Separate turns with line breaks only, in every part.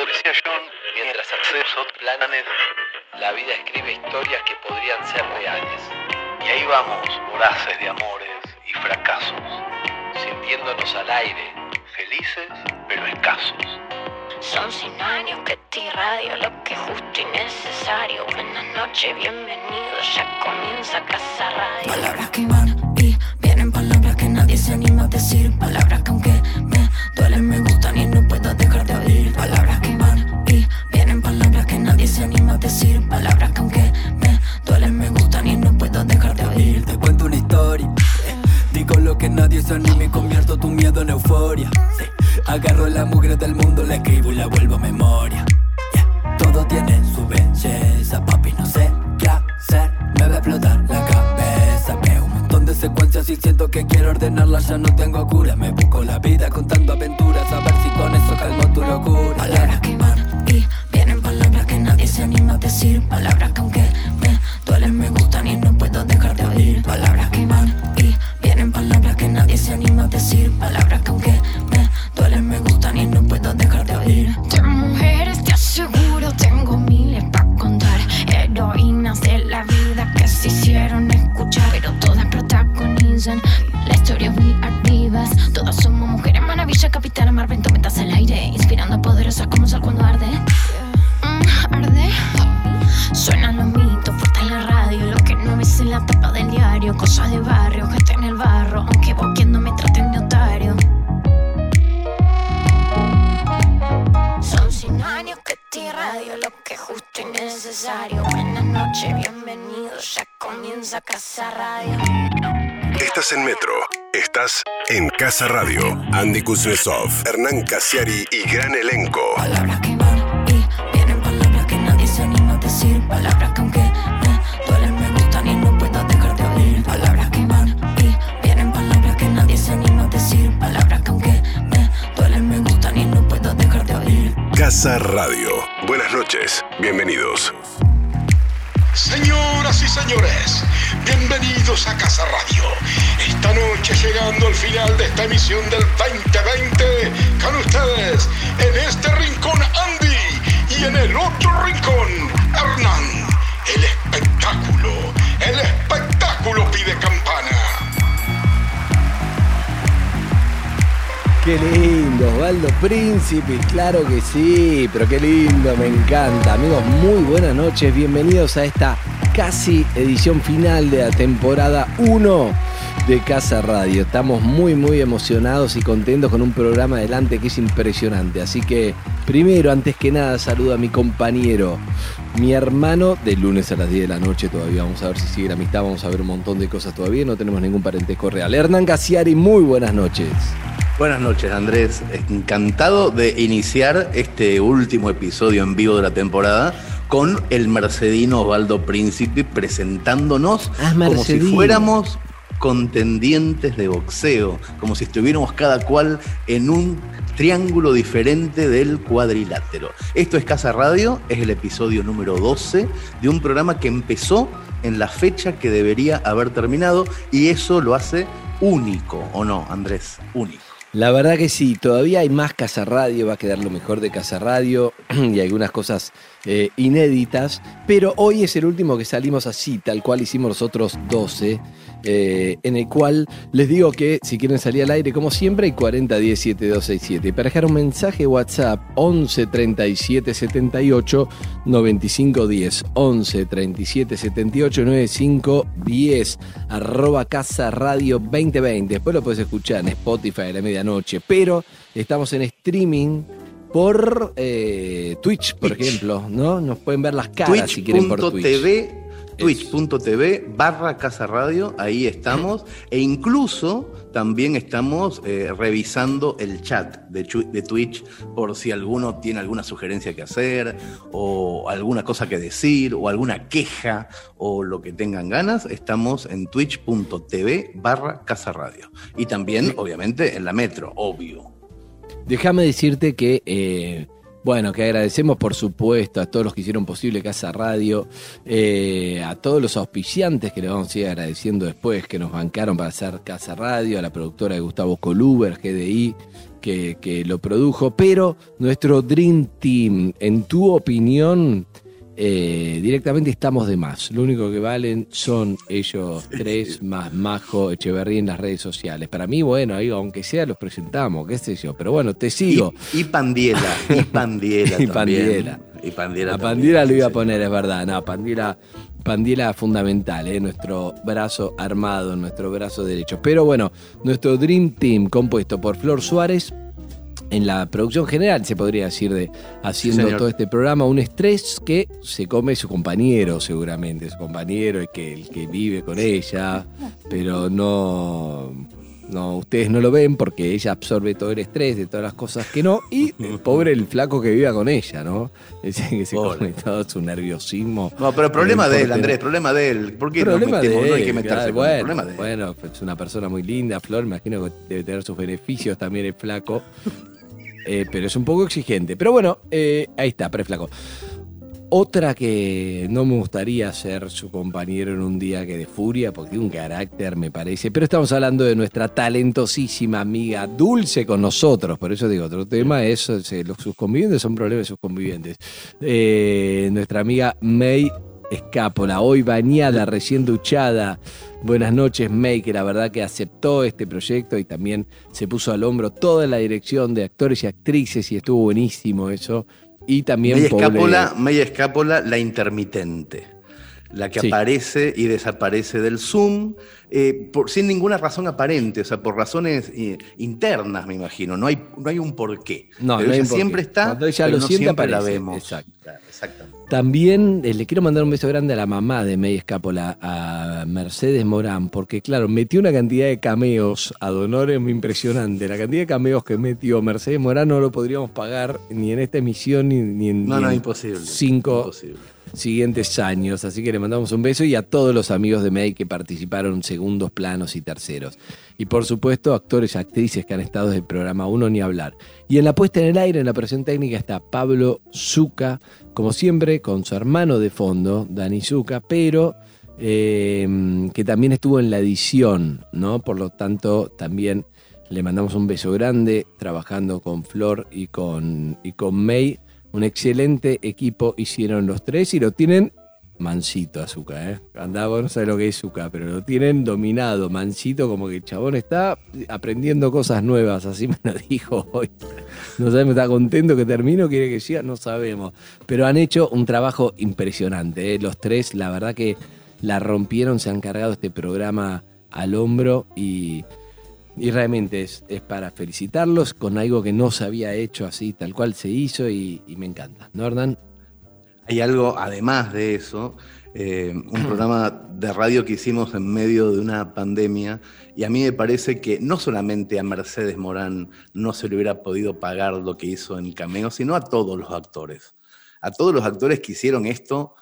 decía John, mientras hacemos otros planes, la vida escribe historias que podrían ser reales. Y ahí vamos, voraces de amores y fracasos, sintiéndonos al aire, felices pero escasos.
Son cien años que te irradio lo que es justo y necesario. Buenas noches, bienvenidos, ya comienza Casa Radio.
Palabras que van
anime y convierto tu miedo en euforia. Sí. Agarro la mugre del mundo, la escribo y la vuelvo a memoria. Todo tiene su belleza, papi, no sé qué hacer. Me va a explotar la cabeza. Veo un montón de secuencias y siento que quiero ordenarlas. Ya no tengo cura, me busco la vida contando aventuras. A ver si con eso calmo tu locura.
Palabras que van y vienen, palabras que nadie se anima a decir. Palabras que aunque
Casa Radio.
Andy Kuznetsov, Hernán Casiari y gran elenco.
Palabras que van y vienen, palabras que nadie se anima a decir. Palabras que aunque me duelen, me gustan y no puedo dejar de oír. Palabras que van y vienen, palabras que nadie se anima a decir. Palabras que aunque me duelen, me gustan y no puedo dejar de oír.
Casa Radio. Buenas noches. Bienvenidos.
Señoras y señores, bienvenidos a Casa Radio. Llegando al final de esta emisión del 2020, con ustedes en este rincón Andy y en el otro rincón Hernán. El espectáculo, el espectáculo pide campana.
Qué lindo, Osvaldo Príncipe, claro que sí, pero qué lindo, me encanta. Amigos, muy buenas noches, bienvenidos a esta casi edición final de la temporada 1 de Casa Radio. Estamos muy, muy emocionados y contentos con un programa adelante que es impresionante. Así que, primero, antes que nada, saludo a mi compañero, mi hermano, de lunes a las 10 de la noche todavía. Vamos a ver si sigue la amistad, vamos a ver un montón de cosas todavía. No tenemos ningún parentesco real. Hernán Casiari, muy buenas noches.
Buenas noches, Andrés. Encantado de iniciar este último episodio en vivo de la temporada con el mercedino Osvaldo Príncipe presentándonos
Ah,
como si fuéramos contendientes de boxeo, como si estuviéramos cada cual en un triángulo diferente del cuadrilátero. Esto es Casa Radio, es el episodio número 12 de un programa que empezó en la fecha que debería haber terminado y eso lo hace único, ¿o no, Andrés? Único.
La verdad que sí, todavía hay más Casa Radio, va a quedar lo mejor de Casa Radio y algunas cosas eh, inéditas, pero hoy es el último que salimos así, tal cual hicimos los otros 12, eh, en el cual les digo que si quieren salir al aire, como siempre, hay 40 10 7267. Para dejar un mensaje WhatsApp 11 37 78 95 10, 11 37 78 95 10, arroba Casa Radio 2020. Después lo puedes escuchar en Spotify a la medianoche, pero estamos en streaming por eh, Twitch, por
Twitch.
ejemplo, ¿no? Nos pueden ver las caras si quieren por Twitch.
twitch.tv barra Casa Radio, ahí estamos, e incluso también estamos eh, revisando el chat de, de Twitch por si alguno tiene alguna sugerencia que hacer, o alguna cosa que decir, o alguna queja, o lo que tengan ganas, estamos en twitch.tv barra Casa Radio. Y también, obviamente, en la metro, obvio.
Déjame decirte que, eh, bueno, que agradecemos por supuesto a todos los que hicieron posible Casa Radio, eh, a todos los auspiciantes que le vamos a ir agradeciendo después, que nos bancaron para hacer Casa Radio, a la productora de Gustavo Coluber, GDI, que, que lo produjo, pero nuestro Dream Team, en tu opinión, eh, directamente estamos de más. Lo único que valen son ellos tres más Majo Echeverría en las redes sociales. Para mí, bueno, ahí aunque sea los presentamos, qué sé yo. Pero bueno, te sigo.
Y, y Pandiela, y Pandiela
Y
también.
Pandiela.
Y Pandiela
A
también,
Pandiela lo iba a poner, es verdad. No, Pandiela, Pandiela fundamental, ¿eh? nuestro brazo armado, nuestro brazo derecho. Pero bueno, nuestro Dream Team compuesto por Flor Suárez. En la producción general, se podría decir, de haciendo todo este programa, un estrés que se come su compañero, seguramente. Su compañero, el que, el que vive con ella, pero no, no, ustedes no lo ven porque ella absorbe todo el estrés de todas las cosas que no. Y el pobre el flaco que viva con ella, ¿no? Ese que se come todo su nerviosismo.
No, pero problema de él, Andrés, problema de él. ¿Por qué
Problema de
metemos? no hay que
él,
meterse
claro,
con el
bueno,
problema de él.
bueno, es una persona muy linda, Flor, me imagino que debe tener sus beneficios también el flaco. Eh, pero es un poco exigente. Pero bueno, eh, ahí está, preflaco. Otra que no me gustaría ser su compañero en un día que de furia, porque tiene un carácter, me parece. Pero estamos hablando de nuestra talentosísima amiga Dulce con nosotros. Por eso digo, otro tema es, eh, los, sus convivientes son problemas de sus convivientes. Nuestra amiga May Escápola, hoy bañada, recién duchada. Buenas noches, May, que la verdad que aceptó este proyecto y también se puso al hombro toda la dirección de actores y actrices y estuvo buenísimo eso. Y también
escápula, media escápula, la intermitente. La que
Sí.
aparece y desaparece del Zoom eh, por, sin ninguna razón aparente, o sea, por razones eh, internas, me imagino. No hay, no hay un porqué.
No,
Pero
no hay
ella
porqué.
siempre está,
Cuando ella
pero
lo
no siempre la
aparece.
vemos.
Exacto.
Exactamente.
También eh, le quiero mandar un beso grande a la mamá de May Escápola, a Mercedes Morán, porque claro, metió una cantidad de cameos a Donores impresionante. La cantidad de cameos que metió Mercedes Morán no lo podríamos pagar ni en esta emisión ni, ni en,
No,
ni
no,
en
imposible.
cinco
imposible.
Siguientes años. Así que le mandamos un beso y a todos los amigos de May que participaron en segundos planos y terceros. Y por supuesto, actores y actrices que han estado desde el programa Uno ni hablar. Y en la puesta en el aire, en la operación técnica, está Pablo Zuca, como siempre, con su hermano de fondo, Dani Zuca, pero eh, que también estuvo en la edición, ¿no? Por lo tanto, también le mandamos un beso grande trabajando con Flor y con, y con May. Un excelente equipo hicieron los tres y lo tienen mansito Azúcar, ¿eh? Andaba, no sabe lo que es Azúcar, pero lo tienen dominado, mansito, como que el chabón está aprendiendo cosas nuevas, así me lo dijo hoy. No sabemos, está contento que termino, quiere que siga, no sabemos. Pero han hecho un trabajo impresionante, ¿eh? los tres, la verdad que la rompieron, se han cargado este programa al hombro y, y realmente es, es para felicitarlos con algo que no se había hecho así, tal cual se hizo y, y me encanta. ¿No, Hernán?
Hay algo, además de eso, eh, un programa de radio que hicimos en medio de una pandemia y a mí me parece que no solamente a Mercedes Morán no se le hubiera podido pagar lo que hizo en Cameo, sino a todos los actores. A todos los actores que hicieron esto,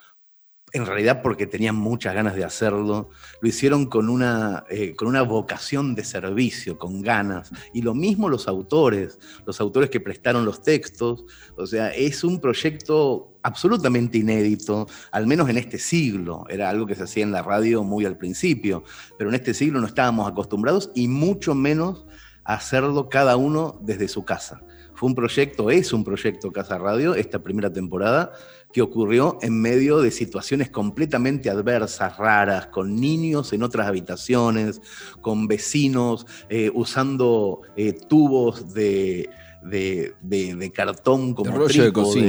en realidad porque tenían muchas ganas de hacerlo, lo hicieron con una, eh, con una vocación de servicio, con ganas. Y lo mismo los autores, los autores que prestaron los textos. O sea, es un proyecto absolutamente inédito, al menos en este siglo. Era algo que se hacía en la radio muy al principio, pero en este siglo no estábamos acostumbrados y mucho menos a hacerlo cada uno desde su casa. Fue un proyecto, es un proyecto Casa Radio, esta primera temporada, que ocurrió en medio de situaciones completamente adversas, raras, con niños en otras habitaciones, con vecinos eh, usando eh, tubos de, de- de- de cartón como
rollo de cocina.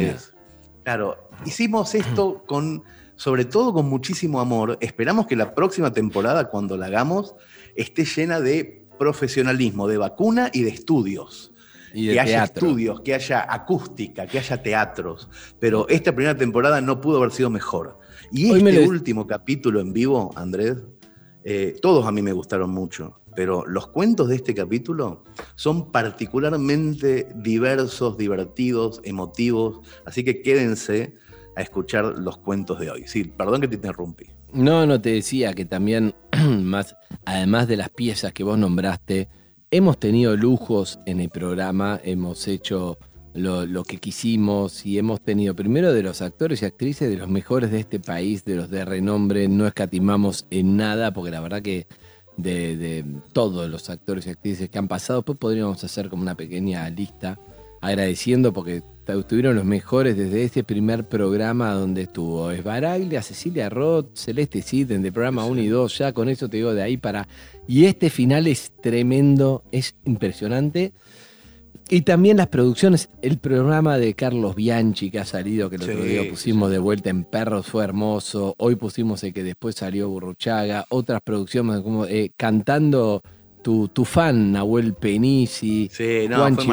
Claro, hicimos esto con, sobre todo con muchísimo amor. Esperamos que la próxima temporada, cuando la hagamos, esté llena de profesionalismo, de vacuna y de estudios
Y
que haya
teatro.
estudios, que haya acústica, que haya teatros. Pero esta primera temporada no pudo haber sido mejor. Y
Hoy
este último capítulo en vivo, Andrés, eh, todos a mí me gustaron mucho. Pero los cuentos de este capítulo son particularmente diversos, divertidos, emotivos. Así que quédense a escuchar los cuentos de hoy. Sí, perdón que te interrumpí.
No, no te decía que también, más, además de las piezas que vos nombraste, hemos tenido lujos en el programa, hemos hecho lo, que quisimos y hemos tenido primero de los actores y actrices de los mejores de este país, de los de renombre, no escatimamos en nada, porque la verdad que de, de todos los actores y actrices que han pasado. Después podríamos hacer como una pequeña lista agradeciendo porque estuvieron los mejores desde este primer programa donde estuvo Esbaraglia, Cecilia Roth, Celeste Cid, en el programa 1 y 2, ya con eso te digo de ahí para... Y este final es tremendo, es impresionante. Y también las producciones, el programa de Carlos Bianchi que ha salido, que el otro
Sí,
día pusimos de vuelta en Perros, fue hermoso. Hoy pusimos el que después salió Burruchaga. Otras producciones como eh, cantando tu, tu fan, Nahuel Penisi,
Sí, no,
Juanchi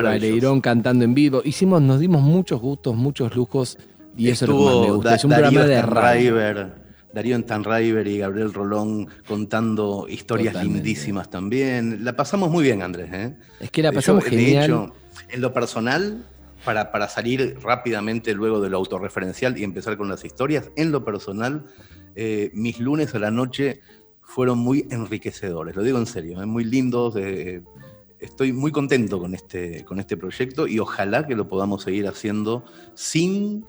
cantando en vivo. Hicimos, nos dimos muchos gustos, muchos lujos. Y eso es lo que más me gusta.
Da-
es un
Darío
programa de radio.
Darío y Gabriel Rolón contando historias
Totalmente.
lindísimas también. La pasamos muy bien, Andrés. ¿eh?
Es que la pasamos
de
genial.
hecho, en lo personal, para, para salir rápidamente luego de lo autorreferencial y empezar con las historias, en lo personal, eh, mis lunes a la noche fueron muy enriquecedores, lo digo en serio, ¿eh? muy lindos. eh, estoy muy contento con este, con este proyecto y ojalá que lo podamos seguir haciendo sin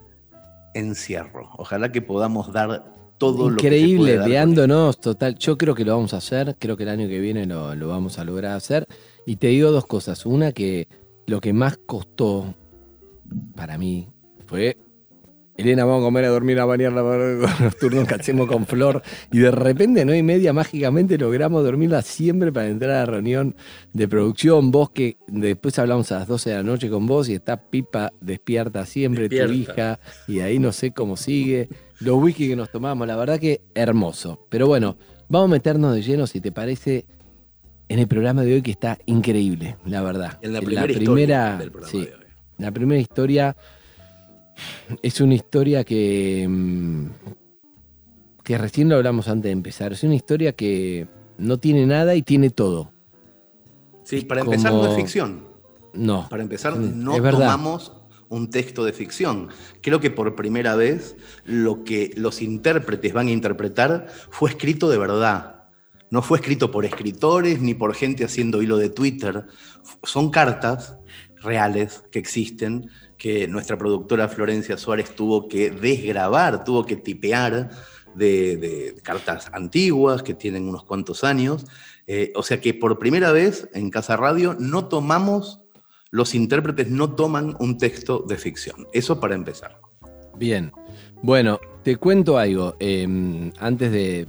encierro. Ojalá que podamos dar todo lo que
Increíble, veándonos, total. Yo creo que lo vamos a hacer, creo que el año que viene lo, lo vamos a lograr hacer. Y te digo dos cosas. Una, que lo que más costó para mí fue. Elena, vamos a comer, a dormir, a bañar, a los turnos que hacemos con Flor. Y de repente, no y media, mágicamente logramos dormirla siempre para entrar a la reunión de producción. Vos que después hablamos a las 12 de la noche con vos y está Pipa despierta siempre, tu hija, y ahí no sé cómo sigue. Los whisky que nos tomamos, la verdad que hermoso. Pero bueno, vamos a meternos de lleno, si te parece, en el programa de hoy que está increíble, la verdad.
En la primera historia del
sí,
de hoy.
La primera historia es una historia que, mm, que recién lo hablamos antes de empezar. Es una historia que no tiene nada y tiene todo.
Sí, para empezar, no es ficción.
No.
Para empezar, no tomamos un texto de ficción. Creo que por primera vez lo que los intérpretes van a interpretar fue escrito de verdad. No fue escrito por escritores ni por gente haciendo hilo de Twitter. Son cartas reales que existen que nuestra productora Florencia Suárez tuvo que desgrabar, tuvo que tipear de, cartas antiguas que tienen unos cuantos años. Eh, o sea que por primera vez en Casa Radio no tomamos los intérpretes no toman un texto de ficción. Eso para empezar.
Bien. Bueno, te cuento algo. eh, antes de,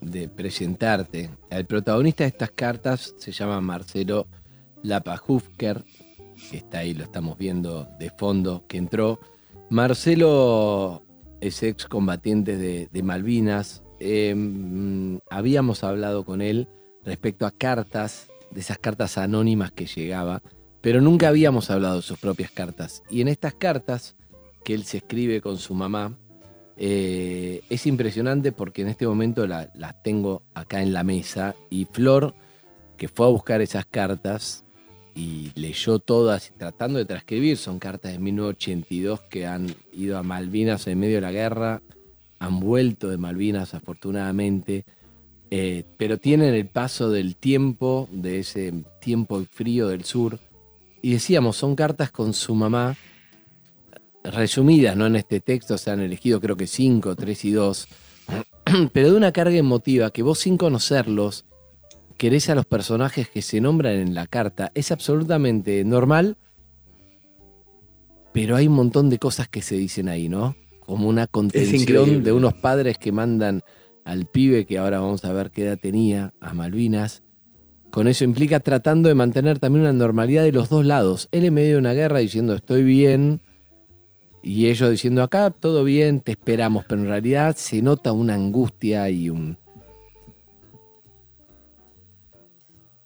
de presentarte, el protagonista de estas cartas se llama Marcelo Lapajufker, que está ahí, lo estamos viendo de fondo, que entró. Marcelo es excombatiente de, de Malvinas. mm, habíamos hablado con él respecto a cartas, de esas cartas anónimas que llegaba, pero nunca habíamos hablado de sus propias cartas. Y en estas cartas que él se escribe con su mamá, eh, es impresionante porque en este momento la- las tengo acá en la mesa y Flor, que fue a buscar esas cartas y leyó todas tratando de transcribir, son cartas de 1982 que han ido a Malvinas en medio de la guerra, han vuelto de Malvinas afortunadamente, eh, pero tienen el paso del tiempo, de ese tiempo frío del sur, y decíamos, son cartas con su mamá, resumidas, ¿no? En este texto se han elegido creo que cinco, tres y dos, pero de una carga emotiva que vos sin conocerlos querés a los personajes que se nombran en la carta. Es absolutamente normal, pero hay un montón de cosas que se dicen ahí, ¿no? Como una contención de unos padres que mandan al pibe, que ahora vamos a ver qué edad tenía, a Malvinas. Con eso implica tratando de mantener también una normalidad de los dos lados. Él en medio de una guerra diciendo estoy bien, y ellos diciendo acá todo bien, te esperamos, pero en realidad se nota una angustia y un...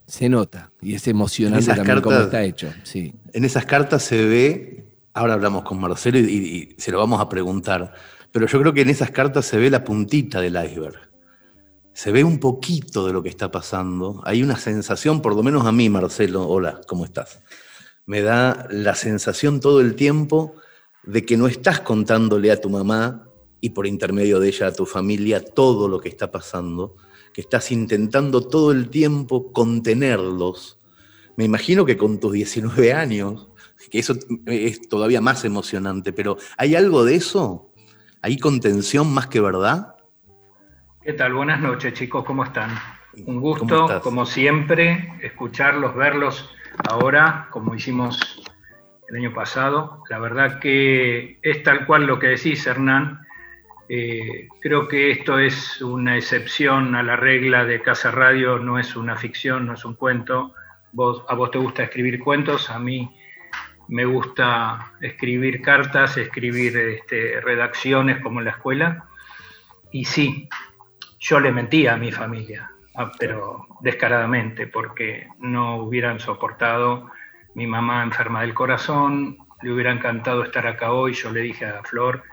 Se nota, y es emocionante también cómo está hecho. Sí.
En esas cartas se ve, ahora hablamos con Marcelo y, y- y se lo vamos a preguntar, pero yo creo que en esas cartas se ve la puntita del iceberg. Se ve un poquito de lo que está pasando. Hay una sensación, por lo menos a mí, Marcelo, hola, ¿cómo estás? Me da la sensación todo el tiempo de que no estás contándole a tu mamá y por intermedio de ella a tu familia todo lo que está pasando, que estás intentando todo el tiempo contenerlos. Me imagino que con tus 19 años, que eso es todavía más emocionante, pero ¿hay algo de eso? ¿Hay contención más que verdad?
¿Qué tal? Buenas noches, chicos, ¿cómo están? Un
¿Cómo
gusto, como siempre, escucharlos, verlos ahora, como hicimos el año pasado. La verdad que es tal cual lo que decís, Hernán. Eh, creo que esto es una excepción a la regla de Casa Radio, no es una ficción, no es un cuento. A vos te gusta escribir cuentos, a mí me gusta escribir cartas, escribir este, redacciones como en la escuela. Y sí, yo le mentía a mi familia, ah, pero descaradamente, porque no hubieran soportado mi mamá enferma del corazón, le hubiera encantado estar acá hoy, yo le dije a Flor,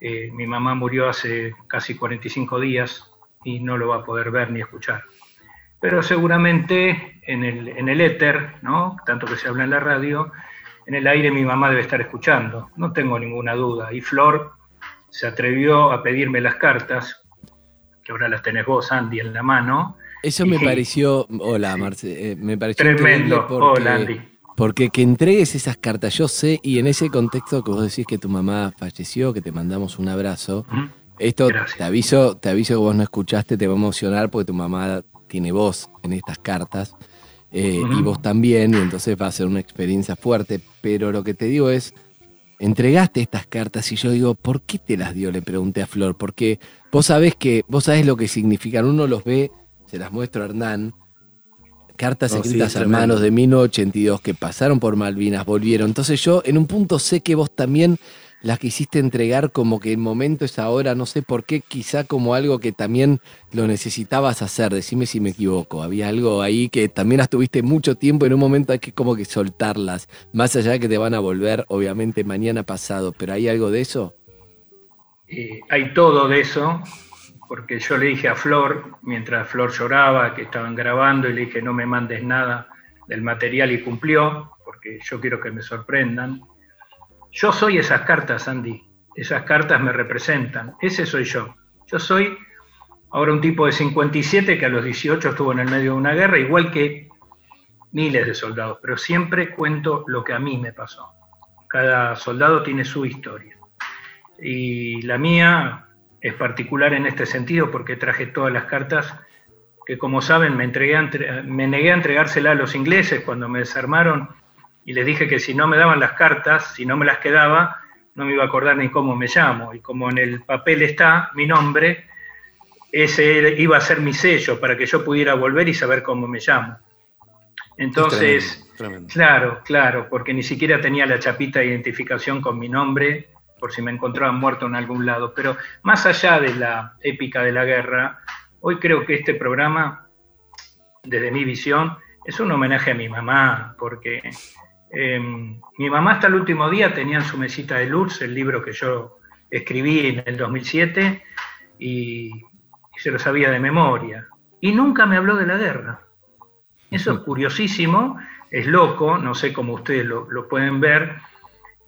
eh, mi mamá murió hace casi 45 días y no lo va a poder ver ni escuchar. Pero seguramente en el, en el éter, ¿no? tanto que se habla en la radio, en el aire mi mamá debe estar escuchando, no tengo ninguna duda. Y Flor se atrevió a pedirme las cartas, que ahora las tenés vos, Andy, en la mano.
Eso me
Y-
pareció, hola Marce, eh, me pareció
Tremendo. Hola, Andy.
Porque que entregues esas cartas, yo sé, y en ese contexto que vos decís que tu mamá falleció, que te mandamos un abrazo, esto
Gracias.
te aviso, te aviso que vos no escuchaste, te va a emocionar porque tu mamá tiene voz en estas cartas, eh, y vos también, y entonces va a ser una experiencia fuerte, pero lo que te digo es, entregaste estas cartas y yo digo, ¿por qué te las dio? Le pregunté a Flor, porque vos sabés que, vos sabés lo que significan, uno los ve, se las muestro a Hernán, cartas
No,
escritas
es
a manos de 1982 que pasaron por Malvinas, volvieron. Entonces yo en un punto sé que vos también las quisiste entregar como que el momento es ahora, no sé por qué, quizá como algo que también lo necesitabas hacer, decime si me equivoco, había algo ahí que también las tuviste mucho tiempo, en un momento hay que como que soltarlas, más allá de que te van a volver, obviamente mañana pasado, pero hay algo de eso.
Eh, hay todo de eso, porque yo le dije a Flor, mientras Flor lloraba, que estaban grabando, y le dije, no me mandes nada del material, y cumplió, porque yo quiero que me sorprendan. Yo soy esas cartas, Andy. Esas cartas me representan. Ese soy yo. Yo soy ahora un tipo de 57 que a los 18 estuvo en el medio de una guerra, igual que miles de soldados, pero siempre cuento lo que a mí me pasó. Cada soldado tiene su historia. Y la mía es particular en este sentido porque traje todas las cartas que, como saben, me, entregué a entre- me negué a entregárselas a los ingleses cuando me desarmaron y les dije que si no me daban las cartas, si no me las quedaba, no me iba a acordar ni cómo me llamo. Y como en el papel está mi nombre, ese iba a ser mi sello para que yo pudiera volver y saber cómo me llamo. Entonces,
Tremendo, tremendo.
Claro, claro, porque ni siquiera tenía la chapita de identificación con mi nombre, por si me encontraban muerto en algún lado. Pero más allá de la épica de la guerra, hoy creo que este programa, desde mi visión, es un homenaje a mi mamá, porque eh, mi mamá hasta el último día tenía en su mesita de luz el libro que yo escribí en el 2007 y, y se lo sabía de memoria. Y nunca me habló de la guerra. Eso es curiosísimo, es loco, no sé cómo ustedes lo, lo pueden ver,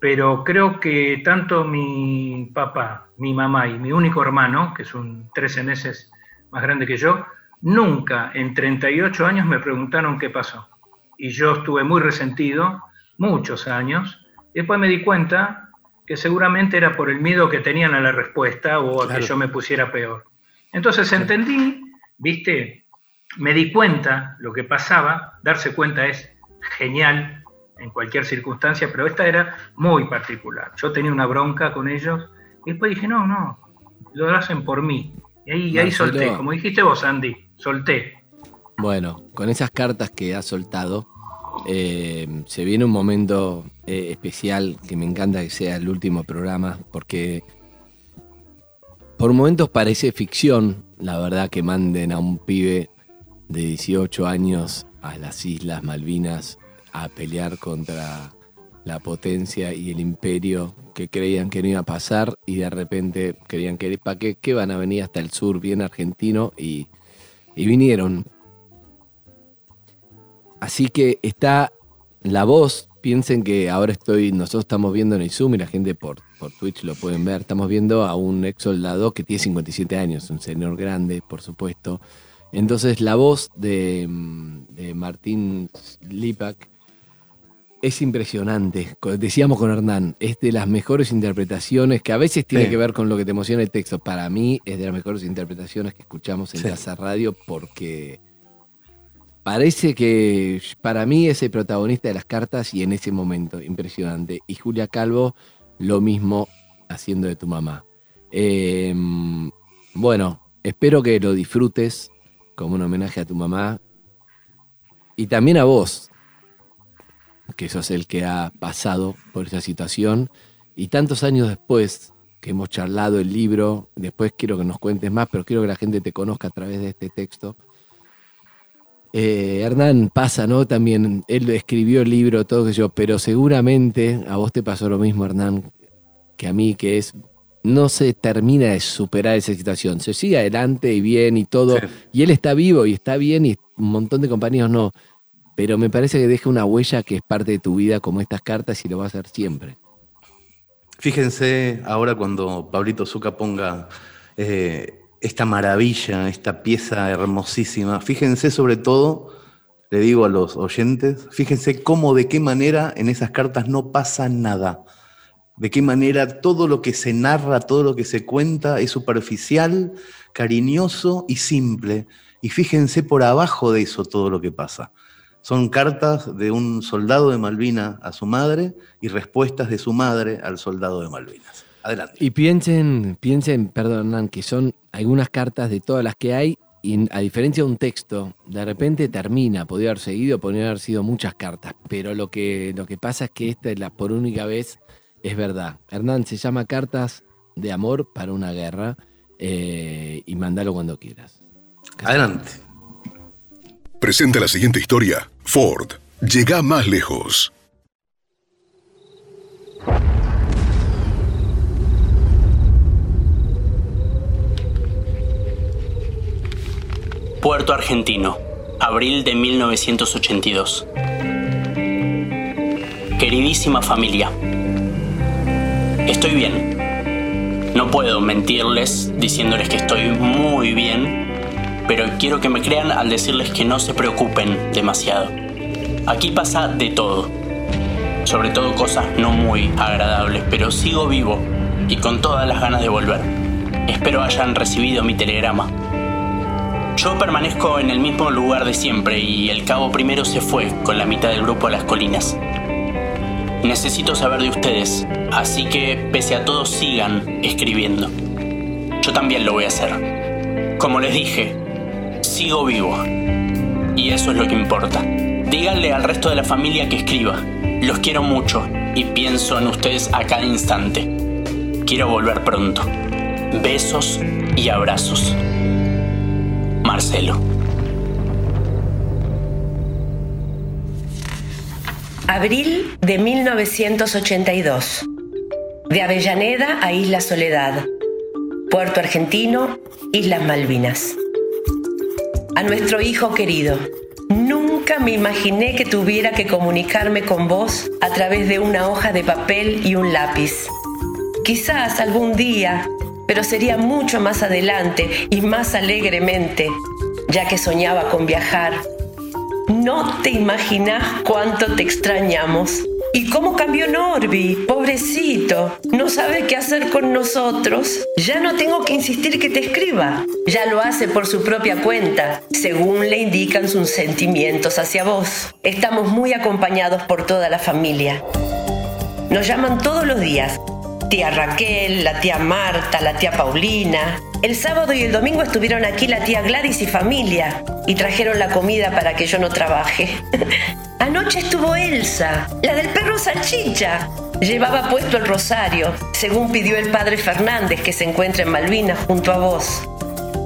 pero creo que tanto mi papá, mi mamá y mi único hermano, que es un 13 meses más grande que yo, nunca en 38 años me preguntaron qué pasó. Y yo estuve muy resentido, muchos años, después me di cuenta que seguramente era por el miedo que tenían a la respuesta o a
Claro.
que yo me pusiera peor. Entonces entendí, viste, me di cuenta lo que pasaba, darse cuenta es genial en cualquier circunstancia, pero esta era muy particular. Yo tenía una bronca con ellos y después dije, no, no, lo hacen por mí. Y ahí, y ahí solté, como dijiste vos, Andy, solté.
Bueno, con esas cartas que has soltado, eh, se viene un momento eh, especial que me encanta que sea el último programa, porque por momentos parece ficción, la verdad, que manden a un pibe de 18 años a las Islas Malvinas a pelear contra la potencia y el imperio que creían que no iba a pasar y de repente creían que, ¿para qué, van a venir hasta el sur bien argentino? Y, y vinieron. Así que está la voz, piensen que ahora estoy, nosotros estamos viendo en el Zoom y la gente por, por Twitch lo pueden ver, estamos viendo a un ex soldado que tiene 57 años, un señor grande, por supuesto. Entonces la voz de, mm, de Martín Lipak es impresionante. Decíamos con Hernán, es de las mejores interpretaciones que a veces tiene
Sí.
que ver con lo que te emociona el texto. Para mí es de las mejores interpretaciones que escuchamos en
Sí.
Casa Radio porque parece que para mí es el protagonista de las cartas y en ese momento, impresionante. Y Julia Calvo, lo mismo haciendo de tu mamá. Eh, bueno, espero que lo disfrutes como un homenaje a tu mamá y también a vos, que sos el que ha pasado por esa situación. Y tantos años después que hemos charlado el libro, después quiero que nos cuentes más, pero quiero que la gente te conozca a través de este texto. Eh, Hernán pasa, ¿no? También él escribió el libro, todo que yo, pero seguramente a vos te pasó lo mismo, Hernán, que a mí, que es no se termina de superar esa situación. Se sigue adelante y bien y todo. Y él está vivo y está bien y un montón de compañeros no. Pero me parece que deja una huella que es parte de tu vida como estas cartas y lo va a hacer siempre.
Fíjense ahora cuando Pablito Zuca ponga eh, esta maravilla, esta pieza hermosísima. Fíjense sobre todo, le digo a los oyentes, fíjense cómo, de qué manera en esas cartas no pasa nada de qué manera todo lo que se narra, todo lo que se cuenta es superficial, cariñoso y simple. Y fíjense por abajo de eso todo lo que pasa. Son cartas de un soldado de Malvinas a su madre y respuestas de su madre al soldado de Malvinas. Adelante.
Y piensen, piensen, perdón, que son algunas cartas de todas las que hay y a diferencia de un texto, de repente termina, podría haber seguido, podría haber sido muchas cartas, pero lo que, lo que pasa es que esta es la por única vez es verdad. Hernán, se llama Cartas de Amor para una Guerra eh, y mándalo cuando quieras.
Adelante.
Presenta la siguiente historia. Ford llega más lejos.
Puerto Argentino, abril de 1982. Queridísima familia, Estoy bien. No puedo mentirles diciéndoles que estoy muy bien, pero quiero que me crean al decirles que no se preocupen demasiado. Aquí pasa de todo, sobre todo cosas no muy agradables, pero sigo vivo y con todas las ganas de volver. Espero hayan recibido mi telegrama. Yo permanezco en el mismo lugar de siempre y el cabo primero se fue con la mitad del grupo a las colinas. Necesito saber de ustedes, así que pese a todo sigan escribiendo. Yo también lo voy a hacer. Como les dije, sigo vivo. Y eso es lo que importa. Díganle al resto de la familia que escriba. Los quiero mucho y pienso en ustedes a cada instante. Quiero volver pronto. Besos y abrazos. Marcelo.
Abril de 1982. De Avellaneda a Isla Soledad. Puerto Argentino, Islas Malvinas. A nuestro hijo querido. Nunca me imaginé que tuviera que comunicarme con vos a través de una hoja de papel y un lápiz. Quizás algún día, pero sería mucho más adelante y más alegremente, ya que soñaba con viajar no te imaginas cuánto te extrañamos. ¿Y cómo cambió Norby? Pobrecito. No sabe qué hacer con nosotros. Ya no tengo que insistir que te escriba. Ya lo hace por su propia cuenta, según le indican sus sentimientos hacia vos. Estamos muy acompañados por toda la familia. Nos llaman todos los días tía Raquel, la tía Marta, la tía Paulina. El sábado y el domingo estuvieron aquí la tía Gladys y familia y trajeron la comida para que yo no trabaje. Anoche estuvo Elsa, la del perro salchicha. Llevaba puesto el rosario, según pidió el padre Fernández que se encuentra en Malvinas junto a vos.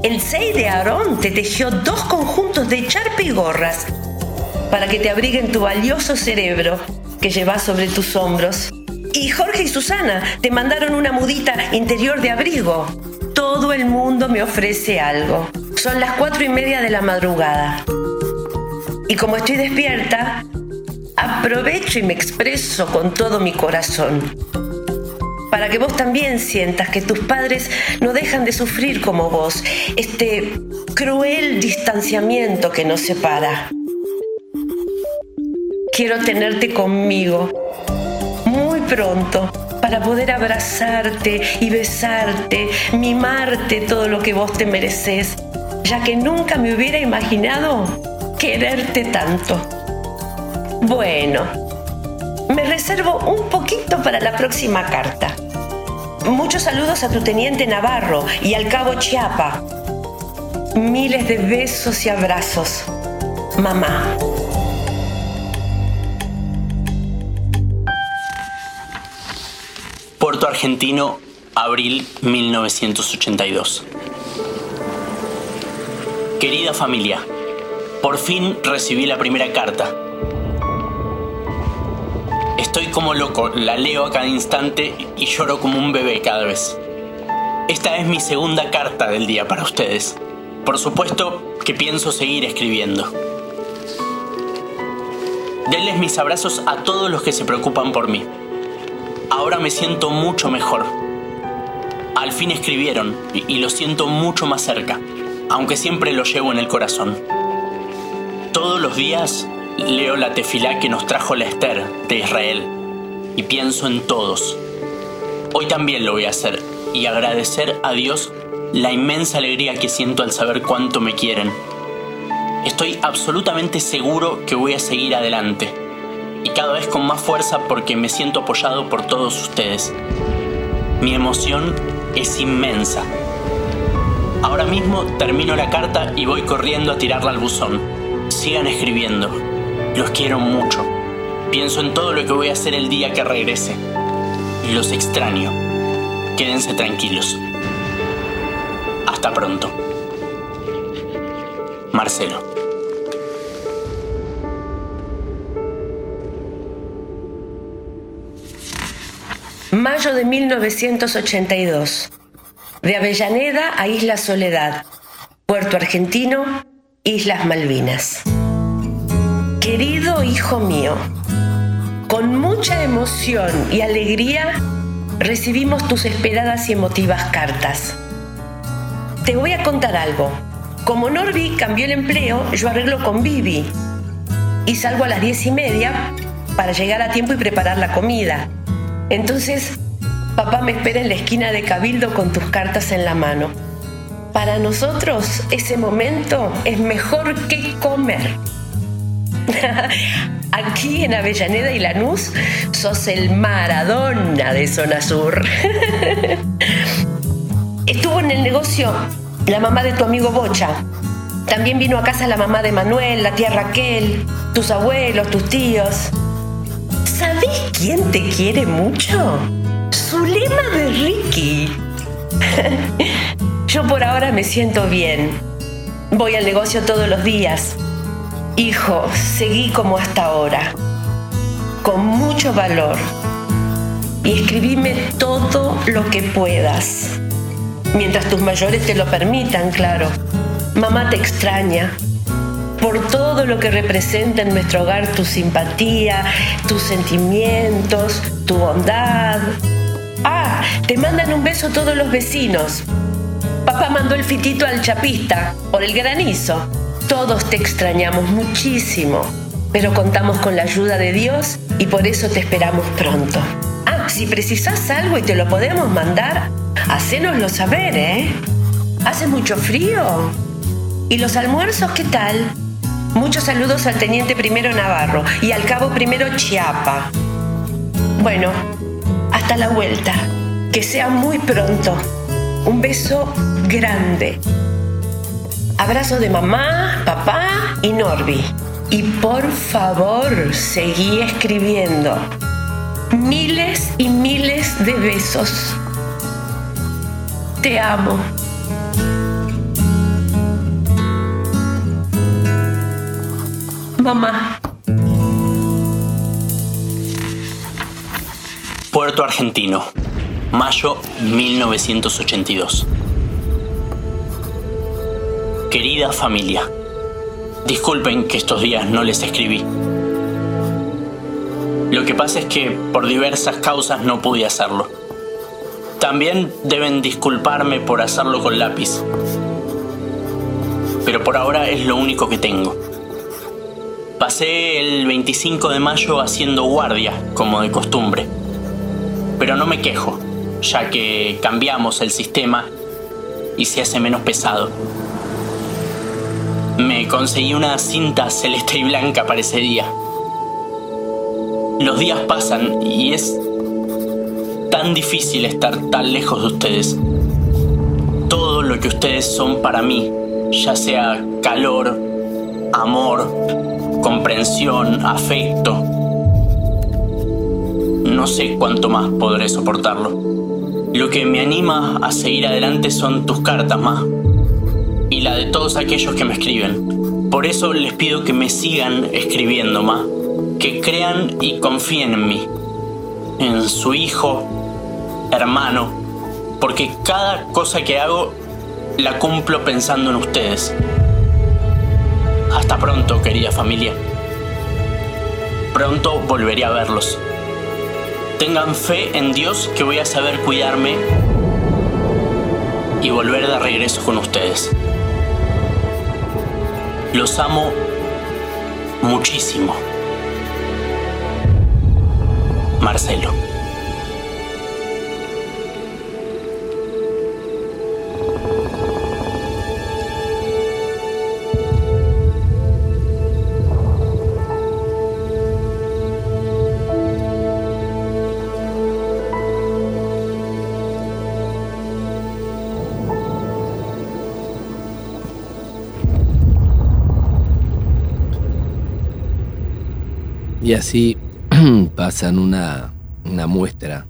El 6 de Aarón te tejió dos conjuntos de charpe y gorras para que te abriguen tu valioso cerebro que llevas sobre tus hombros y Jorge y Susana te mandaron una mudita interior de abrigo. Todo el mundo me ofrece algo. Son las cuatro y media de la madrugada. Y como estoy despierta, aprovecho y me expreso con todo mi corazón. Para que vos también sientas que tus padres no dejan de sufrir como vos este cruel distanciamiento que nos separa. Quiero tenerte conmigo pronto para poder abrazarte y besarte, mimarte todo lo que vos te mereces, ya que nunca me hubiera imaginado que quererte tanto. Bueno, me reservo un poquito para la próxima carta. Muchos saludos a tu teniente Navarro y al cabo Chiapa. Miles de besos y abrazos. Mamá.
Argentino, abril 1982. Querida familia, por fin recibí la primera carta. Estoy como loco, la leo a cada instante y lloro como un bebé cada vez. Esta es mi segunda carta del día para ustedes. Por supuesto que pienso seguir escribiendo. Denles mis abrazos a todos los que se preocupan por mí. Ahora me siento mucho mejor. Al fin escribieron y lo siento mucho más cerca aunque siempre lo llevo en el corazón. Todos los días leo la tefilá que nos trajo la Esther de Israel y pienso en todos. Hoy también lo voy a hacer y agradecer a Dios la inmensa alegría que siento al saber cuánto me quieren. Estoy absolutamente seguro que voy a seguir adelante y cada vez con más fuerza porque me siento apoyado por todos ustedes. Mi emoción es inmensa Ahora mismo termino la carta y voy corriendo a tirarla al buzón. Sigan escribiendo. Los quiero mucho. Pienso en todo lo que voy a hacer el día que regrese. Los extraño. Quédense tranquilos. Hasta pronto. Marcelo.
Mayo de 1982 de Avellaneda a Isla Soledad, Puerto Argentino, Islas Malvinas. Querido hijo mío, con mucha emoción y alegría recibimos tus esperadas y emotivas cartas. Te voy a contar algo. Como Norby cambió el empleo, yo arreglo con Vivi y salgo a las diez y media para llegar a tiempo y preparar la comida. Entonces Papá me espera en la esquina de Cabildo con tus cartas en la mano. Para nosotros ese momento es mejor que comer. Aquí en Avellaneda y Lanús sos el Maradona de Zona Sur. Estuvo en el negocio la mamá de tu amigo Bocha. También vino a casa la mamá de Manuel, la tía Raquel, tus abuelos, tus tíos. ¿Sabés quién te quiere mucho? Zulema de Ricky. Yo por ahora me siento bien. Voy al negocio todos los días. Hijo, seguí como hasta ahora, con mucho valor. Y escribime todo lo que puedas. Mientras tus mayores te lo permitan, claro. Mamá te extraña. Por todo lo que representa en nuestro hogar tu simpatía, tus sentimientos, tu bondad, Ah, te mandan un beso todos los vecinos. Papá mandó el fitito al chapista por el granizo. Todos te extrañamos muchísimo, pero contamos con la ayuda de Dios y por eso te esperamos pronto. Ah, si precisas algo y te lo podemos mandar, hacénoslo saber, ¿eh? ¿Hace mucho frío? ¿Y los almuerzos qué tal? Muchos saludos al teniente primero Navarro y al cabo primero Chiapa. Bueno, hasta la vuelta. Que sea muy pronto. Un beso grande. Abrazo de mamá, papá y Norby. Y por favor, seguí escribiendo. Miles y miles de besos. Te amo. Mamá.
Puerto Argentino, mayo 1982. Querida familia, disculpen que estos días no les escribí. Lo que pasa es que por diversas causas no pude hacerlo. También deben disculparme por hacerlo con lápiz. Pero por ahora es lo único que tengo. Pasé el 25 de mayo haciendo guardia, como de costumbre pero no me quejo, ya que cambiamos el sistema y se hace menos pesado. Me conseguí una cinta celeste y blanca para ese día. Los días pasan y es tan difícil estar tan lejos de ustedes. Todo lo que ustedes son para mí, ya sea calor, amor, comprensión, afecto, no sé cuánto más podré soportarlo. Lo que me anima a seguir adelante son tus cartas, más y la de todos aquellos que me escriben. Por eso les pido que me sigan escribiendo, más que crean y confíen en mí, en su hijo, hermano, porque cada cosa que hago la cumplo pensando en ustedes. Hasta pronto, querida familia. Pronto volveré a verlos. Tengan fe en Dios que voy a saber cuidarme y volver de regreso con ustedes. Los amo muchísimo. Marcelo.
Así pasan una, una muestra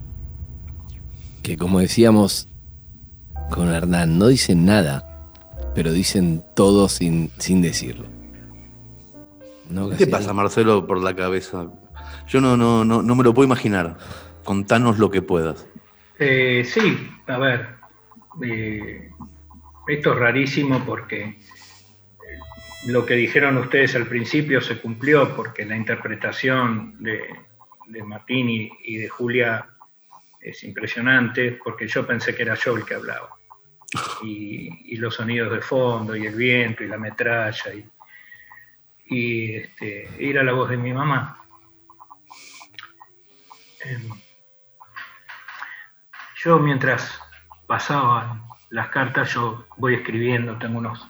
que como decíamos con Hernán, no dicen nada, pero dicen todo sin, sin decirlo. ¿No,
¿Qué te pasa, Marcelo, por la cabeza? Yo no, no, no, no me lo puedo imaginar. Contanos lo que puedas.
Eh, sí, a ver, eh, esto es rarísimo porque eh, lo que dijeron ustedes al principio se cumplió porque la interpretación de, de Martín y, de Julia es impresionante porque yo pensé que era yo el que hablaba. Y, y los sonidos de fondo y el viento y la metralla y, y este, era la voz de mi mamá. Em, yo mientras pasaban las cartas, yo voy escribiendo, tengo unos,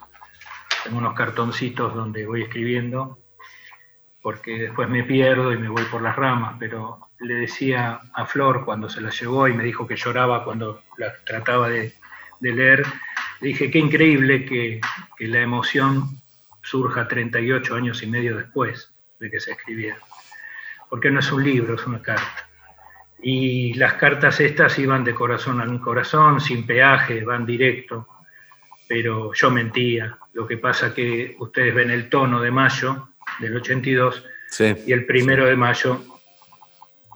tengo unos cartoncitos donde voy escribiendo, porque después me pierdo y me voy por las ramas, pero le decía a Flor cuando se la llevó y me dijo que lloraba cuando la trataba de, leer, le dije, qué increíble que, la emoción surja 38 años y medio después de que se escribiera, porque no es un libro, es una carta. Y las cartas estas iban de corazón a corazón, sin peaje, van directo, pero yo mentía. Lo que pasa que ustedes ven el tono de mayo del 82
Sí.
y el primero de mayo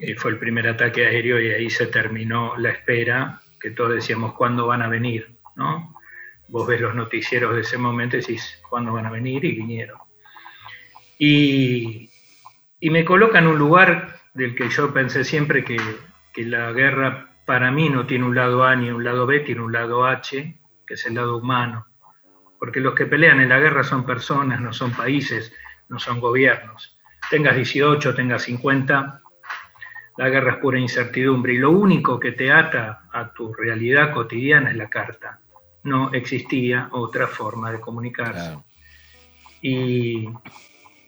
eh, fue el primer ataque aéreo y ahí se terminó la espera, que todos decíamos, ¿cuándo van a venir? ¿no? Vos ves los noticieros de ese momento y decís, ¿cuándo van a venir? Y vinieron. Y, y me coloca en un lugar del que yo pensé siempre que, que la guerra para mí no tiene un lado A ni un lado B, tiene un lado H, que es el lado humano. Porque los que pelean en la guerra son personas, no son países, no son gobiernos. Tengas 18, tengas 50, la guerra es pura incertidumbre y lo único que te ata a tu realidad cotidiana es la carta. No existía otra forma de comunicarse.
Claro.
Y,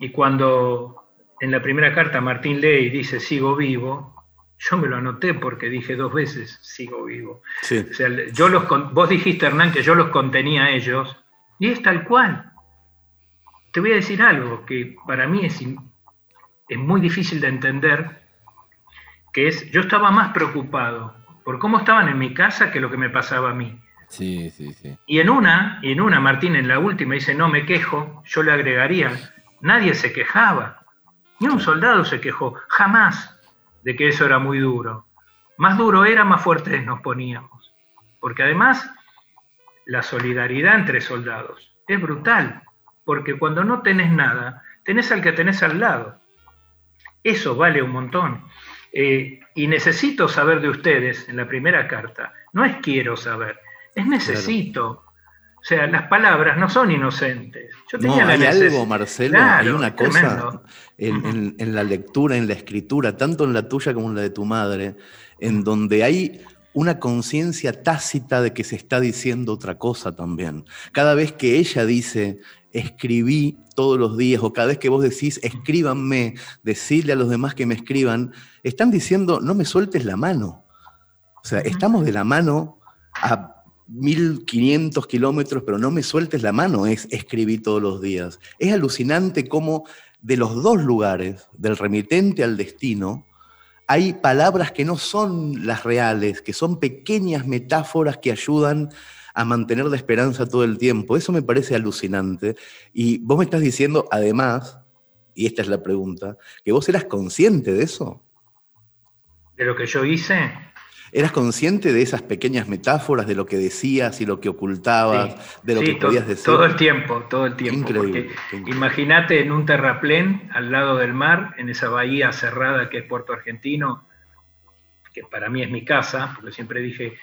y cuando en la primera carta Martín lee y dice sigo vivo, yo me lo anoté porque dije dos veces sigo vivo.
Sí.
O sea, yo los, vos dijiste, Hernán, que yo los contenía a ellos, y es tal cual. Te voy a decir algo que para mí es, muy difícil de entender, que es, yo estaba más preocupado por cómo estaban en mi casa que lo que me pasaba a mí.
Sí, sí, sí.
Y en una, y en una, Martín en la última dice, no me quejo, yo le agregaría, nadie se quejaba, ni un soldado se quejó, jamás, de que eso era muy duro. Más duro era, más fuertes nos poníamos. Porque además, la solidaridad entre soldados es brutal, porque cuando no tenés nada, tenés al que tenés al lado. Eso vale un montón. Eh, y necesito saber de ustedes en la primera carta. No es quiero saber, es necesito. O sea, las palabras no son inocentes. Yo tenía
hay algo, Marcelo,
Claro,
hay una cosa
tremendo.
en, en- en la lectura, en la escritura, tanto en la tuya como en la de tu madre, en donde hay una conciencia tácita de que se está diciendo otra cosa también. Cada vez que ella dice, escribí todos los días, o cada vez que vos decís, escríbanme, decirle a los demás que me escriban, están diciendo, no me sueltes la mano. O sea, estamos de la mano a 1500 kilómetros, pero no me sueltes la mano, es escribí todos los días. Es alucinante cómo de los dos lugares, del remitente al destino, hay palabras que no son las reales, que son pequeñas metáforas que ayudan a mantener la esperanza todo el tiempo. Eso me parece alucinante. Y vos me estás diciendo, además, y esta es la pregunta, que vos eras consciente de eso.
¿De lo que yo hice?
¿Eras consciente de esas pequeñas metáforas, de lo que decías y lo que ocultabas, de lo que podías decir?
Todo el tiempo, todo el tiempo. Increíble. Imagínate en un terraplén al lado del mar, en esa bahía cerrada que es Puerto Argentino, que para mí es mi casa, porque siempre dije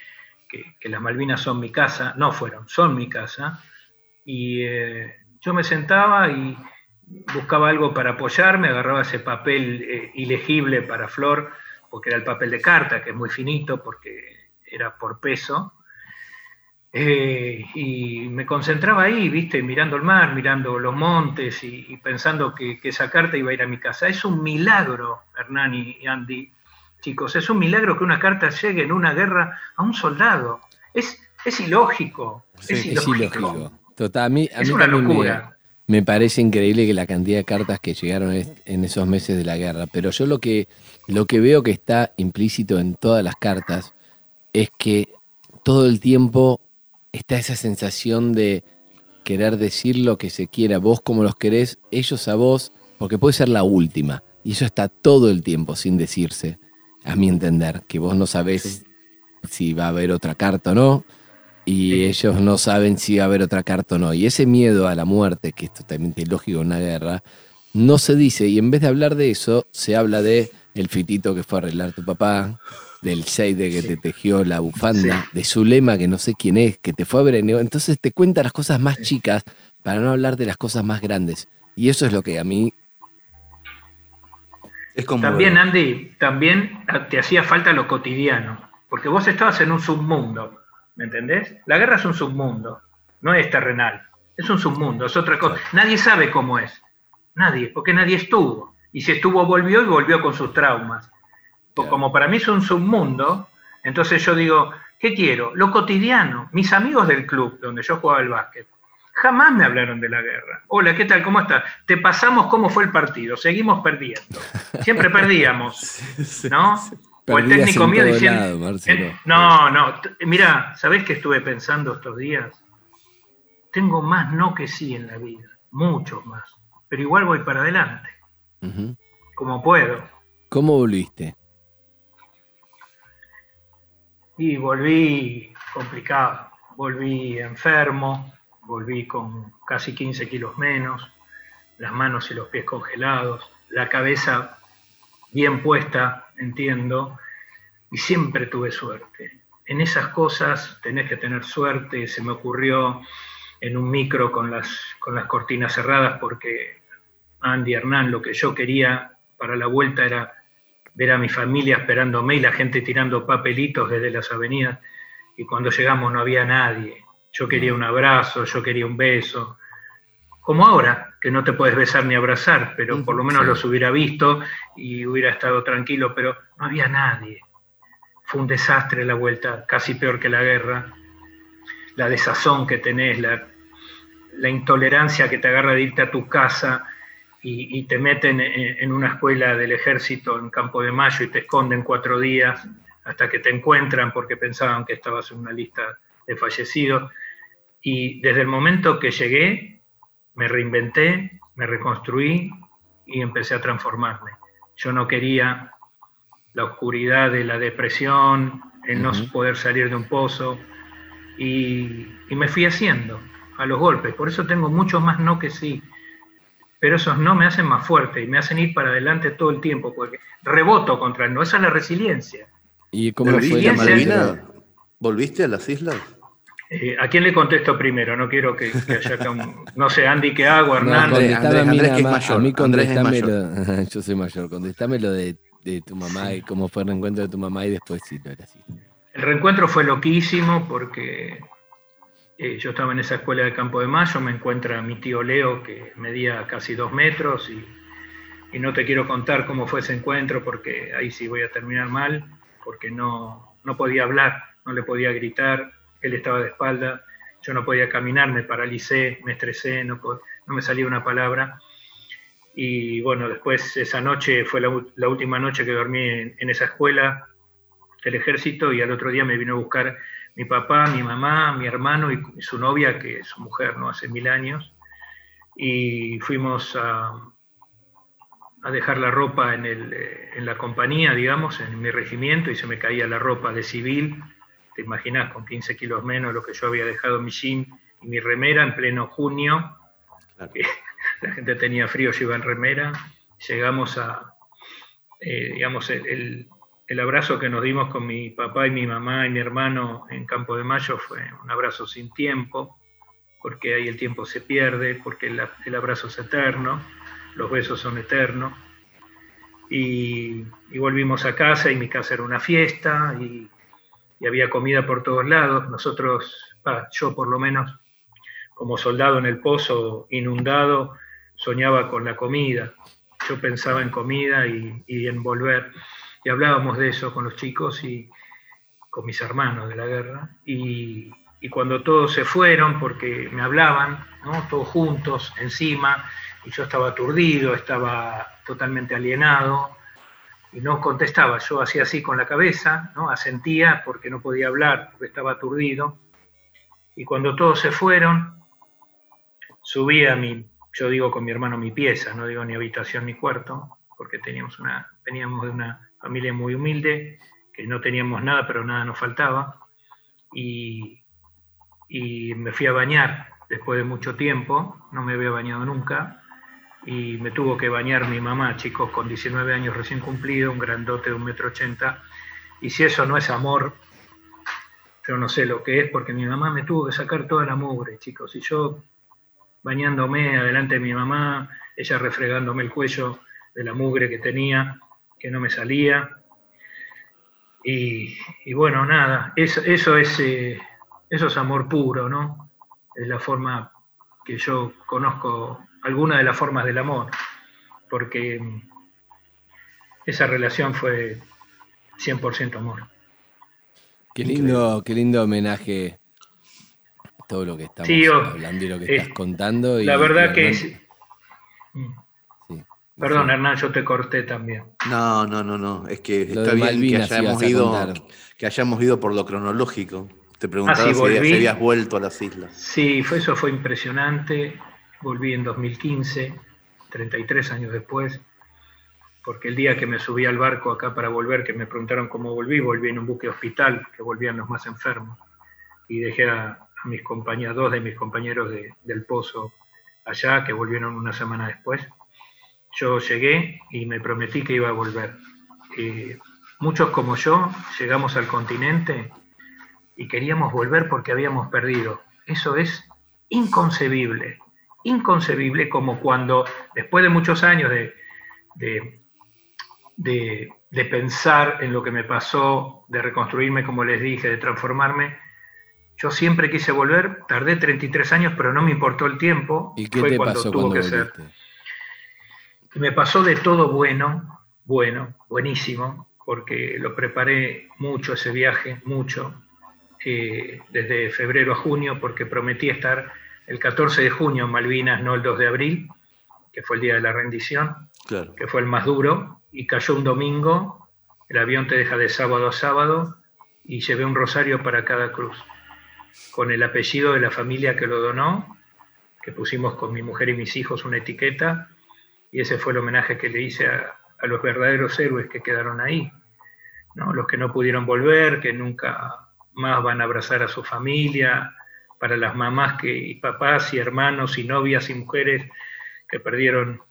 que, las Malvinas son mi casa, no fueron, son mi casa. Y eh, yo me sentaba y buscaba algo para apoyarme, agarraba ese papel eh, ilegible para Flor porque era el papel de carta, que es muy finito, porque era por peso. Eh, y me concentraba ahí, viste, mirando el mar, mirando los montes y, pensando que, esa carta iba a ir a mi casa. Es un milagro, Hernán y Andy, chicos, es un milagro que una carta llegue en una guerra a un soldado. Es, es ilógico. es, ilógico.
Total, a mí, es una locura. Me, parece increíble que la cantidad de cartas que llegaron en esos meses de la guerra, pero yo lo que lo que veo que está implícito en todas las cartas es que todo el tiempo está esa sensación de querer decir lo que se quiera, vos como los querés, ellos a vos, porque puede ser la última. Y eso está todo el tiempo sin decirse, a mi entender, que vos no sabés si va a haber otra carta o no, y ellos no saben si va a haber otra carta o no. Y ese miedo a la muerte, que es totalmente lógico en una guerra, no se dice, y en vez de hablar de eso, se habla de el fitito que fue a arreglar tu papá, del Seide que te tejió la bufanda, de Zulema que no sé quién es, que te fue a ver en... Entonces te cuenta las cosas más chicas para no hablar de las cosas más grandes. Y eso es lo que a mí...
Es como... También, Andy, también te hacía falta lo cotidiano, porque vos estabas en un submundo, ¿me entendés? La guerra es un submundo, no es terrenal, es un submundo, es otra cosa. Nadie sabe cómo es, nadie, porque nadie estuvo. Y si estuvo, volvió y volvió con sus traumas. Pues como para mí es un submundo, entonces yo digo, ¿qué quiero? Lo cotidiano. Mis amigos del club donde yo jugaba el básquet, jamás me hablaron de la guerra. Hola, ¿qué tal? ¿Cómo estás? Te pasamos cómo fue el partido. Seguimos perdiendo. Siempre perdíamos. ¿No? O el técnico mío diciendo. no, no. Mira, ¿sabés qué estuve pensando estos días? Tengo más no que sí en la vida. Muchos más. Pero igual voy para adelante como puedo.
¿Cómo volviste?
Y volví complicado, volví enfermo, volví con casi 15 kilos menos, las manos y los pies congelados, la cabeza bien puesta, entiendo, y siempre tuve suerte. En esas cosas tenés que tener suerte, se me ocurrió en un micro con las, con las cortinas cerradas porque Andy, Hernán, lo que yo quería para la vuelta era ver a mi familia esperándome y la gente tirando papelitos desde las avenidas. Y cuando llegamos no había nadie. Yo quería un abrazo, yo quería un beso. Como ahora, que no te puedes besar ni abrazar, pero por lo menos los hubiera visto y hubiera estado tranquilo, pero no había nadie. Fue un desastre la vuelta, casi peor que la guerra. La desazón que tenés, la, la intolerancia que te agarra de irte a tu casa, y, te meten en, una escuela del ejército en Campo de Mayo y te esconden cuatro días hasta que te encuentran porque pensaban que estabas en una lista de fallecidos. Y desde el momento que llegué, me reinventé, me reconstruí y empecé a transformarme. Yo no quería la oscuridad de la depresión, el no poder salir de un pozo, y, y me fui haciendo a los golpes. Por eso tengo mucho más no que sí pero esos no me hacen más fuerte y me hacen ir para adelante todo el tiempo, porque reboto contra el no. Esa es la resiliencia.
¿Y cómo fue la Malvina? ¿Volviste a las islas?
Eh, ¿A quién le contesto primero? No quiero que, haya un, No sé, Andy, ¿qué hago? Hernán.
Andrés, Andrés, Andrés, que es mayor. A mí contestame lo, yo soy mayor. Contestame lo de, tu mamá y cómo fue el reencuentro de tu mamá y después sí lo era así.
el reencuentro fue loquísimo porque eh, yo estaba en esa escuela de Campo de Mayo, me encuentra mi tío Leo que medía casi dos metros y, y no te quiero contar cómo fue ese encuentro porque ahí sí voy a terminar mal, porque no, no podía hablar, no le podía gritar, él estaba de espalda, yo no podía caminar, me paralicé, me estresé, no, no me salía una palabra. Y bueno, después esa noche fue la, la última noche que dormí en, en, esa escuela del ejército y al otro día me vino a buscar mi papá, mi mamá, mi hermano y su novia, que es su mujer, ¿no? Hace mil años. Y fuimos a, a dejar la ropa en, el, en, la compañía, digamos, en mi regimiento, y se me caía la ropa de civil. Te imaginas, con 15 kilos menos lo que yo había dejado mi jean y mi remera en pleno junio. Claro. La gente tenía frío, yo iba en remera. Llegamos a, eh, digamos, el, el abrazo que nos dimos con mi papá y mi mamá y mi hermano en Campo de Mayo fue un abrazo sin tiempo, porque ahí el tiempo se pierde, porque el, el abrazo es eterno, los besos son eternos. Y, y, volvimos a casa y mi casa era una fiesta y, y había comida por todos lados. Nosotros, bah, yo por lo menos, como soldado en el pozo inundado, soñaba con la comida. Yo pensaba en comida y, en volver y hablábamos de eso con los chicos y con mis hermanos de la guerra. Y, y cuando todos se fueron, porque me hablaban, ¿no? todos juntos, encima, y yo estaba aturdido, estaba totalmente alienado, y no contestaba, yo hacía así con la cabeza, ¿no? asentía porque no podía hablar, porque estaba aturdido. Y cuando todos se fueron, subí a mi, yo digo con mi hermano mi pieza, no digo ni habitación ni cuarto, porque teníamos una, veníamos de una familia muy humilde, que no teníamos nada, pero nada nos faltaba. Y, y, me fui a bañar después de mucho tiempo, no me había bañado nunca, y me tuvo que bañar mi mamá, chicos, con 19 años recién cumplido, un grandote de un metro ochenta. Y si eso no es amor, yo no sé lo que es, porque mi mamá me tuvo que sacar toda la mugre, chicos. Y yo bañándome adelante de mi mamá, ella refregándome el cuello de la mugre que tenía, que no me salía. Y, bueno, nada, eso, eso, es, eh, eso es amor puro, ¿no? Es la forma que yo conozco, alguna de las formas del amor, porque esa relación fue 100% amor.
Qué lindo, qué lindo homenaje todo lo que estamos sí, yo, hablando y lo que eh, estás contando. Y
la verdad que es, Perdón, sí. Hernán, yo te corté también.
No, no, no, no. Es que lo está bien Malvinas que hayamos, ido, que hayamos ido por lo cronológico. Te preguntaba ah, sí, si, si, habías vuelto a las islas.
Sí, fue, eso fue impresionante. Volví en 2015, 33 años después, porque el día que me subí al barco acá para volver, que me preguntaron cómo volví, volví en un buque hospital, que volvían los más enfermos. Y dejé a, mis compañeros, dos de mis compañeros de, del pozo allá, que volvieron una semana después yo llegué y me prometí que iba a volver. Eh, muchos como yo llegamos al continente y queríamos volver porque habíamos perdido. Eso es inconcebible, inconcebible como cuando después de muchos años de, de, de pensar en lo que me pasó, de reconstruirme, como les dije, de transformarme, yo siempre quise volver, tardé 33 años, pero no me importó el tiempo.
¿Y qué Fue te cuando pasó tuvo cuando que ser
me pasó de todo bueno, bueno, buenísimo, porque lo preparé mucho ese viaje, mucho, eh, desde febrero a junio, porque prometí estar el 14 de junio en Malvinas, no el 2 de abril, que fue el día de la rendición,
claro.
que fue el más duro, y cayó un domingo, el avión te deja de sábado a sábado, y llevé un rosario para cada cruz, con el apellido de la familia que lo donó, que pusimos con mi mujer y mis hijos una etiqueta, y ese fue el homenaje que le hice a, los verdaderos héroes que quedaron ahí, ¿no? los que no pudieron volver, que nunca más van a abrazar a su familia, para las mamás que, y papás y hermanos y novias y mujeres que perdieron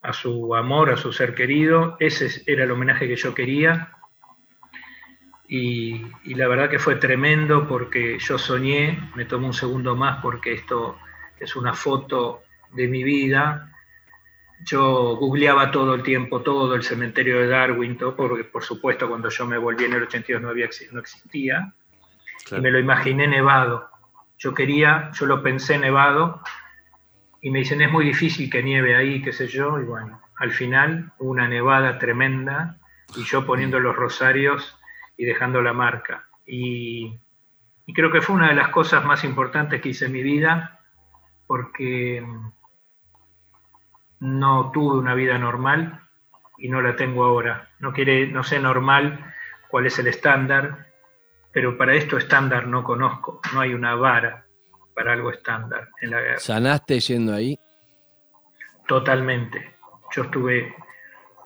a su amor, a su ser querido. Ese era el homenaje que yo quería. Y, y, la verdad que fue tremendo porque yo soñé, me tomo un segundo más porque esto es una foto de mi vida, yo googleaba todo el tiempo, todo el cementerio de Darwin, todo, porque por supuesto cuando yo me volví en el 82 no, había, no existía, y me lo imaginé nevado. Yo quería, yo lo pensé nevado, y me dicen, es muy difícil que nieve ahí, qué sé yo, y bueno, al final una nevada tremenda, y yo poniendo los rosarios y dejando la marca. Y, y creo que fue una de las cosas más importantes que hice en mi vida, porque no tuve una vida normal y no la tengo ahora. No, quiere, no sé normal cuál es el estándar, pero para esto estándar no conozco, no hay una vara para algo estándar en la guerra.
¿Sanaste yendo ahí?
Totalmente. Yo estuve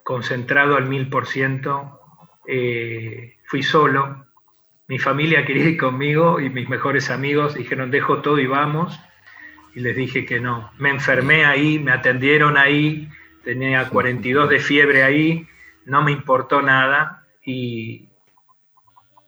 concentrado al mil por ciento, eh, fui solo, mi familia quería ir conmigo y mis mejores amigos dijeron dejo todo y vamos, y les dije que no. Me enfermé ahí, me atendieron ahí, tenía 42 de fiebre ahí, no me importó nada y,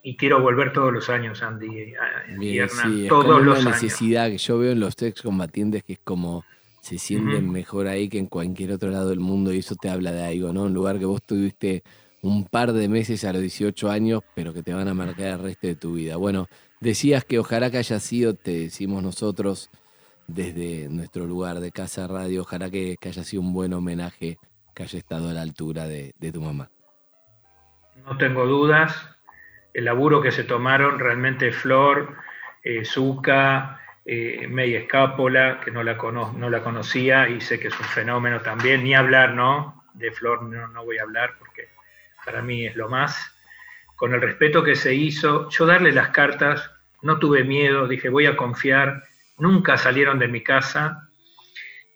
y quiero volver todos los años, Andy.
Y Hernán, todos los una necesidad que yo veo en los excombatientes que es como se sienten mejor ahí que en cualquier otro lado del mundo y eso te habla de algo, ¿no? Un lugar que vos tuviste un par de meses a los 18 años, pero que te van a marcar el resto de tu vida. Bueno, decías que ojalá que haya sido, te decimos nosotros, desde nuestro lugar de Casa Radio. Ojalá que, haya sido un buen homenaje, que haya estado a la altura de, tu mamá.
No tengo dudas. El laburo que se tomaron realmente Flor, eh, Zucca, eh, May Escápola, que no la, no la conocía y sé que es un fenómeno también. Ni hablar, ¿no? De Flor no, no voy a hablar porque para mí es lo más. Con el respeto que se hizo, yo darle las cartas, no tuve miedo, dije voy a confiar nunca salieron de mi casa,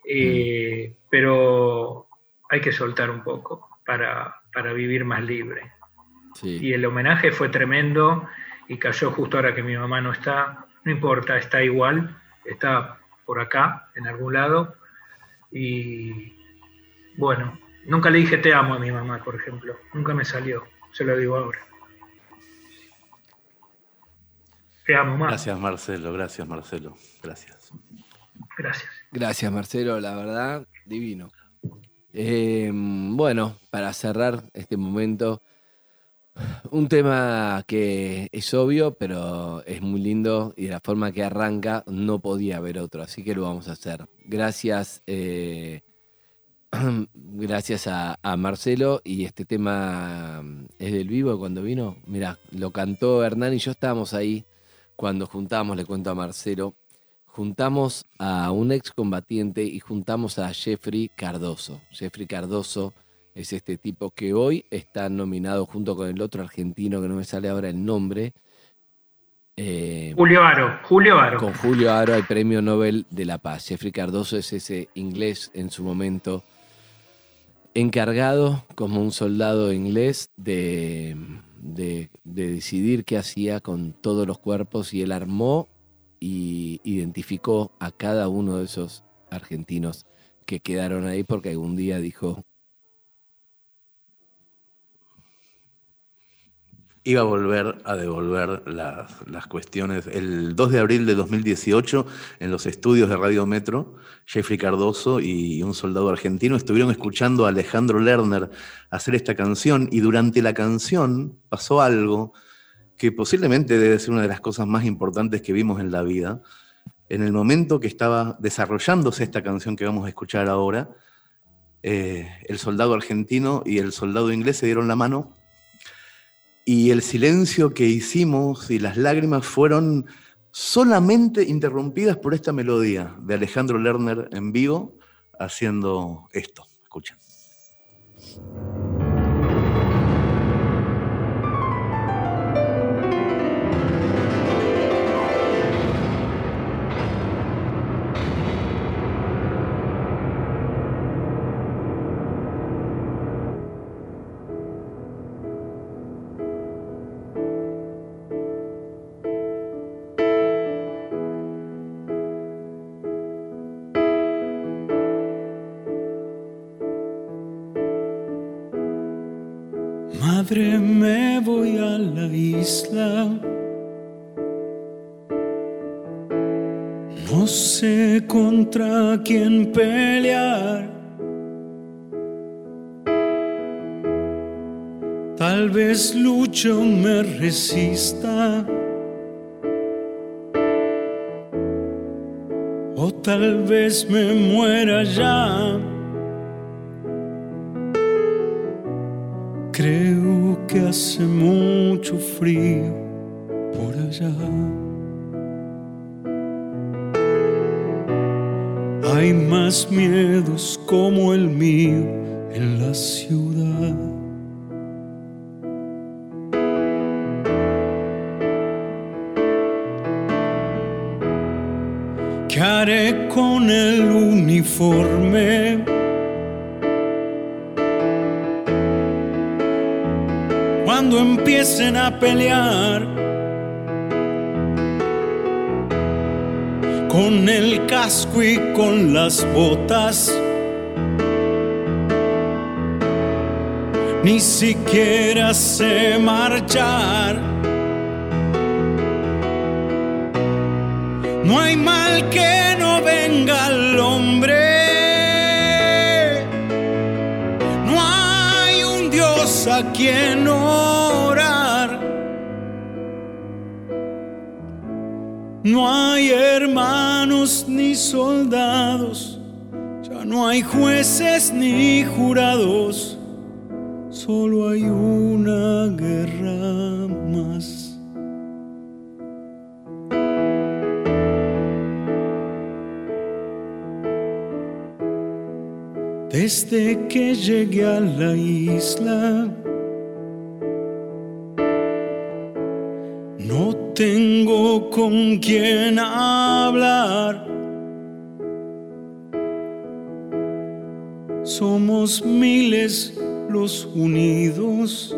eh, pero hay que soltar un poco para, vivir más libre. Y el homenaje fue tremendo y cayó justo ahora que mi mamá no está, no importa, está igual, está por acá, en algún lado. Y bueno, nunca le dije te amo a mi mamá, por ejemplo, nunca me salió, se lo digo ahora. Te amo más.
Gracias, Marcelo. Gracias, Marcelo. Gracias.
Gracias.
Gracias, Marcelo. La verdad, divino. Eh, bueno, para cerrar este momento, un tema que es obvio, pero es muy lindo y de la forma que arranca no podía haber otro, así que lo vamos a hacer. Gracias, eh, gracias a, a, Marcelo y este tema es del vivo cuando vino. Mira, lo cantó Hernán y yo estábamos ahí cuando juntamos, le cuento a Marcelo, juntamos a un excombatiente y juntamos a Jeffrey Cardoso. Jeffrey Cardoso es este tipo que hoy está nominado junto con el otro argentino que no me sale ahora el nombre.
Eh, Julio Aro, Julio Aro.
Con Julio Aro al Premio Nobel de la Paz. Jeffrey Cardoso es ese inglés en su momento encargado como un soldado inglés de de, decidir qué hacía con todos los cuerpos y él armó y identificó a cada uno de esos argentinos que quedaron ahí porque algún día dijo,
iba a volver a devolver las, cuestiones. El 2 de abril de 2018, en los estudios de Radio Metro, Jeffrey Cardoso y un soldado argentino estuvieron escuchando a Alejandro Lerner hacer esta canción y durante la canción pasó algo que posiblemente debe ser una de las cosas más importantes que vimos en la vida. En el momento que estaba desarrollándose esta canción que vamos a escuchar ahora, eh, el soldado argentino y el soldado inglés se dieron la mano y el silencio que hicimos y las lágrimas fueron solamente interrumpidas por esta melodía de Alejandro Lerner en vivo haciendo esto. Escuchen.
contra quien pelear. Tal vez lucho, me resista. O tal vez me muera ya. Creo que hace mucho frío por allá. Hay más miedos como el mío en la ciudad. ¿Qué haré con el uniforme? Cuando empiecen a pelear con el casco y con las botas. Ni siquiera sé marchar. No hay mal que no venga al hombre. No hay un Dios a quien orar. No hay hermanos ni soldados. Ya no hay jueces ni jurados. Solo hay una guerra más. Desde que llegué a la isla, tengo con quién hablar. Somos miles los unidos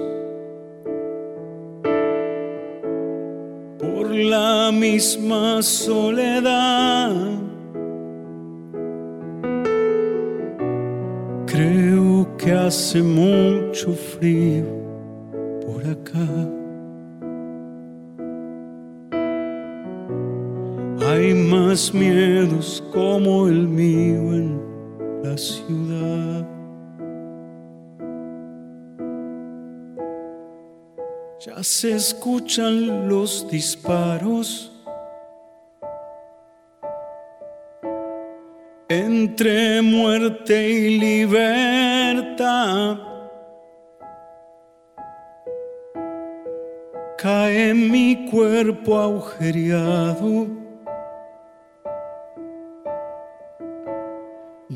por la misma soledad. Creo que hace mucho frío por acá. Hay más miedos como el mío en la ciudad. Ya se escuchan los disparos. entre muerte y libertad. Cae mi cuerpo agujereado.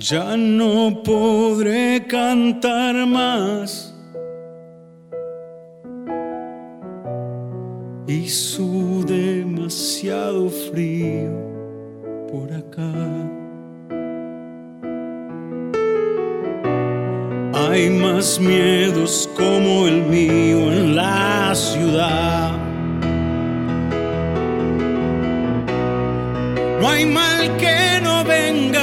Ya no podré cantar más. Hizo demasiado frío por acá. Hay más miedos como el mío en la ciudad. No hay mal que no venga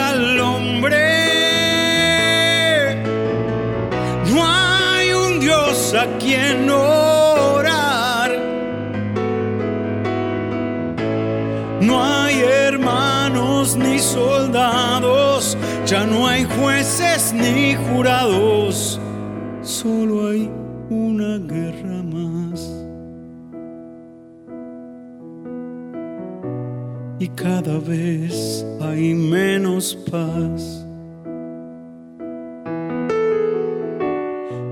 orar. No hay hermanos ni soldados. Ya no hay jueces ni jurados, solo hay una guerra más. Y cada vez hay menos paz.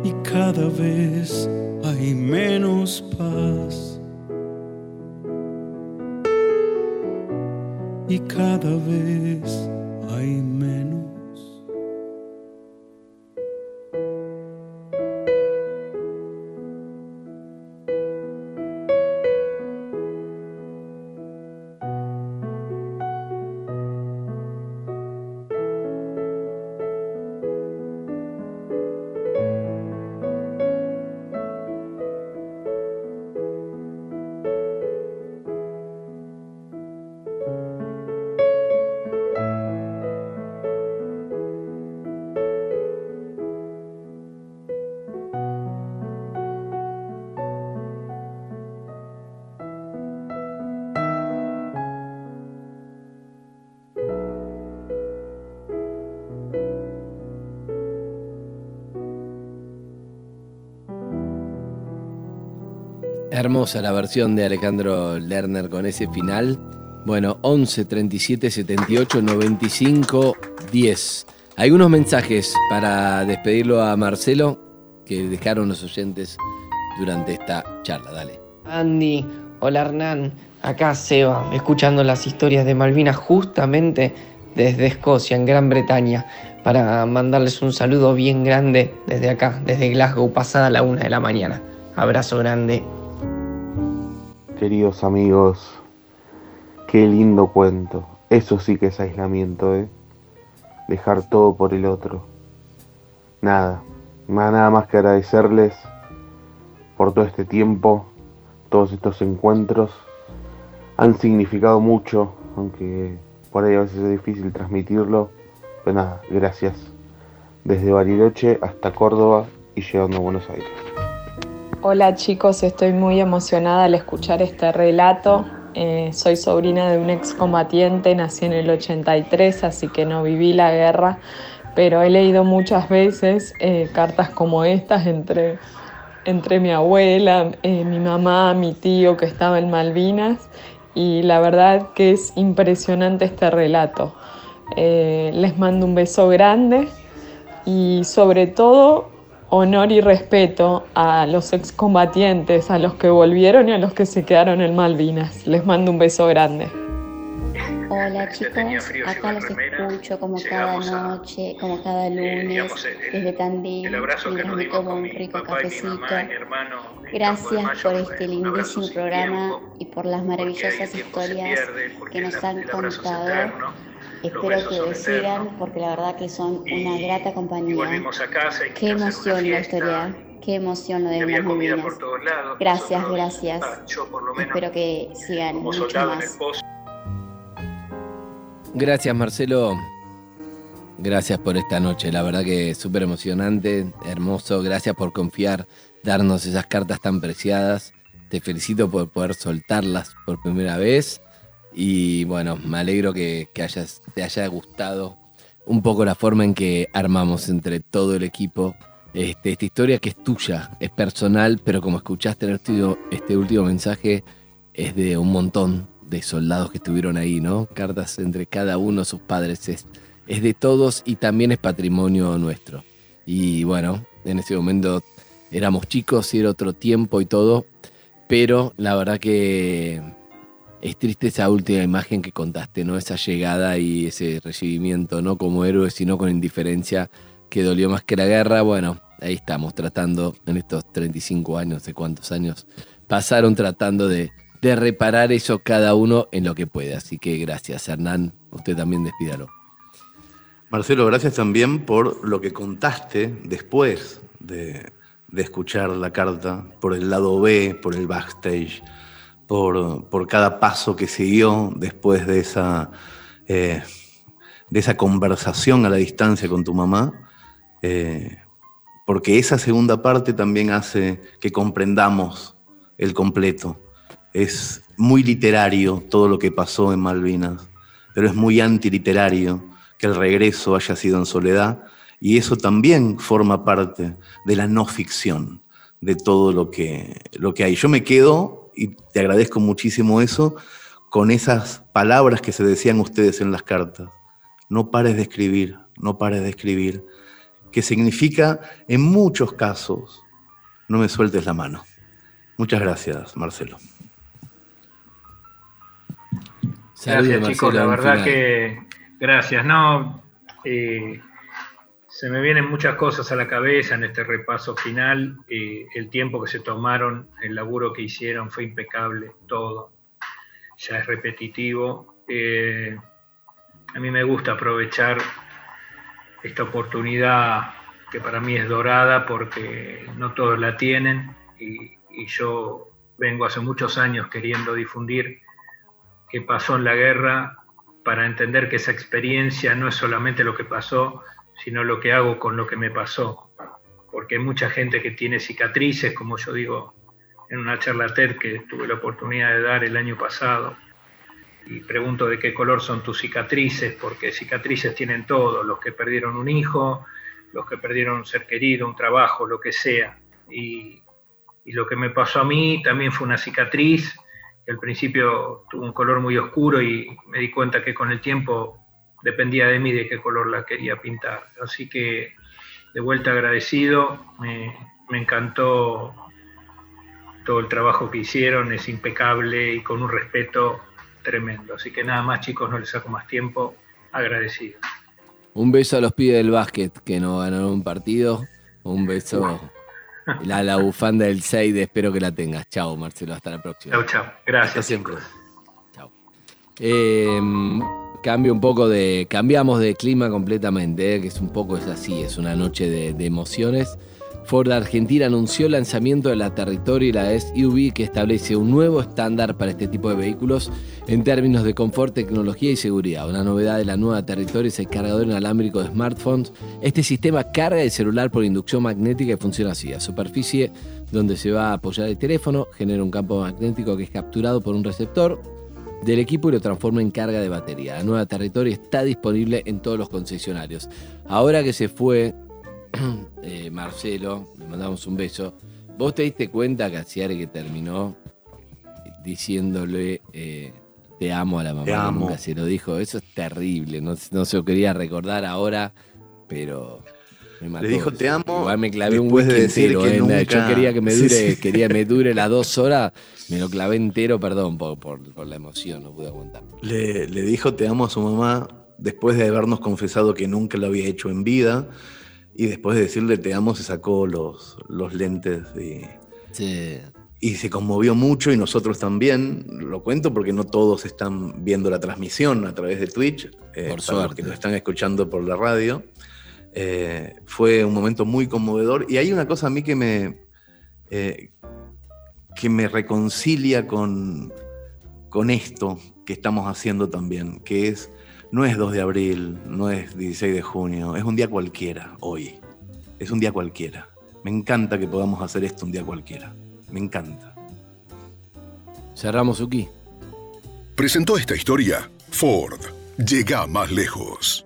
Y cada vez hay menos paz. Y cada vez
Hermosa la versión de Alejandro Lerner con ese final. Bueno, 11 37 78 95 10. Algunos mensajes para despedirlo a Marcelo que dejaron los oyentes durante esta charla. Dale.
Andy, hola Hernán, acá Seba, escuchando las historias de Malvinas justamente desde Escocia, en Gran Bretaña, para mandarles un saludo bien grande desde acá, desde Glasgow, pasada la una de la mañana. Abrazo grande.
Queridos amigos, qué lindo cuento. Eso sí que es aislamiento, ¿eh? Dejar todo por el otro. Nada, nada más que agradecerles por todo este tiempo, todos estos encuentros. Han significado mucho, aunque por ahí a veces es difícil transmitirlo. Pero nada, gracias. Desde Bariloche hasta Córdoba y llegando a Buenos Aires.
Hola chicos, estoy muy emocionada al escuchar este relato. Eh, soy sobrina de un excombatiente, nací en el 83, así que no viví la guerra, pero he leído muchas veces eh, cartas como estas entre, entre mi abuela, eh, mi mamá, mi tío que estaba en Malvinas, y la verdad que es impresionante este relato. les mando un beso grande y sobre todo honor y respeto a los excombatientes, a los que volvieron y a los que se quedaron en Malvinas. Les mando un beso grande.
Hola chicos, acá los escucho como cada noche, como cada lunes, desde Tandil, mientras me tomo un rico cafecito. Gracias por este lindísimo programa y por las maravillosas historias que nos han contado Espero que lo sigan porque la verdad que son una grata compañía. Qué emoción la historia, qué emoción lo de las. Gracias, gracias. Espero que sigan mucho más.
Gracias Marcelo. Gracias por esta noche, la verdad que es súper emocionante, hermoso. Gracias por confiar, darnos esas cartas tan preciadas. Te felicito por poder soltarlas por primera vez y bueno, me alegro que, hayas, te haya gustado un poco la forma en que armamos entre todo el equipo este, esta historia que es tuya, es personal, pero como escuchaste en el este último mensaje es de un montón de soldados que estuvieron ahí, ¿no? Cartas entre cada uno, sus padres, es, es de todos y también es patrimonio nuestro. Y bueno, en ese momento éramos chicos y era otro tiempo y todo, pero la verdad que es triste esa última imagen que contaste, ¿no? Esa llegada y ese recibimiento, no como héroe, sino con indiferencia, que dolió más que la guerra. Bueno, ahí estamos tratando en estos 35 años, de cuántos años pasaron tratando de, reparar eso cada uno en lo que puede. Así que gracias, Hernán. Usted también despídalo.
Marcelo, gracias también por lo que contaste después de, de escuchar la carta, por el lado B, por el backstage por, cada paso que siguió después de esa, eh, de esa conversación a la distancia con tu mamá, eh, porque esa segunda parte también hace que comprendamos el completo. Es muy literario todo lo que pasó en Malvinas, pero es muy antiliterario que el regreso haya sido en soledad y eso también forma parte de la no ficción de todo lo que, lo que hay. Yo me quedo y te agradezco muchísimo eso, con esas palabras que se decían ustedes en las cartas. No pares de escribir, no pares de escribir, que significa en muchos casos, no me sueltes la mano. Muchas gracias, Marcelo.
Gracias, chicos, la verdad que gracias. No, eh, se me vienen muchas cosas a la cabeza en este repaso final. Eh, el tiempo que se tomaron, el laburo que hicieron fue impecable, todo. Ya es repetitivo. Eh, a mí me gusta aprovechar esta oportunidad que para mí es dorada porque no todos la tienen y, y yo vengo hace muchos años queriendo difundir qué pasó en la guerra para entender que esa experiencia no es solamente lo que pasó, sino lo que hago con lo que me pasó. Porque hay mucha gente que tiene cicatrices, como yo digo en una charla TED que tuve la oportunidad de dar el año pasado, y pregunto de qué color son tus cicatrices, porque cicatrices tienen todo, los que perdieron un hijo, los que perdieron un ser querido, un trabajo, lo que sea. Y, y lo que me pasó a mí también fue una cicatriz, que al principio tuvo un color muy oscuro y me di cuenta que con el tiempo dependía de mí de qué color la quería pintar. Así que de vuelta agradecido, me, me encantó todo el trabajo que hicieron, es impecable y con un respeto tremendo. Así que nada más chicos, no les saco más tiempo, agradecido.
Un beso a los pibes del básquet que no ganaron un partido. Un beso la, la bufanda del 6, espero que la tengas. Chao, Marcelo, hasta la próxima.
Chao, chao. Gracias.
siempre. Chao. Em, cambio un poco de. Cambiamos de clima completamente, eh, que es un poco es así, es una noche de, emociones. Ford Argentina anunció el lanzamiento de la Territory la SUV que establece un nuevo estándar para este tipo de vehículos en términos de confort, tecnología y seguridad. Una novedad de la nueva Territory es el cargador inalámbrico de smartphones. Este sistema carga el celular por inducción magnética y funciona así. A superficie donde se va a apoyar el teléfono genera un campo magnético que es capturado por un receptor del equipo y lo transforma en carga de batería. La nueva Territory está disponible en todos los concesionarios. Ahora que se fue Eh, Marcelo, le mandamos un beso. ¿Vos te diste cuenta, Casiare, que terminó diciéndole eh, te amo a la mamá?
Te amo.
Nunca se lo dijo. Eso es terrible. No, no se lo quería recordar ahora, pero. Me mató.
Le dijo te amo.
Igual me clavé un
después de
whisky
decir
entero,
que
eh.
nunca-
Yo quería que me
Sí,
dure,
sí.
quería me dure las dos horas. Me lo clavé entero, perdón, por, por- por la emoción, no pude aguantar.
Le, le dijo te amo a su mamá después de habernos confesado que nunca lo había hecho en vida. Y después de decirle te amo, se sacó los, los lentes y,
Sí.
y se conmovió mucho y nosotros también. Lo cuento porque no todos están viendo la transmisión a través de Twitch. eh,
Por
para
suerte.
los que lo están escuchando por la radio. Eh, fue un momento muy conmovedor. Y hay una cosa a mí que me, eh, que me reconcilia con, con esto que estamos haciendo también, que es, no es 2 de abril, no es 16 de junio, es un día cualquiera hoy. Es un día cualquiera. Me encanta que podamos hacer esto un día cualquiera. Me encanta.
Cerramos Uki.
Presentó esta historia Ford. Llega más lejos.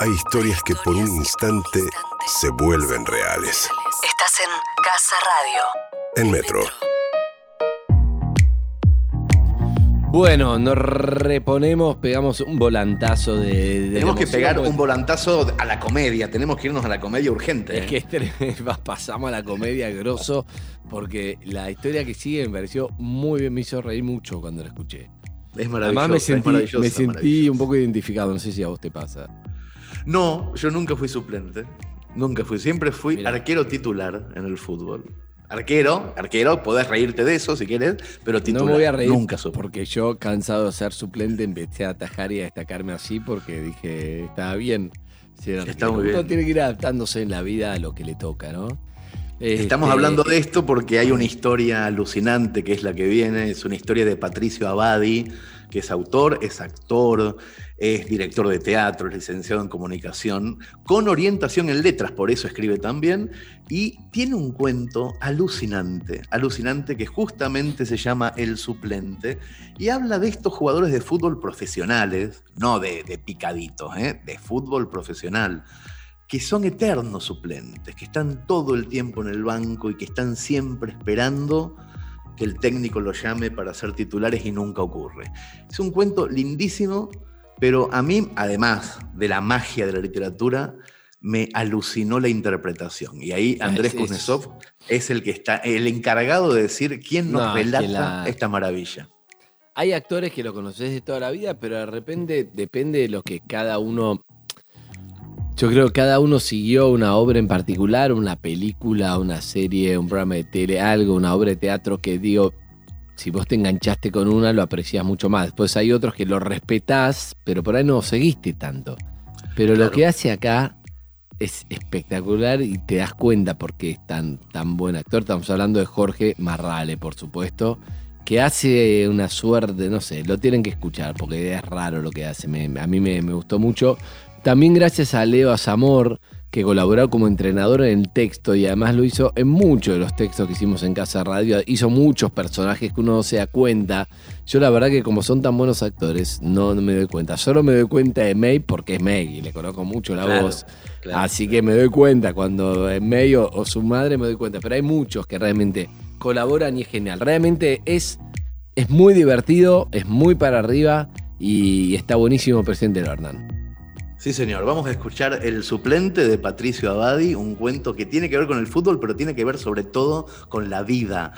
Hay historias que por un instante se vuelven reales.
Estás en Casa Radio.
En Metro.
Bueno, nos reponemos, pegamos un volantazo de. de
Tenemos que pegar
porque
un volantazo a la comedia. Tenemos que irnos a la comedia urgente.
Es
¿eh?
que este- pasamos a la comedia grosso, porque la historia que sigue me pareció muy bien, me hizo reír mucho cuando la escuché.
Es maravilloso.
Además me sentí, me sentí un poco identificado, no sé si a vos te pasa.
No, yo nunca fui suplente. Nunca fui. Siempre fui arquero titular en el fútbol. Arquero, arquero, podés reírte de eso si quieres, pero titular.
No me voy a reír
Nunca suplente.
porque yo, cansado de ser suplente, empecé a atajar y a destacarme así porque dije, estaba bien. ser
Está muy bien.
Uno tiene que ir adaptándose en la vida a lo que le toca, ¿no?
Estamos
Este,
hablando de esto porque hay una historia alucinante que es la que viene. Es una historia de Patricio Abadi, que es autor, es actor, es director de teatro, es licenciado en comunicación, con orientación en letras, por eso escribe también, y tiene un cuento alucinante, alucinante que justamente se llama El suplente, y habla de estos jugadores de fútbol profesionales, no de, de picaditos, ¿eh? de fútbol profesional que son eternos suplentes, que están todo el tiempo en el banco y que están siempre esperando que el técnico lo llame para ser titulares y nunca ocurre. Es un cuento lindísimo, pero a mí, además de la magia de la literatura, me alucinó la interpretación. Y ahí Andrés
es-
Kuznetsov es el que está, el encargado de decir quién nos
No, es que
relata
la-
esta maravilla.
Hay actores que lo conoces de toda la vida, pero de repente depende de lo que cada uno. Yo creo que cada uno siguió una obra en particular, una película, una serie, un programa de tele, algo, una obra de teatro que digo, si vos te enganchaste con una, lo aprecias mucho más. Después hay otros que lo respetás, pero por ahí no seguiste tanto. Pero lo que hace acá es espectacular y te das cuenta por qué es tan, tan buen actor. Estamos hablando de Jorge Marrale, por supuesto, que hace una suerte, no sé, lo tienen que escuchar porque es raro lo que hace. me- a mí me, me gustó mucho. También gracias a Leo Zamor, que colaboró como entrenador en el texto y además lo hizo en muchos de los textos que hicimos en Casa Radio. Hizo muchos personajes que uno no se da cuenta. Yo la verdad que como son tan buenos actores, no, me doy cuenta. Solo me doy cuenta de May porque es May y le conozco mucho la voz. Así que me doy cuenta cuando es May o, su madre me doy cuenta. Pero hay muchos que realmente colaboran y es genial. Realmente es, es muy divertido, es muy para arriba y está buenísimo Presidente Hernán.
Sí, señor. Vamos a escuchar El suplente de Patricio Abadi, un cuento que tiene que ver con el fútbol, pero tiene que ver sobre todo con la vida.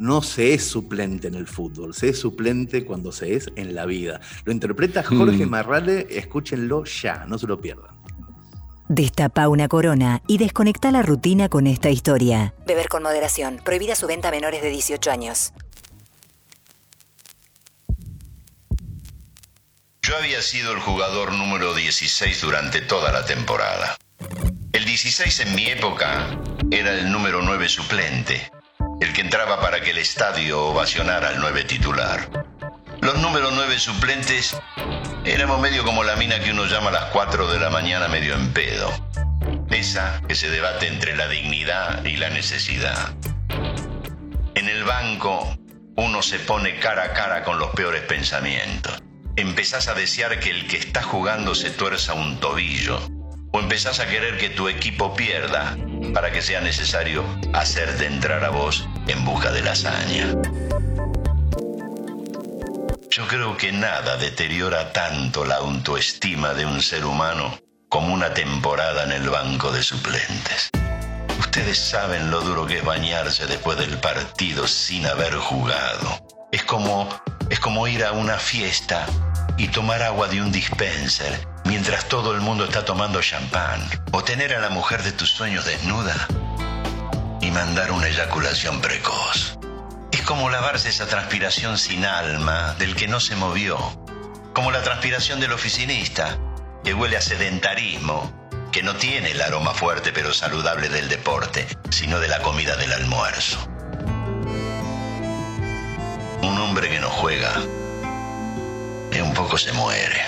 No se es suplente en el fútbol, se es suplente cuando se es en la vida. Lo interpreta Jorge mm. Marrale, escúchenlo ya, no se lo pierdan.
Destapa una corona y desconecta la rutina con esta historia. Beber con moderación. Prohibida su venta a menores de 18 años.
Yo había sido el jugador número 16 durante toda la temporada. El 16 en mi época era el número 9 suplente, el que entraba para que el estadio ovacionara al 9 titular. Los números 9 suplentes éramos medio como la mina que uno llama a las 4 de la mañana medio en pedo. Esa que se debate entre la dignidad y la necesidad. En el banco uno se pone cara a cara con los peores pensamientos empezás a desear que el que está jugando se tuerza un tobillo. O empezás a querer que tu equipo pierda para que sea necesario hacerte entrar a vos en busca de la hazaña. Yo creo que nada deteriora tanto la autoestima de un ser humano como una temporada en el banco de suplentes. Ustedes saben lo duro que es bañarse después del partido sin haber jugado. Es como es como ir a una fiesta y tomar agua de un dispenser mientras todo el mundo está tomando champán. O tener a la mujer de tus sueños desnuda y mandar una eyaculación precoz. Es como lavarse esa transpiración sin alma del que no se movió. Como la transpiración del oficinista, que huele a sedentarismo, que no tiene el aroma fuerte pero saludable del deporte, sino de la comida del almuerzo. Un hombre que no juega, y un poco se muere.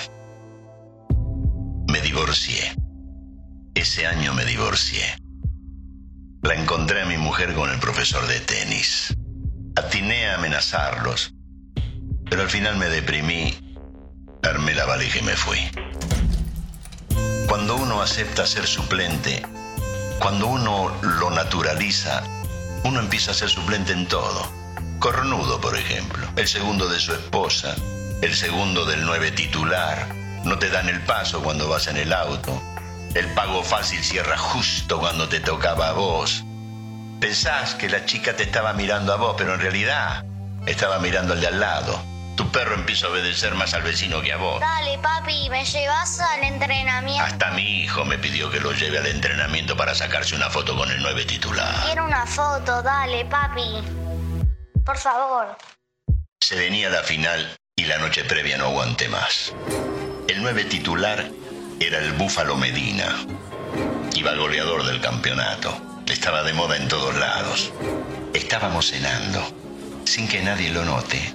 Me divorcié. Ese año me divorcié. La encontré a mi mujer con el profesor de tenis. Atiné a amenazarlos, pero al final me deprimí, armé la valija y me fui. Cuando uno acepta ser suplente, cuando uno lo naturaliza, uno empieza a ser suplente en todo. Cornudo, por ejemplo, el segundo de su esposa, el segundo del nueve titular. No te dan el paso cuando vas en el auto. El pago fácil cierra justo cuando te tocaba a vos. Pensás que la chica te estaba mirando a vos, pero en realidad estaba mirando al de al lado. Tu perro empieza a obedecer más al vecino que a vos.
Dale, papi, ¿me llevas al entrenamiento?
Hasta mi hijo me pidió que lo lleve al entrenamiento para sacarse una foto con el nueve titular.
Quiero una foto, dale, papi. Por favor.
Se venía la final y la noche previa no aguanté más. El nueve titular era el Búfalo Medina. Iba goleador del campeonato. Estaba de moda en todos lados. Estábamos cenando. Sin que nadie lo note.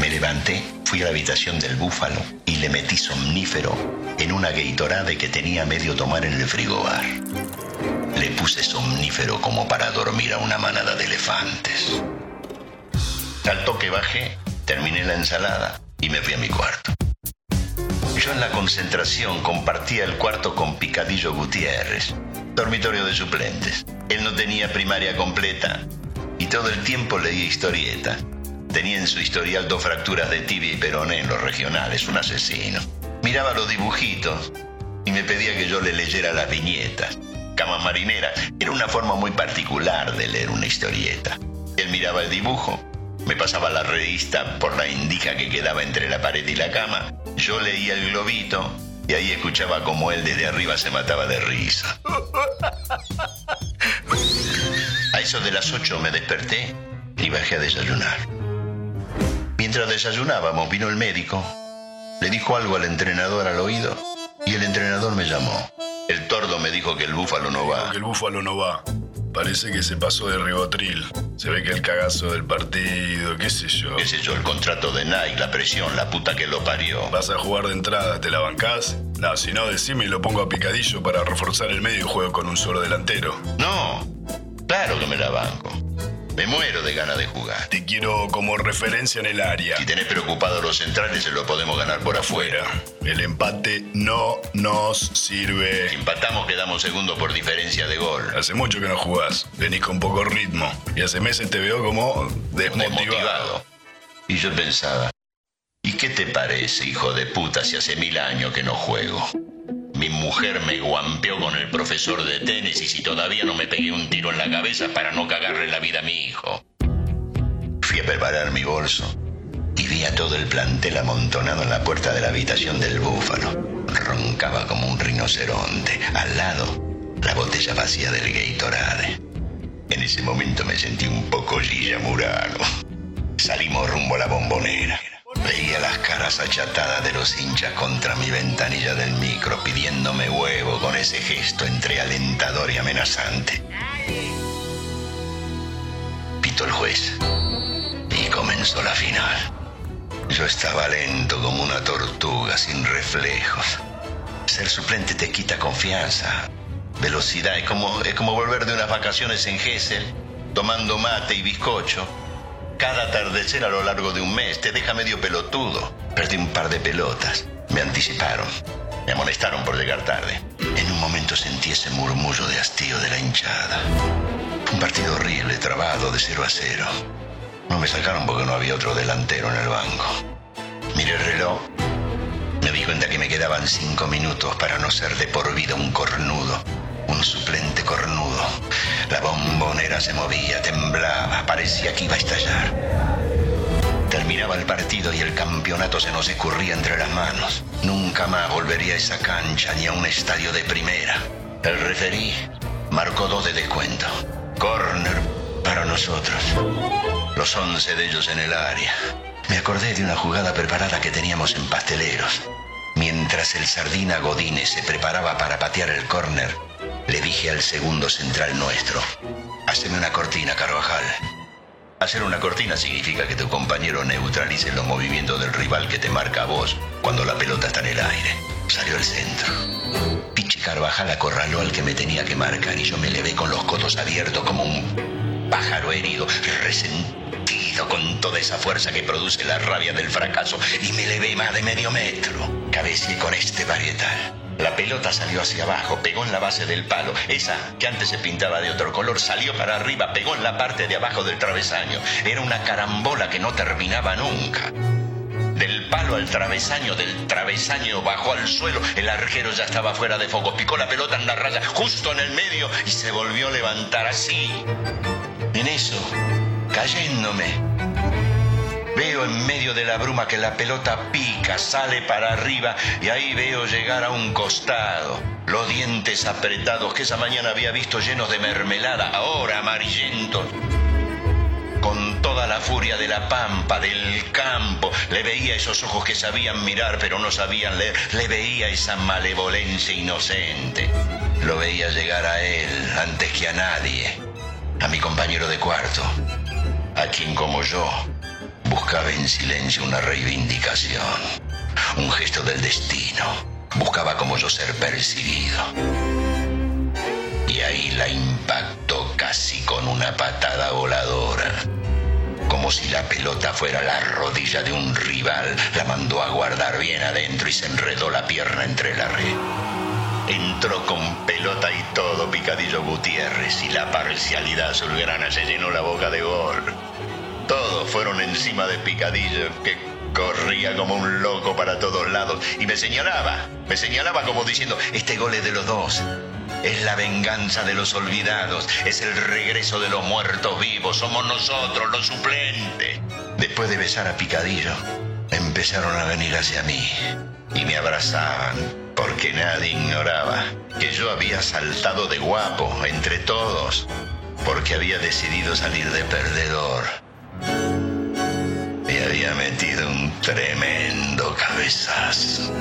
Me levanté, fui a la habitación del búfalo y le metí somnífero en una Gatorade que tenía medio tomar en el frigobar. Le puse somnífero como para dormir a una manada de elefantes. Al toque bajé, terminé la ensalada y me fui a mi cuarto. Yo en la concentración compartía el cuarto con Picadillo Gutiérrez, dormitorio de suplentes. Él no tenía primaria completa y todo el tiempo leía historieta. Tenía en su historial dos fracturas de tibia y peroné en los regionales, un asesino. Miraba los dibujitos y me pedía que yo le leyera las viñetas. Cama marinera era una forma muy particular de leer una historieta. Él miraba el dibujo me pasaba la revista por la indica que quedaba entre la pared y la cama. Yo leía el globito y ahí escuchaba como él desde arriba se mataba de risa. A eso de las ocho me desperté y bajé a desayunar. Mientras desayunábamos vino el médico, le dijo algo al entrenador al oído y el entrenador me llamó. El tordo me dijo que el búfalo no va.
El búfalo no va. Parece que se pasó de ribotril. Se ve que el cagazo del partido, qué sé yo.
Qué sé yo, el contrato de Nike, la presión, la puta que lo parió.
Vas a jugar de entrada, ¿te la bancás? No, si no, decime y lo pongo a picadillo para reforzar el medio y juego con un solo delantero.
No, claro que me la banco. Me muero de ganas de jugar.
Te quiero como referencia en el área.
Si tenés preocupado los centrales, se lo podemos ganar por afuera.
El empate no nos sirve.
Si empatamos, quedamos segundo por diferencia de gol.
Hace mucho que no jugás. Venís con poco ritmo. Y hace meses te veo como desmotivado.
Desmotivado. Y yo pensaba, ¿y qué te parece, hijo de puta, si hace mil años que no juego? Mi mujer me guampeó con el profesor de tenis y si todavía no me pegué un tiro en la cabeza para no cagarle la vida a mi hijo. Fui a preparar mi bolso y vi a todo el plantel amontonado en la puerta de la habitación del búfalo. Roncaba como un rinoceronte. Al lado, la botella vacía del Gatorade. En ese momento me sentí un poco Gilla Murano. Salimos rumbo a la bombonera. Veía las caras achatadas de los hinchas contra mi ventanilla del micro pidiéndome huevo con ese gesto entre alentador y amenazante. Pito el juez y comenzó la final. Yo estaba lento como una tortuga sin reflejos. Ser suplente te quita confianza, velocidad. Es como, es como volver de unas vacaciones en Gessel, tomando mate y bizcocho cada atardecer a lo largo de un mes te deja medio pelotudo. Perdí un par de pelotas. Me anticiparon. Me amonestaron por llegar tarde. En un momento sentí ese murmullo de hastío de la hinchada. Fue un partido horrible, trabado, de 0 a 0. No me sacaron porque no había otro delantero en el banco. Miré el reloj. Me di cuenta que me quedaban cinco minutos para no ser de por vida un cornudo. Un suplente cornudo. La bombonera se movía, temblaba, parecía que iba a estallar. Terminaba el partido y el campeonato se nos escurría entre las manos. Nunca más volvería a esa cancha ni a un estadio de primera. El referí marcó dos de descuento. Corner para nosotros. Los once de ellos en el área. Me acordé de una jugada preparada que teníamos en Pasteleros. Mientras el sardina Godínez se preparaba para patear el córner, le dije al segundo central nuestro, haceme una cortina, Carvajal. Hacer una cortina significa que tu compañero neutralice los movimientos del rival que te marca a vos cuando la pelota está en el aire. Salió al centro. Pichi Carvajal acorraló al que me tenía que marcar y yo me levé con los cotos abiertos como un pájaro herido, resentido con toda esa fuerza que produce la rabia del fracaso y me levé más de medio metro. Cabeceé con este varietal. La pelota salió hacia abajo, pegó en la base del palo. Esa, que antes se pintaba de otro color, salió para arriba, pegó en la parte de abajo del travesaño. Era una carambola que no terminaba nunca. Del palo al travesaño, del travesaño bajó al suelo. El arquero ya estaba fuera de foco. Picó la pelota en la raya, justo en el medio, y se volvió a levantar así. En eso, cayéndome, Veo en medio de la bruma que la pelota pica, sale para arriba y ahí veo llegar a un costado. Los dientes apretados que esa mañana había visto llenos de mermelada, ahora amarillentos. Con toda la furia de la pampa, del campo, le veía esos ojos que sabían mirar pero no sabían leer, le veía esa malevolencia inocente. Lo veía llegar a él antes que a nadie, a mi compañero de cuarto, a quien como yo Buscaba en silencio una reivindicación, un gesto del destino. Buscaba como yo ser percibido. Y ahí la impactó casi con una patada voladora. Como si la pelota fuera la rodilla de un rival, la mandó a guardar bien adentro y se enredó la pierna entre la red. Entró con pelota y todo Picadillo Gutiérrez y la parcialidad azulgrana se llenó la boca de gol. Todos fueron encima de Picadillo, que corría como un loco para todos lados y me señalaba, me señalaba como diciendo, este gol es de los dos. Es la venganza de los olvidados, es el regreso de los muertos vivos, somos nosotros los suplentes. Después de besar a Picadillo, empezaron a venir hacia mí y me abrazaban, porque nadie ignoraba que yo había saltado de guapo entre todos, porque había decidido salir de perdedor me había metido un tremendo cabezazo.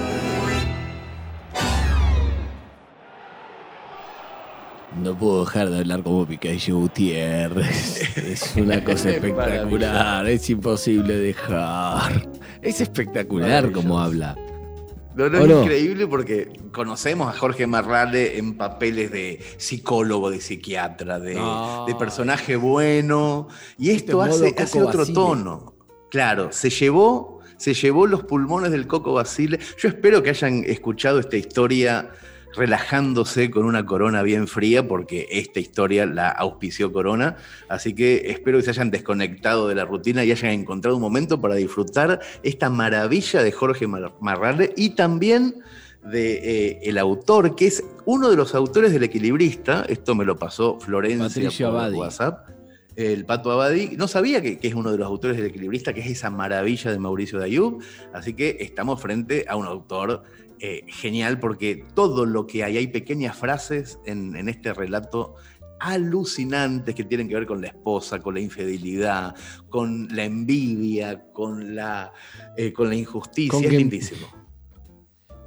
No puedo dejar de hablar como Picadillo Gutiérrez. Es una cosa espectacular. Es imposible dejar. Es espectacular como habla.
No, no, es increíble porque conocemos a Jorge Marrale en papeles de psicólogo, de psiquiatra, de, personaje bueno. Y esto hace, hace otro tono. Claro, se llevó, se llevó los pulmones del Coco Basile. Yo espero que hayan escuchado esta historia relajándose con una corona bien fría, porque esta historia la auspició Corona. Así que espero que se hayan desconectado de la rutina y hayan encontrado un momento para disfrutar esta maravilla de Jorge Marrale y también de eh, el autor, que es uno de los autores del equilibrista. Esto me lo pasó Florencia por WhatsApp el Pato Abadi. No sabía que, es uno de los autores del equilibrista, que es esa maravilla de Mauricio Dayub. Así que estamos frente a un autor eh, genial porque todo lo que hay, hay pequeñas frases en, este relato alucinantes que tienen que ver con la esposa, con la infidelidad, con la envidia, con la, eh, con la injusticia. es lindísimo.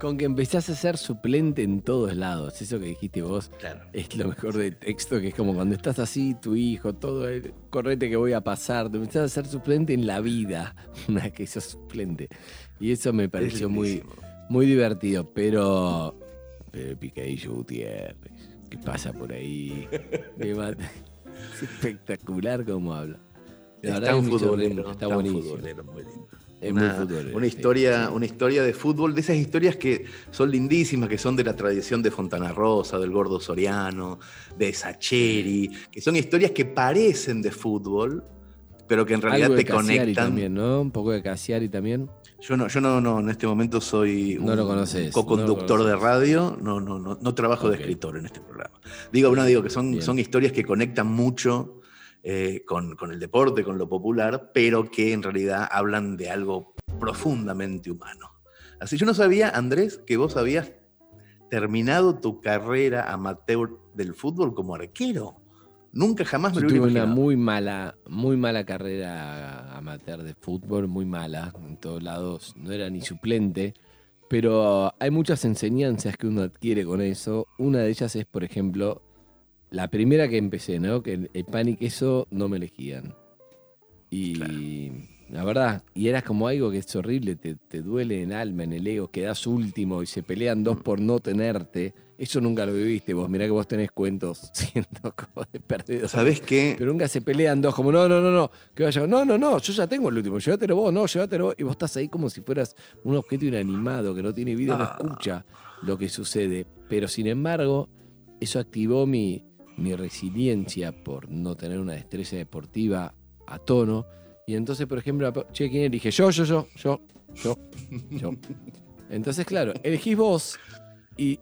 Con que empezás a ser suplente en todos lados. Eso que dijiste vos es lo mejor del texto, que es como cuando estás así, tu hijo, todo, el correte que voy a pasar, te empezás a ser suplente en la vida, una vez que sos suplente. Y eso me pareció muy, muy divertido, pero. Pero Picadillo Gutiérrez, ¿qué pasa por ahí? es espectacular cómo habla.
está un futbolero, está, buenísimo. Es una, muy futbolero, una historia, una historia de fútbol, de esas historias que son lindísimas, que son de la tradición de Fontana Rosa, del Gordo Soriano, de Sacheri, que son historias que parecen de fútbol, pero que en realidad te conectan.
También, ¿no? Un poco de Cassiari también.
Yo no, yo no, no, en este momento soy un co-conductor de radio, no, no, no, no trabajo de escritor en este programa. Digo, no, digo que son, son historias que conectan mucho eh, con, con, el deporte, con lo popular, pero que en realidad hablan de algo profundamente humano. Así yo no sabía, Andrés, que vos habías terminado tu carrera amateur del fútbol como arquero. Nunca jamás me lo
tuve una muy mala, muy mala carrera amateur de fútbol, muy mala, en todos lados, no era ni suplente, pero hay muchas enseñanzas que uno adquiere con eso. Una de ellas es, por ejemplo, la primera que empecé, ¿no? Que el pan y queso no me elegían. Y la verdad, y era como algo que es horrible, te, te duele en alma, en el ego, quedas último y se pelean dos mm. por no tenerte eso nunca lo viviste vos. Mirá que vos tenés cuentos siendo como de perdido.
¿Sabés qué?
Pero nunca se pelean dos, como no, no, no, no. Que vaya, no, no, no, yo ya tengo el último. Llévatelo vos, no, llévatelo vos. Y vos estás ahí como si fueras un objeto inanimado que no tiene vida, no ah. escucha lo que sucede. Pero sin embargo, eso activó mi, mi resiliencia por no tener una destreza deportiva a tono. Y entonces, por ejemplo, che, ¿quién elige? Yo, yo, yo, yo, yo, yo. Entonces, claro, elegís vos y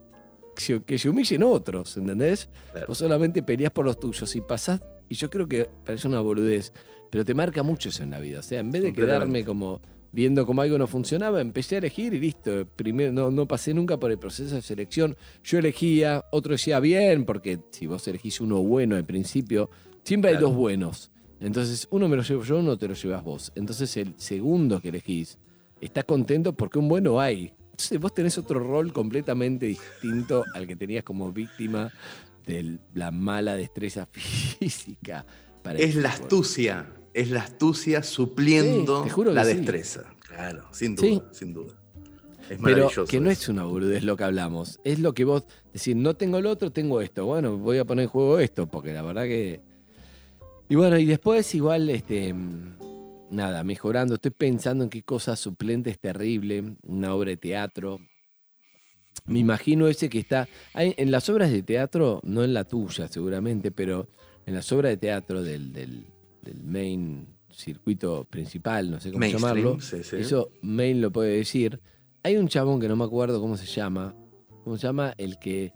que se humillen otros, ¿entendés? Vos solamente peleás por los tuyos y pasás, y yo creo que parece una boludez, pero te marca mucho eso en la vida. O sea, en vez de quedarme como viendo cómo algo no funcionaba, empecé a elegir y listo. Primero, no, no pasé nunca por el proceso de selección. Yo elegía, otro decía bien, porque si vos elegís uno bueno al principio, siempre hay dos buenos. Entonces, uno me lo llevo yo, uno te lo llevas vos. Entonces, el segundo que elegís está contento porque un bueno hay. Entonces vos tenés otro rol completamente distinto al que tenías como víctima de la mala destreza física.
es la astucia, es la astucia supliendo la destreza. Claro, sin duda, sin duda.
Es maravilloso. Pero que no es una burudez lo que hablamos. Es lo que vos decís, no tengo el otro, tengo esto. Bueno, voy a poner en juego esto, porque la verdad que. Y bueno, y después igual, este nada, mejorando. Estoy pensando en qué cosa suplente es terrible, una obra de teatro. Me imagino ese que está. en las obras de teatro, no en la tuya seguramente, pero en las obras de teatro del, del, main circuito principal, no sé cómo llamarlo. Eso main lo puede decir. Hay un chabón que no me acuerdo cómo se llama. ¿Cómo se llama? El que.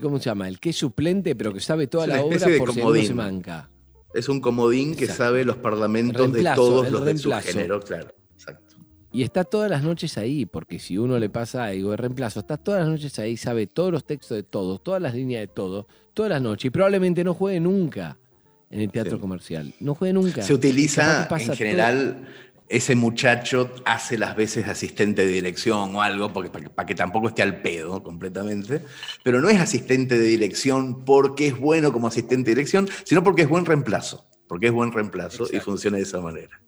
¿Cómo se llama? El que es suplente, pero que sabe toda la obra por si no se manca.
Es un comodín que sabe los parlamentos de todos los de su género, claro. Exacto.
Y está todas las noches ahí, porque si uno le pasa algo de reemplazo, está todas las noches ahí, sabe todos los textos de todos, todas las líneas de todos, todas las noches, y probablemente no juegue nunca en el teatro comercial. No juegue nunca.
Se utiliza en general ese muchacho hace las veces asistente de dirección o algo, porque, para, que tampoco esté al pedo completamente, pero no es asistente de dirección porque es bueno como asistente de dirección, sino porque es buen reemplazo, porque es buen reemplazo y funciona de esa manera.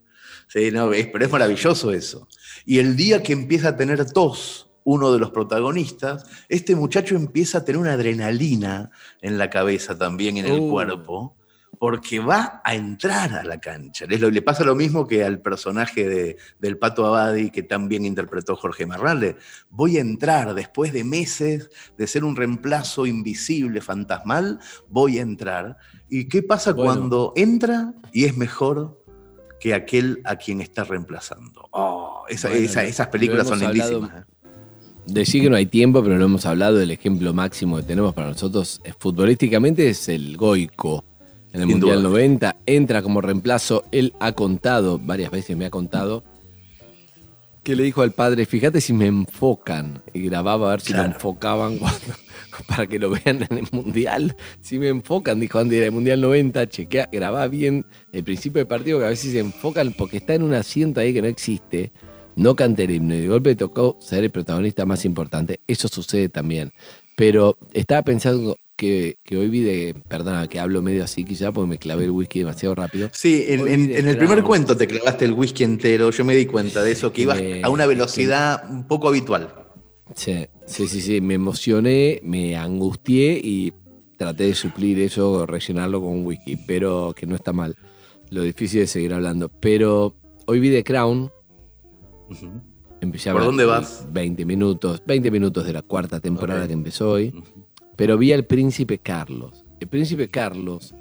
Sí, no, pero es maravilloso eso. Y el día que empieza a tener tos uno de los protagonistas, este muchacho empieza a tener una adrenalina en la cabeza también, en el
Uh.
cuerpo, porque va a entrar a la cancha. Le, le pasa lo mismo que al personaje de- del Pato Abadi, que también interpretó Jorge Marrale. Voy a entrar después de meses de ser un reemplazo invisible, fantasmal, voy a entrar. ¿Y qué pasa
Bueno.
cuando entra y es mejor que aquel a quien está reemplazando? Oh, esa-
Bueno,
esa-
lo-
esas
lo
películas son
hablado-
lindísimas. ¿eh?
Decir que no hay tiempo, pero no hemos hablado del ejemplo máximo que tenemos para nosotros eh, futbolísticamente es el Goico. En el
Sin
Mundial
duda.
90 entra como reemplazo. Él ha contado, varias veces me ha contado, que le dijo al padre, fíjate si me enfocan. Y grababa a ver si lo
Claro.
enfocaban cuando- para que lo vean en el Mundial. Si me enfocan, dijo Andy, en el Mundial 90, chequea, grabá bien el principio del partido, que a veces se enfocan porque está en un asiento ahí que no existe. No canta el himno y de golpe tocó ser el protagonista más importante. Eso sucede también. Pero estaba pensando que, que hoy vi de. Perdona, que hablo medio así quizá porque me clavé el whisky demasiado rápido.
Sí, en, en-
de
el primer cuento te clavaste el whisky entero, yo me di cuenta de eso, que ibas a una velocidad un poco habitual.
Sí, sí, sí, sí. Me emocioné, me angustié y traté de suplir eso, rellenarlo con un whisky, pero que no está mal. Lo difícil es seguir hablando. Pero hoy vi The Crown. Empecé a
¿Por dónde vas?
20 minutos, 20 minutos de la cuarta temporada que empezó hoy. Pero vi al príncipe Carlos. El príncipe Carlos,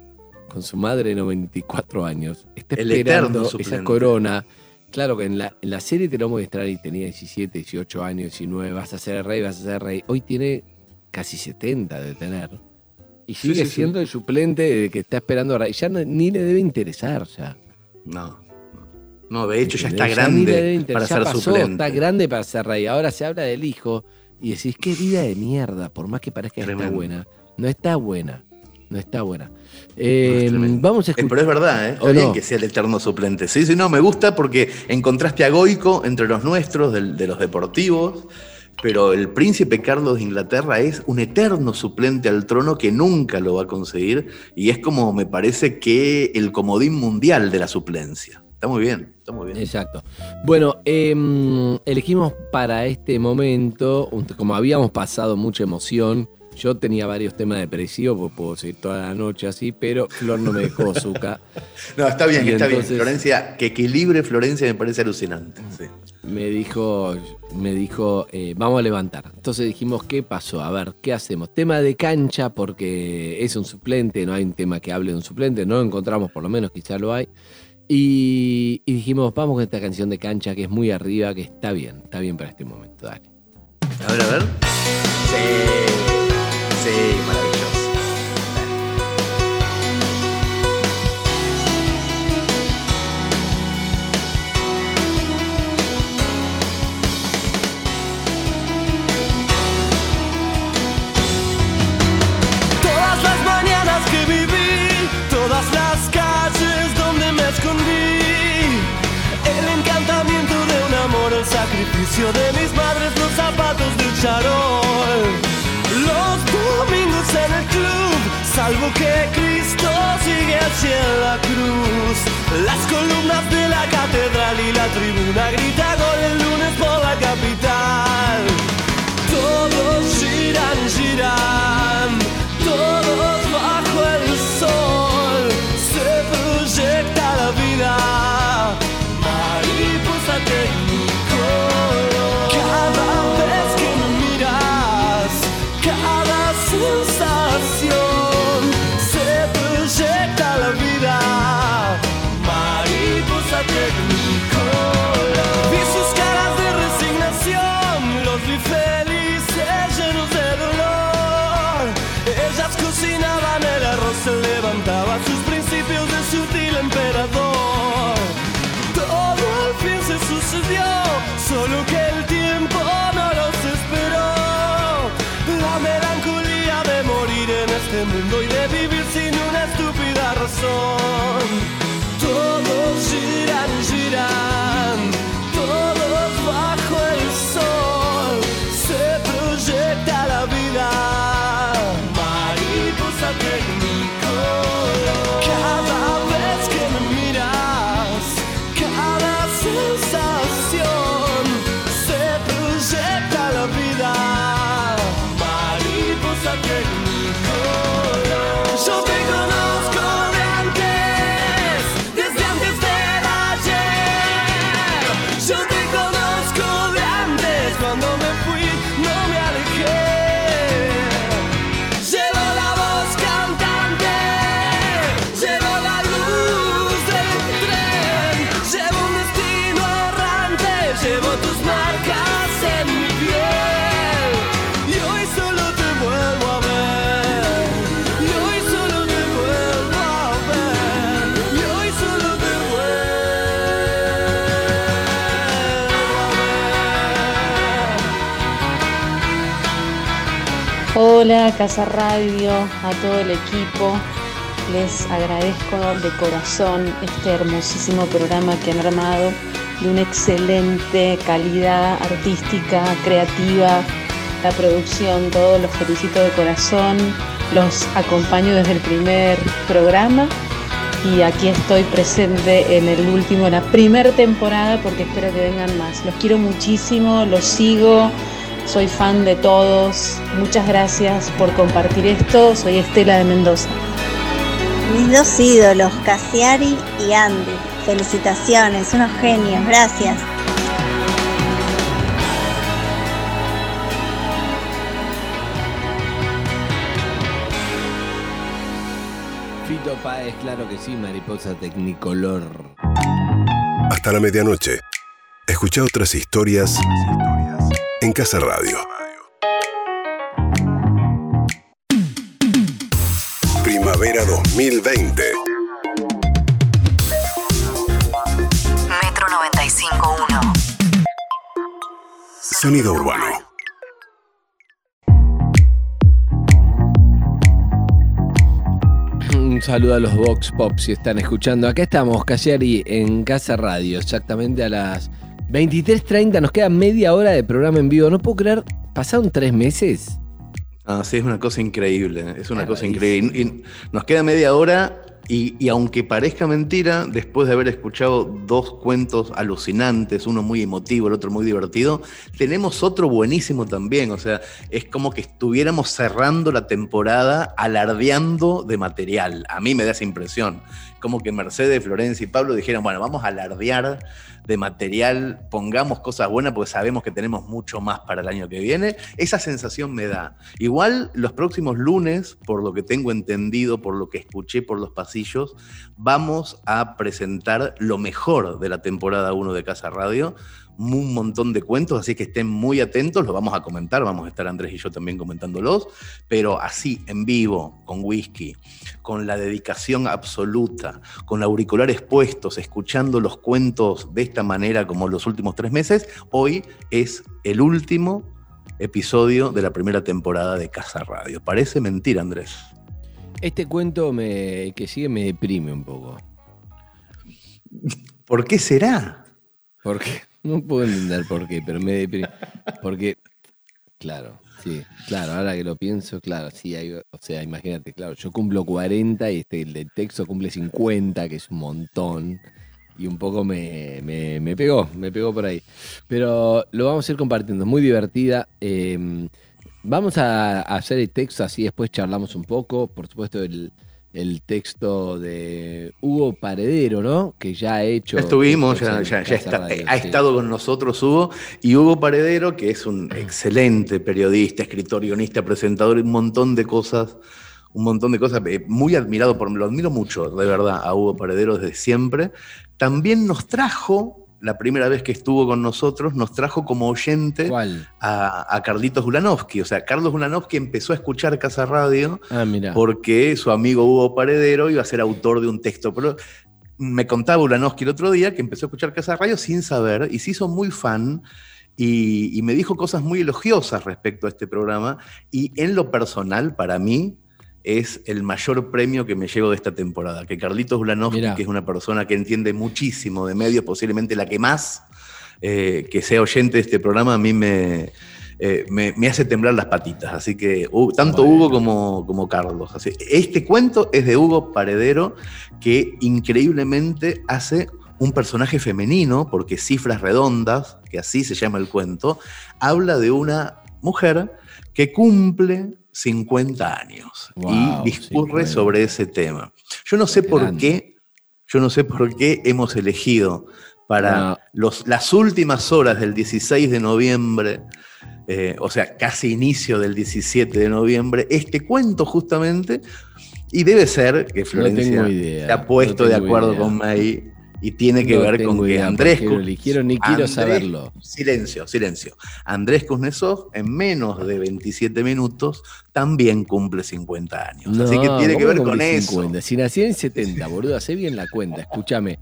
con su madre de 94 años, está
El
esperando esa
suplente.
corona. Claro que en la, en la serie te lo mostrar y tenía 17, 18 años, 19, vas a ser rey, vas a ser rey. Hoy tiene casi 70 de tener. Y sigue
sí, sí.
siendo el suplente de que está esperando a rey. Ya no- ni le debe interesar ya.
No. No, de hecho ya está
Ya
grande
interesar,
para
ya
ser
pasó,
suplente.
Está grande para ser rey. Ahora se habla del hijo y decís, qué vida de mierda, por más que parezca que está buena. No está buena. No está buena. Eh, vamos a
Eh,
escuchar.
Pero es verdad, ¿eh? está
¿O
bien
no?
que sea el eterno suplente. Sí, sí, no, me gusta porque encontraste a Goico entre los nuestros, de los deportivos, pero el príncipe Carlos de Inglaterra es un eterno suplente al trono que nunca lo va a conseguir y es como me parece que el comodín mundial de la suplencia. Está muy bien, está muy bien.
Exacto. Bueno, em, elegimos para este momento, como habíamos pasado mucha emoción, yo tenía varios temas depresivos, pues puedo seguir toda la noche así, pero Flor no me dejó azúcar.
No, está bien,
Y
está bien. Florencia, que equilibre Florencia me parece alucinante. sí.
me dijo, me dijo, eh, vamos a levantar. Entonces dijimos, ¿qué pasó? A ver, ¿qué hacemos? Tema de cancha, porque es un suplente, no hay un tema que hable de un suplente, no lo encontramos, por lo menos quizá lo hay. Y, dijimos, vamos con esta canción de cancha que es muy arriba, que está bien, está bien para este momento, dale.
A ver, a ver. Sí, sí, maravilloso.
De mis madres, los zapatos del charol, los domingos en el club, salvo que Cristo sigue hacia la cruz, las columnas de la catedral y la tribuna grita
Hola Casa Radio, a todo el equipo. Les agradezco de corazón este hermosísimo programa que han armado de una excelente calidad artística, creativa, la producción, todo los felicito de corazón. Los acompaño desde el primer programa y aquí estoy presente en el último, en la primera temporada porque espero que vengan más. Los quiero muchísimo, los sigo. Soy fan de todos. Muchas gracias por compartir esto. Soy Estela de Mendoza.
Mis dos ídolos, Cassiari y Andy. Felicitaciones, unos genios, gracias.
Fito Páez, claro que sí, mariposa tecnicolor.
Hasta la medianoche. Escucha otras historias en Casa Radio. Primavera 2020.
Metro 95.1.
Sonido urbano.
Un saludo a los Vox Pop si están escuchando. Acá estamos, Casiari, en Casa Radio, exactamente a las 23.30. Nos queda media hora de programa en vivo. No puedo creer, pasaron tres meses.
Ah, sí, es una cosa increíble, es una cosa increíble. Y nos queda media hora y, y aunque parezca mentira, después de haber escuchado dos cuentos alucinantes, uno muy emotivo, el otro muy divertido, tenemos otro buenísimo también. O sea, es como que estuviéramos cerrando la temporada alardeando de material. A mí me da esa impresión. Como que Mercedes, Florencia y Pablo dijeron, bueno, vamos a alardear de material, pongamos cosas buenas porque sabemos que tenemos mucho más para el año que viene. Esa sensación me da. Igual los próximos lunes, por lo que tengo entendido, por lo que escuché por los pasillos, vamos a presentar lo mejor de la temporada 1 de Casa Radio un montón de cuentos, así que estén muy atentos, los vamos a comentar, vamos a estar Andrés y yo también comentándolos, pero así, en vivo, con whisky, con la dedicación absoluta, con auriculares puestos, escuchando los cuentos de esta manera como los últimos tres meses, hoy es el último episodio de la primera temporada de Casa Radio. Parece mentira, Andrés.
Este cuento me, que sigue me deprime un poco.
¿Por qué será?
Porque no puedo entender por qué, pero me deprime. Porque, claro, sí, claro, ahora que lo pienso, claro, sí, hay, o sea, imagínate, claro, yo cumplo 40 y este, el de texto cumple 50, que es un montón. Y un poco me, me, me pegó, me pegó por ahí. Pero lo vamos a ir compartiendo, muy divertida. eh, vamos a, a hacer el texto así, después charlamos un poco. Por supuesto, el, el texto de Hugo Paredero, ¿no? Que ya ha hecho.
Ya estuvimos,
textos
ya, ya- ya está-
Radio,
ha
sí.
estado con nosotros Hugo, y Hugo Paredero, que es un excelente periodista, escritor, guionista, presentador, un montón de cosas, un montón de cosas, eh, muy admirado, por, lo admiro mucho, de verdad, a Hugo Paredero desde siempre. También nos trajo, la primera vez que estuvo con nosotros, nos trajo como oyente a, a Carlitos Gulanovsky. O sea, Carlos Gulanovsky empezó a escuchar Casa Radio
Ah,
porque su amigo Hugo Paredero iba a ser autor de un texto. Pero me contaba Ulanowski el otro día que empezó a escuchar Casa Radio sin saber y se hizo muy fan y, y me dijo cosas muy elogiosas respecto a este programa. Y en lo personal, para mí, es el mayor premio que me llevo de esta temporada. Que Carlitos Ulanowski, que es una persona que entiende muchísimo de medios, posiblemente la que más, eh, que sea oyente de este programa, a mí me, eh, me, me hace temblar las patitas. Así que uh, tanto Hugo como, como Carlos. Así, este cuento es de Hugo Paredero, que increíblemente hace un personaje femenino, porque Cifras Redondas, que así se llama el cuento, habla de una mujer que cumple 50 años
Wow,
y discurre sobre ese tema. Yo no sé por
Grande.
qué, yo no sé por qué hemos elegido para los, las últimas horas del 16 de noviembre, eh, o sea, casi inicio del 17 de noviembre, este cuento justamente, y debe ser que Florencia se ha puesto de acuerdo con May y tiene que ver con que Andrés
ni quiero ni quiero saberlo.
Silencio, silencio. Andrés Kuznetsov en menos de 27 minutos también cumple 50 años. Así que tiene que ver con 50? eso.
Si nací en 70, boludo, hace bien la cuenta. Escúchame.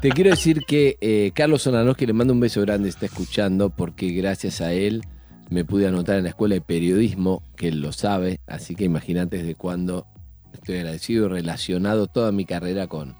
Te quiero decir que eh, Carlos que le mando un beso grande, está escuchando porque gracias a él me pude anotar en la escuela de periodismo, que él lo sabe, así que imagínate desde cuándo estoy agradecido, relacionado toda mi carrera con,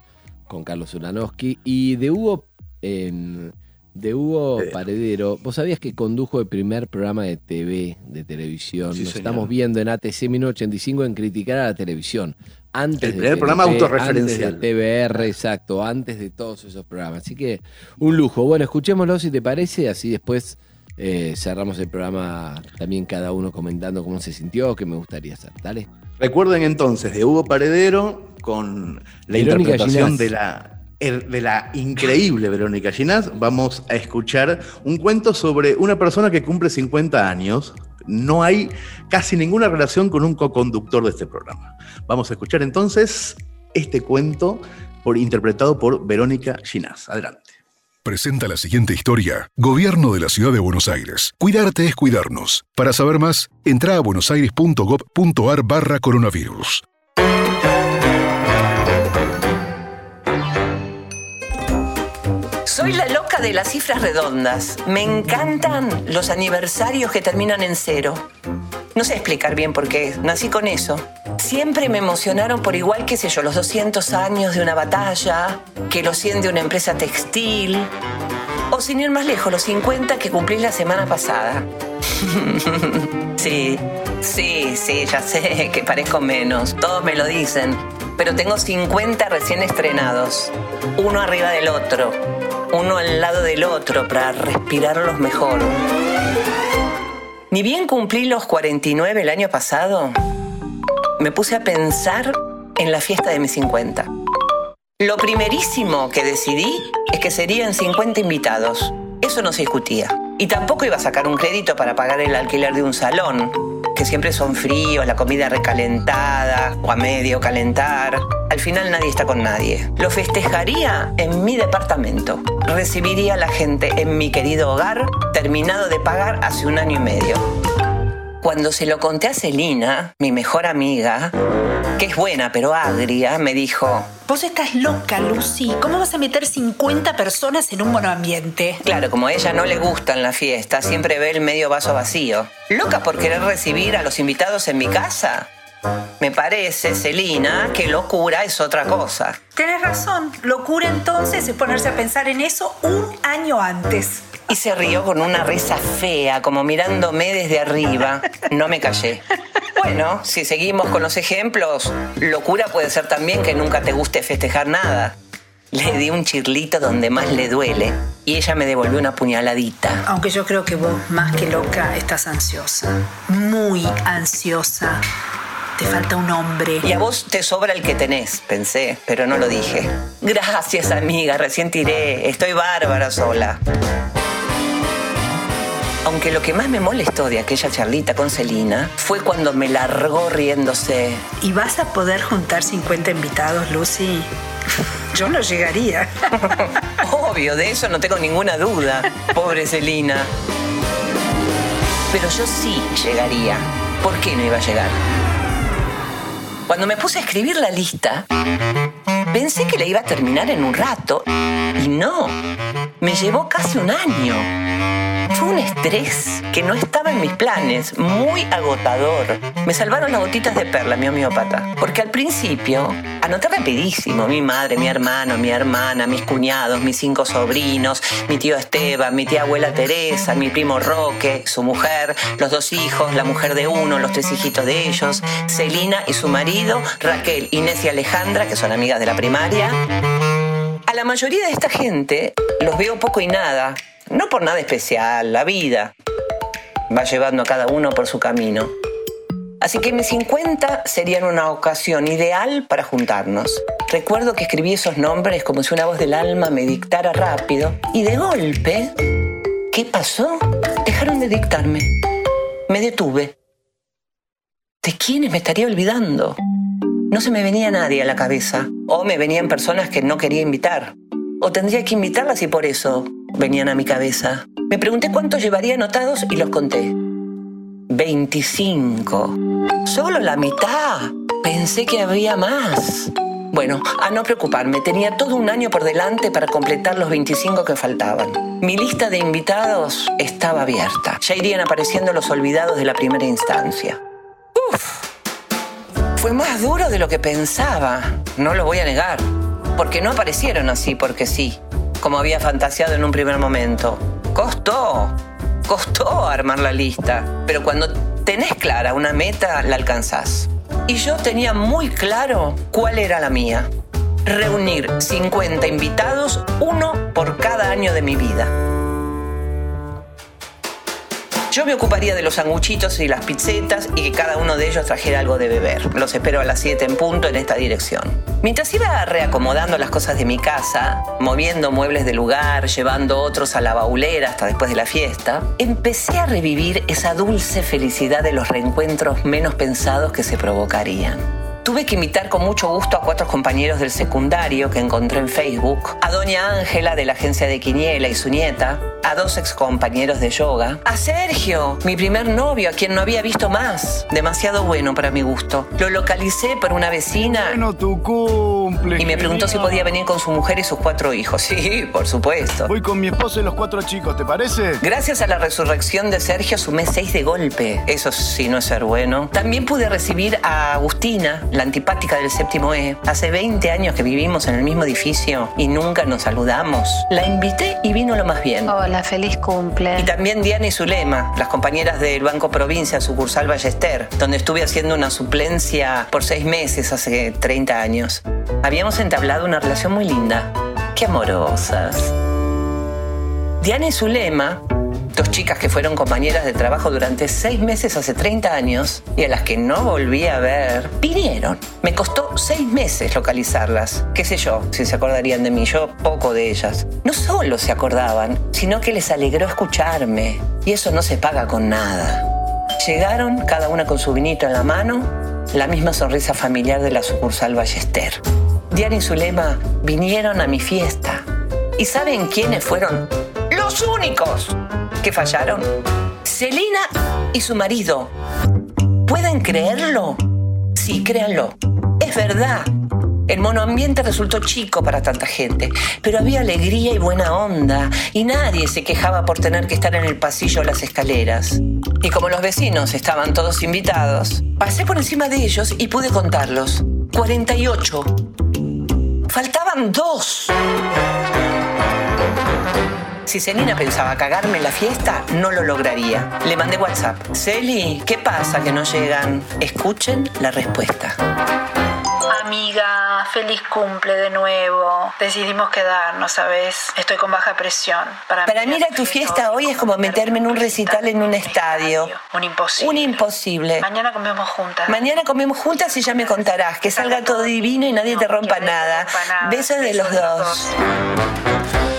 con Carlos Ulanowski. Y de Hugo, de Hugo Paredero, vos sabías que condujo el primer programa de TV, de televisión. Nos estamos viendo en ATC 1985 en criticar a la televisión. Antes
el primer programa autorreferencial.
Antes de TBR, exacto, antes de todos esos programas. Así que un lujo. Bueno, escuchémoslo si te parece, así después eh, cerramos el programa también cada uno comentando cómo se sintió, qué me gustaría hacer. Dale.
Recuerden entonces de Hugo Paredero con la interpretación de la, de la increíble Verónica Ginás, vamos a escuchar un cuento sobre una persona que cumple 50 años. No hay casi ninguna relación con un co-conductor de este programa. Vamos a escuchar entonces este cuento por, interpretado por Verónica Ginás. Adelante.
Presenta la siguiente historia. Gobierno de la Ciudad de Buenos Aires. Cuidarte es cuidarnos. Para saber más, entra a buenosaires.gov.ar barra coronavirus.
Soy la loca de las cifras redondas. Me encantan los aniversarios que terminan en cero. No sé explicar bien por qué, nací con eso. Siempre me emocionaron por igual, qué sé yo, los 200 años de una batalla, que los 100 de una empresa textil, o sin ir más lejos, los 50 que cumplí la semana pasada. sí, sí, sí, ya sé que parezco menos, todos me lo dicen, pero tengo 50 recién estrenados, uno arriba del otro uno al lado del otro para respirarlos mejor. Ni bien cumplí los 49 el año pasado, me puse a pensar en la fiesta de mis 50. Lo primerísimo que decidí es que serían 50 invitados. Eso no se discutía. Y tampoco iba a sacar un crédito para pagar el alquiler de un salón, que siempre son fríos, la comida recalentada o a medio calentar. Al final nadie está con nadie. Lo festejaría en mi departamento. Recibiría a la gente en mi querido hogar, terminado de pagar hace un año y medio. Cuando se lo conté a Celina, mi mejor amiga, que es buena pero agria, me dijo,
Vos estás loca, Lucy. ¿Cómo vas a meter 50 personas en un monoambiente?
Claro, como a ella no le gustan la fiesta, siempre ve el medio vaso vacío. ¿Loca por querer recibir a los invitados en mi casa? Me parece, Celina, que locura es otra cosa.
Tienes razón. Locura entonces es ponerse a pensar en eso un año antes.
Y se rió con una risa fea, como mirándome desde arriba. No me callé. Bueno, si seguimos con los ejemplos, locura puede ser también que nunca te guste festejar nada. Le di un chirlito donde más le duele y ella me devolvió una puñaladita.
Aunque yo creo que vos, más que loca, estás ansiosa. Muy ansiosa. Te falta un hombre.
Y a vos te sobra el que tenés, pensé, pero no lo dije. Gracias, amiga, recién tiré. Estoy bárbara sola. Aunque lo que más me molestó de aquella charlita con Celina fue cuando me largó riéndose.
¿Y vas a poder juntar 50 invitados, Lucy? Yo no llegaría.
Obvio, de eso no tengo ninguna duda. Pobre Celina. Pero yo sí llegaría. ¿Por qué no iba a llegar? Cuando me puse a escribir la lista, pensé que la iba a terminar en un rato. Y no, me llevó casi un año. Fue un estrés que no estaba en mis planes, muy agotador. Me salvaron las gotitas de perla, mi homeópata. Porque al principio, anoté rapidísimo, mi madre, mi hermano, mi hermana, mis cuñados, mis cinco sobrinos, mi tío Esteban, mi tía abuela Teresa, mi primo Roque, su mujer, los dos hijos, la mujer de uno, los tres hijitos de ellos, Celina y su marido, Raquel, Inés y Alejandra, que son amigas de la primaria. A la mayoría de esta gente los veo poco y nada, no por nada especial, la vida va llevando a cada uno por su camino. Así que mis 50 serían una ocasión ideal para juntarnos. Recuerdo que escribí esos nombres como si una voz del alma me dictara rápido y de golpe, ¿qué pasó? Dejaron de dictarme. Me detuve. ¿De quiénes me estaría olvidando? No se me venía nadie a la cabeza. O me venían personas que no quería invitar. O tendría que invitarlas y por eso venían a mi cabeza. Me pregunté cuántos llevaría anotados y los conté. 25. Solo la mitad. Pensé que había más. Bueno, a no preocuparme, tenía todo un año por delante para completar los 25 que faltaban. Mi lista de invitados estaba abierta. Ya irían apareciendo los olvidados de la primera instancia. Uf, fue más duro de lo que pensaba, no lo voy a negar, porque no aparecieron así porque sí, como había fantaseado en un primer momento. Costó, costó armar la lista, pero cuando tenés clara una meta, la alcanzás. Y yo tenía muy claro cuál era la mía. Reunir 50 invitados, uno por cada año de mi vida. Yo me ocuparía de los sanguchitos y las pizzetas y que cada uno de ellos trajera algo de beber. Los espero a las 7 en punto en esta dirección. Mientras iba reacomodando las cosas de mi casa, moviendo muebles de lugar, llevando otros a la baulera hasta después de la fiesta, empecé a revivir esa dulce felicidad de los reencuentros menos pensados que se provocarían. Tuve que invitar con mucho gusto a cuatro compañeros del secundario que encontré en Facebook, a doña Ángela de la agencia de Quiniela y su nieta, a dos ex compañeros de yoga, a Sergio, mi primer novio, a quien no había visto más, demasiado bueno para mi gusto. Lo localicé por una vecina.
Bueno, tu cumple.
Y me preguntó si podía venir con su mujer y sus cuatro hijos. Sí, por supuesto.
Voy con mi esposo y los cuatro chicos, ¿te parece?
Gracias a la resurrección de Sergio sumé seis de golpe. Eso sí no es ser bueno. También pude recibir a Agustina, la antipática del séptimo E. Hace 20 años que vivimos en el mismo edificio y nunca nos saludamos. La invité y vino lo más bien.
Hola, feliz cumple.
Y también Diana y Zulema, las compañeras del Banco Provincia, sucursal Ballester, donde estuve haciendo una suplencia por seis meses hace 30 años. Habíamos entablado una relación muy linda. Qué amorosas. Diana y Zulema Dos chicas que fueron compañeras de trabajo durante seis meses hace 30 años y a las que no volví a ver, vinieron. Me costó seis meses localizarlas. Qué sé yo, si se acordarían de mí, yo poco de ellas. No solo se acordaban, sino que les alegró escucharme. Y eso no se paga con nada. Llegaron, cada una con su vinito en la mano, la misma sonrisa familiar de la sucursal Ballester. Diana y Zulema vinieron a mi fiesta. ¿Y saben quiénes fueron? Los únicos que fallaron. Celina y su marido. ¿Pueden creerlo? Sí, créanlo. Es verdad. El monoambiente resultó chico para tanta gente, pero había alegría y buena onda, y nadie se quejaba por tener que estar en el pasillo o las escaleras. Y como los vecinos estaban todos invitados, pasé por encima de ellos y pude contarlos. 48. Faltaban dos. Si Celina pensaba cagarme en la fiesta, no lo lograría. Le mandé WhatsApp. Celi, ¿qué pasa que no llegan? Escuchen la respuesta.
Amiga, feliz cumple de nuevo. Decidimos quedarnos, ¿sabes? Estoy con baja presión.
Para, mí, ir a tu fiesta hoy es como meterme en un recital en un estadio.
Un imposible.
Un imposible.
Mañana comemos juntas.
Mañana comemos juntas y ya me contarás. Que salga todo divino y nadie te rompa nada. Besos de los dos.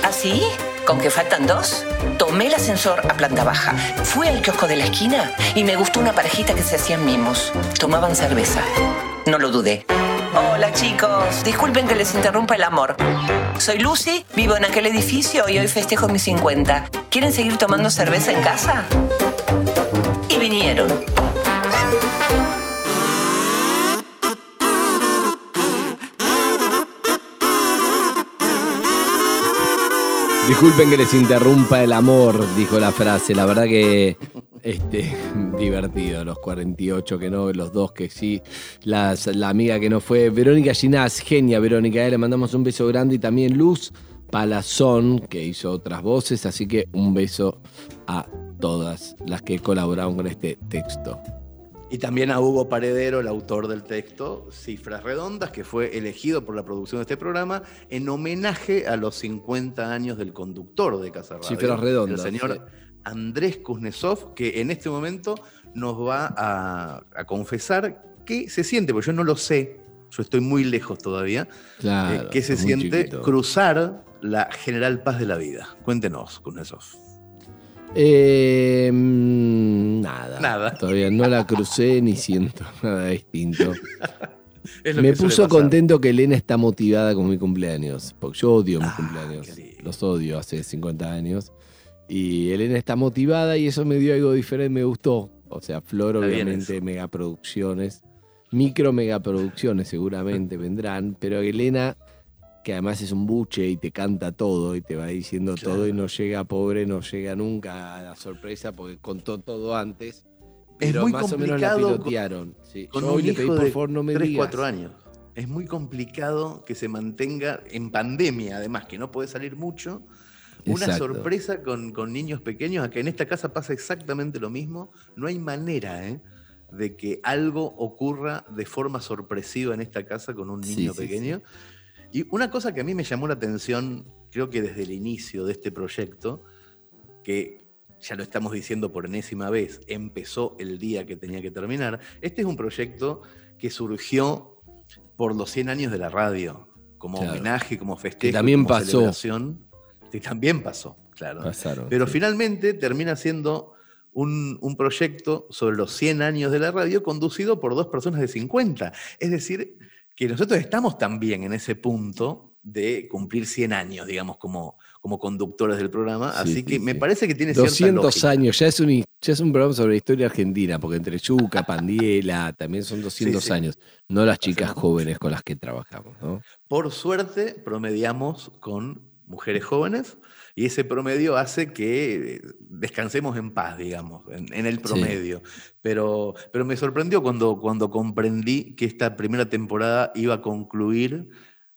¿Así? ¿Con que faltan dos? Tomé el ascensor a planta baja, fui al kiosco de la esquina y me gustó una parejita que se hacían mimos. Tomaban cerveza. No lo dudé. Hola chicos, disculpen que les interrumpa el amor. Soy Lucy, vivo en aquel edificio y hoy festejo mis 50. ¿Quieren seguir tomando cerveza en casa? Y vinieron.
Disculpen que les interrumpa el amor, dijo la frase. La verdad que este, divertido, los 48 que no, los dos que sí, las, la amiga que no fue, Verónica Ginás, genia Verónica, eh, le mandamos un beso grande y también Luz Palazón, que hizo otras voces, así que un beso a todas las que colaboraron con este texto.
Y también a Hugo Paredero, el autor del texto Cifras Redondas, que fue elegido por la producción de este programa en homenaje a los 50 años del conductor de Casa Radio.
Cifras Redondas.
El señor Andrés Kuznetsov, que en este momento nos va a, a confesar qué se siente, porque yo no lo sé, yo estoy muy lejos todavía.
Claro,
Eh, ¿Qué se siente
chiquito.
cruzar la General Paz de la Vida? Cuéntenos, Kuznetsov.
Eh, nada.
Nada.
Todavía no la crucé ni siento nada distinto. Me puso contento que Elena está motivada con mi cumpleaños, porque yo odio
Ah,
mis cumpleaños, los odio hace 50 años. Y Elena está motivada y eso me dio algo diferente, me gustó. O sea, Flor,
Está
obviamente, megaproducciones, micro megaproducciones seguramente vendrán, pero Elena, que además es un buche y te canta todo y te va diciendo todo y no llega pobre, no llega nunca a la sorpresa porque contó todo antes.
Es
Pero
muy
más o menos la
complicado con-
pilotearon. sí.
Con
Yo hoy le
hijo
pedí, por
de
favor, no me
3,
digas.
4 años. Es muy complicado que se mantenga en pandemia, además, que no puede salir mucho. Una
Exacto.
sorpresa con, con niños pequeños, acá en esta casa pasa exactamente lo mismo. No hay manera ¿eh? de que algo ocurra de forma sorpresiva en esta casa con un
Sí,
niño
sí,
pequeño. Y una cosa que a mí me llamó la atención, creo que desde el inicio de este proyecto, que ya lo estamos diciendo por enésima vez, empezó el día que tenía que terminar. Este es un proyecto que surgió por los 100 años de la radio, como
Claro.
homenaje, como festejo,
también
como
pasó.
celebración, que también pasó, claro.
Pasaron,
Pero
sí.
finalmente termina siendo un, un proyecto sobre los 100 años de la radio conducido por dos personas de 50. Es decir, que nosotros estamos también en ese punto de cumplir 100 años, digamos, como, como conductores del programa.
Sí,
Así
sí,
que me
sí.
parece que tiene cierta
200
lógica.
años, ya es, un, ya es un programa sobre la historia argentina, porque entre Yuca, Pandiela, también son 200
sí.
años, no las chicas jóvenes con las que trabajamos, ¿no?
Por suerte, promediamos con mujeres jóvenes y ese promedio hace que eh, descansemos en paz, digamos, en, en el promedio. Pero, pero me sorprendió cuando, cuando comprendí que esta primera temporada iba a concluir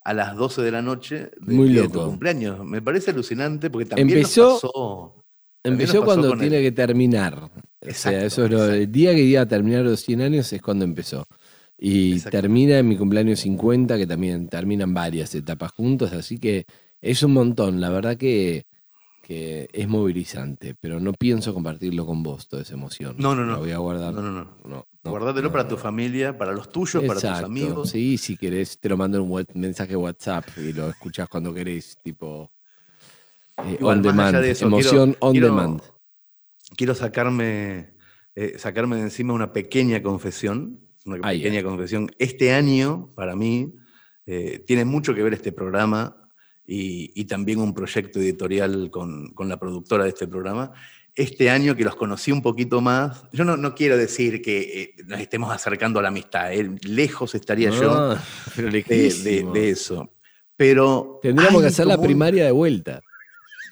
a las 12 de la noche del
Muy
de tu cumpleaños. Me parece alucinante porque también
Empezó-
nos pasó. también
Empezó
nos pasó
cuando
el-
tiene que terminar. o sea,
Exacto,
eso es lo, el día que iba a terminar los 100 años es cuando empezó. Y termina en mi cumpleaños 50, que también terminan varias etapas juntos, así que es un montón. La verdad que, que es movilizante, pero no pienso compartirlo con vos, toda esa emoción.
No, no, no.
La voy a guardar.
No, no, no.
no,
Guardátelo
no,
para tu familia, para los tuyos, para tus amigos.
Sí, si querés, te lo mando en un mensaje WhatsApp y lo escuchás cuando querés, tipo eh,
Igual,
on demand,
de eso,
emoción
quiero-
on
quiero-
demand.
quiero sacarme, eh, sacarme de encima una pequeña confesión. Una
Ay,
pequeña confesión. Este año, para mí, eh, tiene mucho que ver este programa y, y también un proyecto editorial con, con la productora de este programa. Este año que los conocí un poquito más, yo no, no quiero decir que eh, nos estemos acercando a la amistad, eh, lejos estaría yo de, de-
lejísimo.
de eso. Pero
Tendríamos que hacer la primaria de vuelta.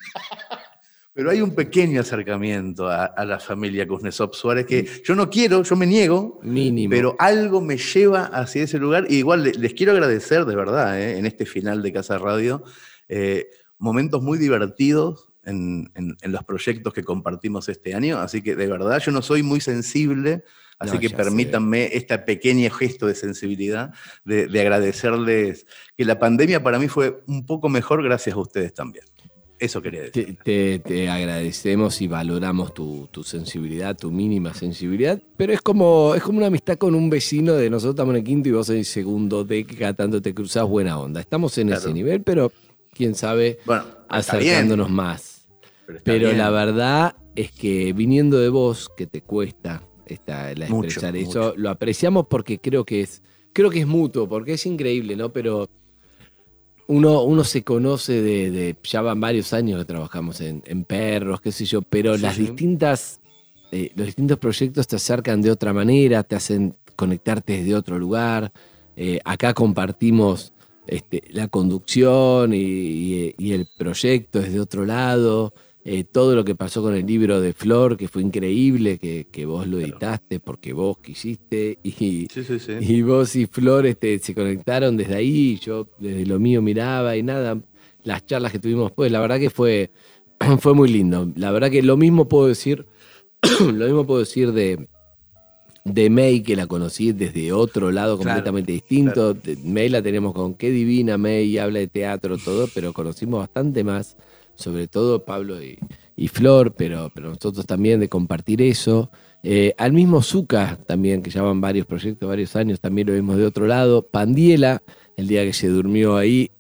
Pero hay un pequeño acercamiento a, a la familia Kuznetsov Suárez que yo no quiero, yo me niego,
Mínimo.
pero algo me lleva hacia ese lugar. Y igual le- les quiero agradecer de verdad eh, en este final de Casa Radio, eh, momentos muy divertidos en, en- en los proyectos que compartimos este año. Así que de verdad yo no soy muy sensible. Así
No,
que permítanme este pequeño gesto de sensibilidad, de, de agradecerles que la pandemia para mí fue un poco mejor gracias a ustedes también. Eso quería decir.
Te, te- te agradecemos y valoramos tu, tu sensibilidad, tu mínima sensibilidad, pero es como, es como una amistad con un vecino de nosotros estamos en el quinto y vos en el segundo de que cada tanto te cruzás buena onda. Estamos en ese
Claro.
nivel, pero quién sabe,
Bueno,
acercándonos
bien.
más.
Pero,
la verdad es que viniendo de vos, que te cuesta esta, la
Mucho,
expresar eso, lo apreciamos porque creo que es, creo que es mutuo, porque es increíble, ¿no? Pero uno, uno se conoce de, de- ya van varios años que trabajamos en, en perros, qué sé yo, pero
Sí,
las
sí.
distintas, eh, los distintos proyectos te acercan de otra manera, te hacen conectarte desde otro lugar. Eh, acá compartimos este, la conducción y, y- y el proyecto desde otro lado. Eh, todo lo que pasó con el libro de Flor, que fue increíble, que, que vos lo editaste porque vos quisiste y,
Sí, sí, sí.
y vos y Flor este, se conectaron desde ahí, yo desde lo mío miraba y nada, las charlas que tuvimos después, la verdad que fue, fue muy lindo. La verdad que lo mismo puedo decir, lo mismo puedo decir de, de May, que la conocí desde otro lado
Claro,
completamente distinto. De- May la tenemos con qué divina May, habla de teatro, todo, pero conocimos bastante más, sobre todo Pablo y, y Flor, pero, pero nosotros también de compartir eso. Eh, al mismo Zuka también, que llevan varios proyectos, varios años, también lo vimos de otro lado. Pandiela, el día que se durmió ahí.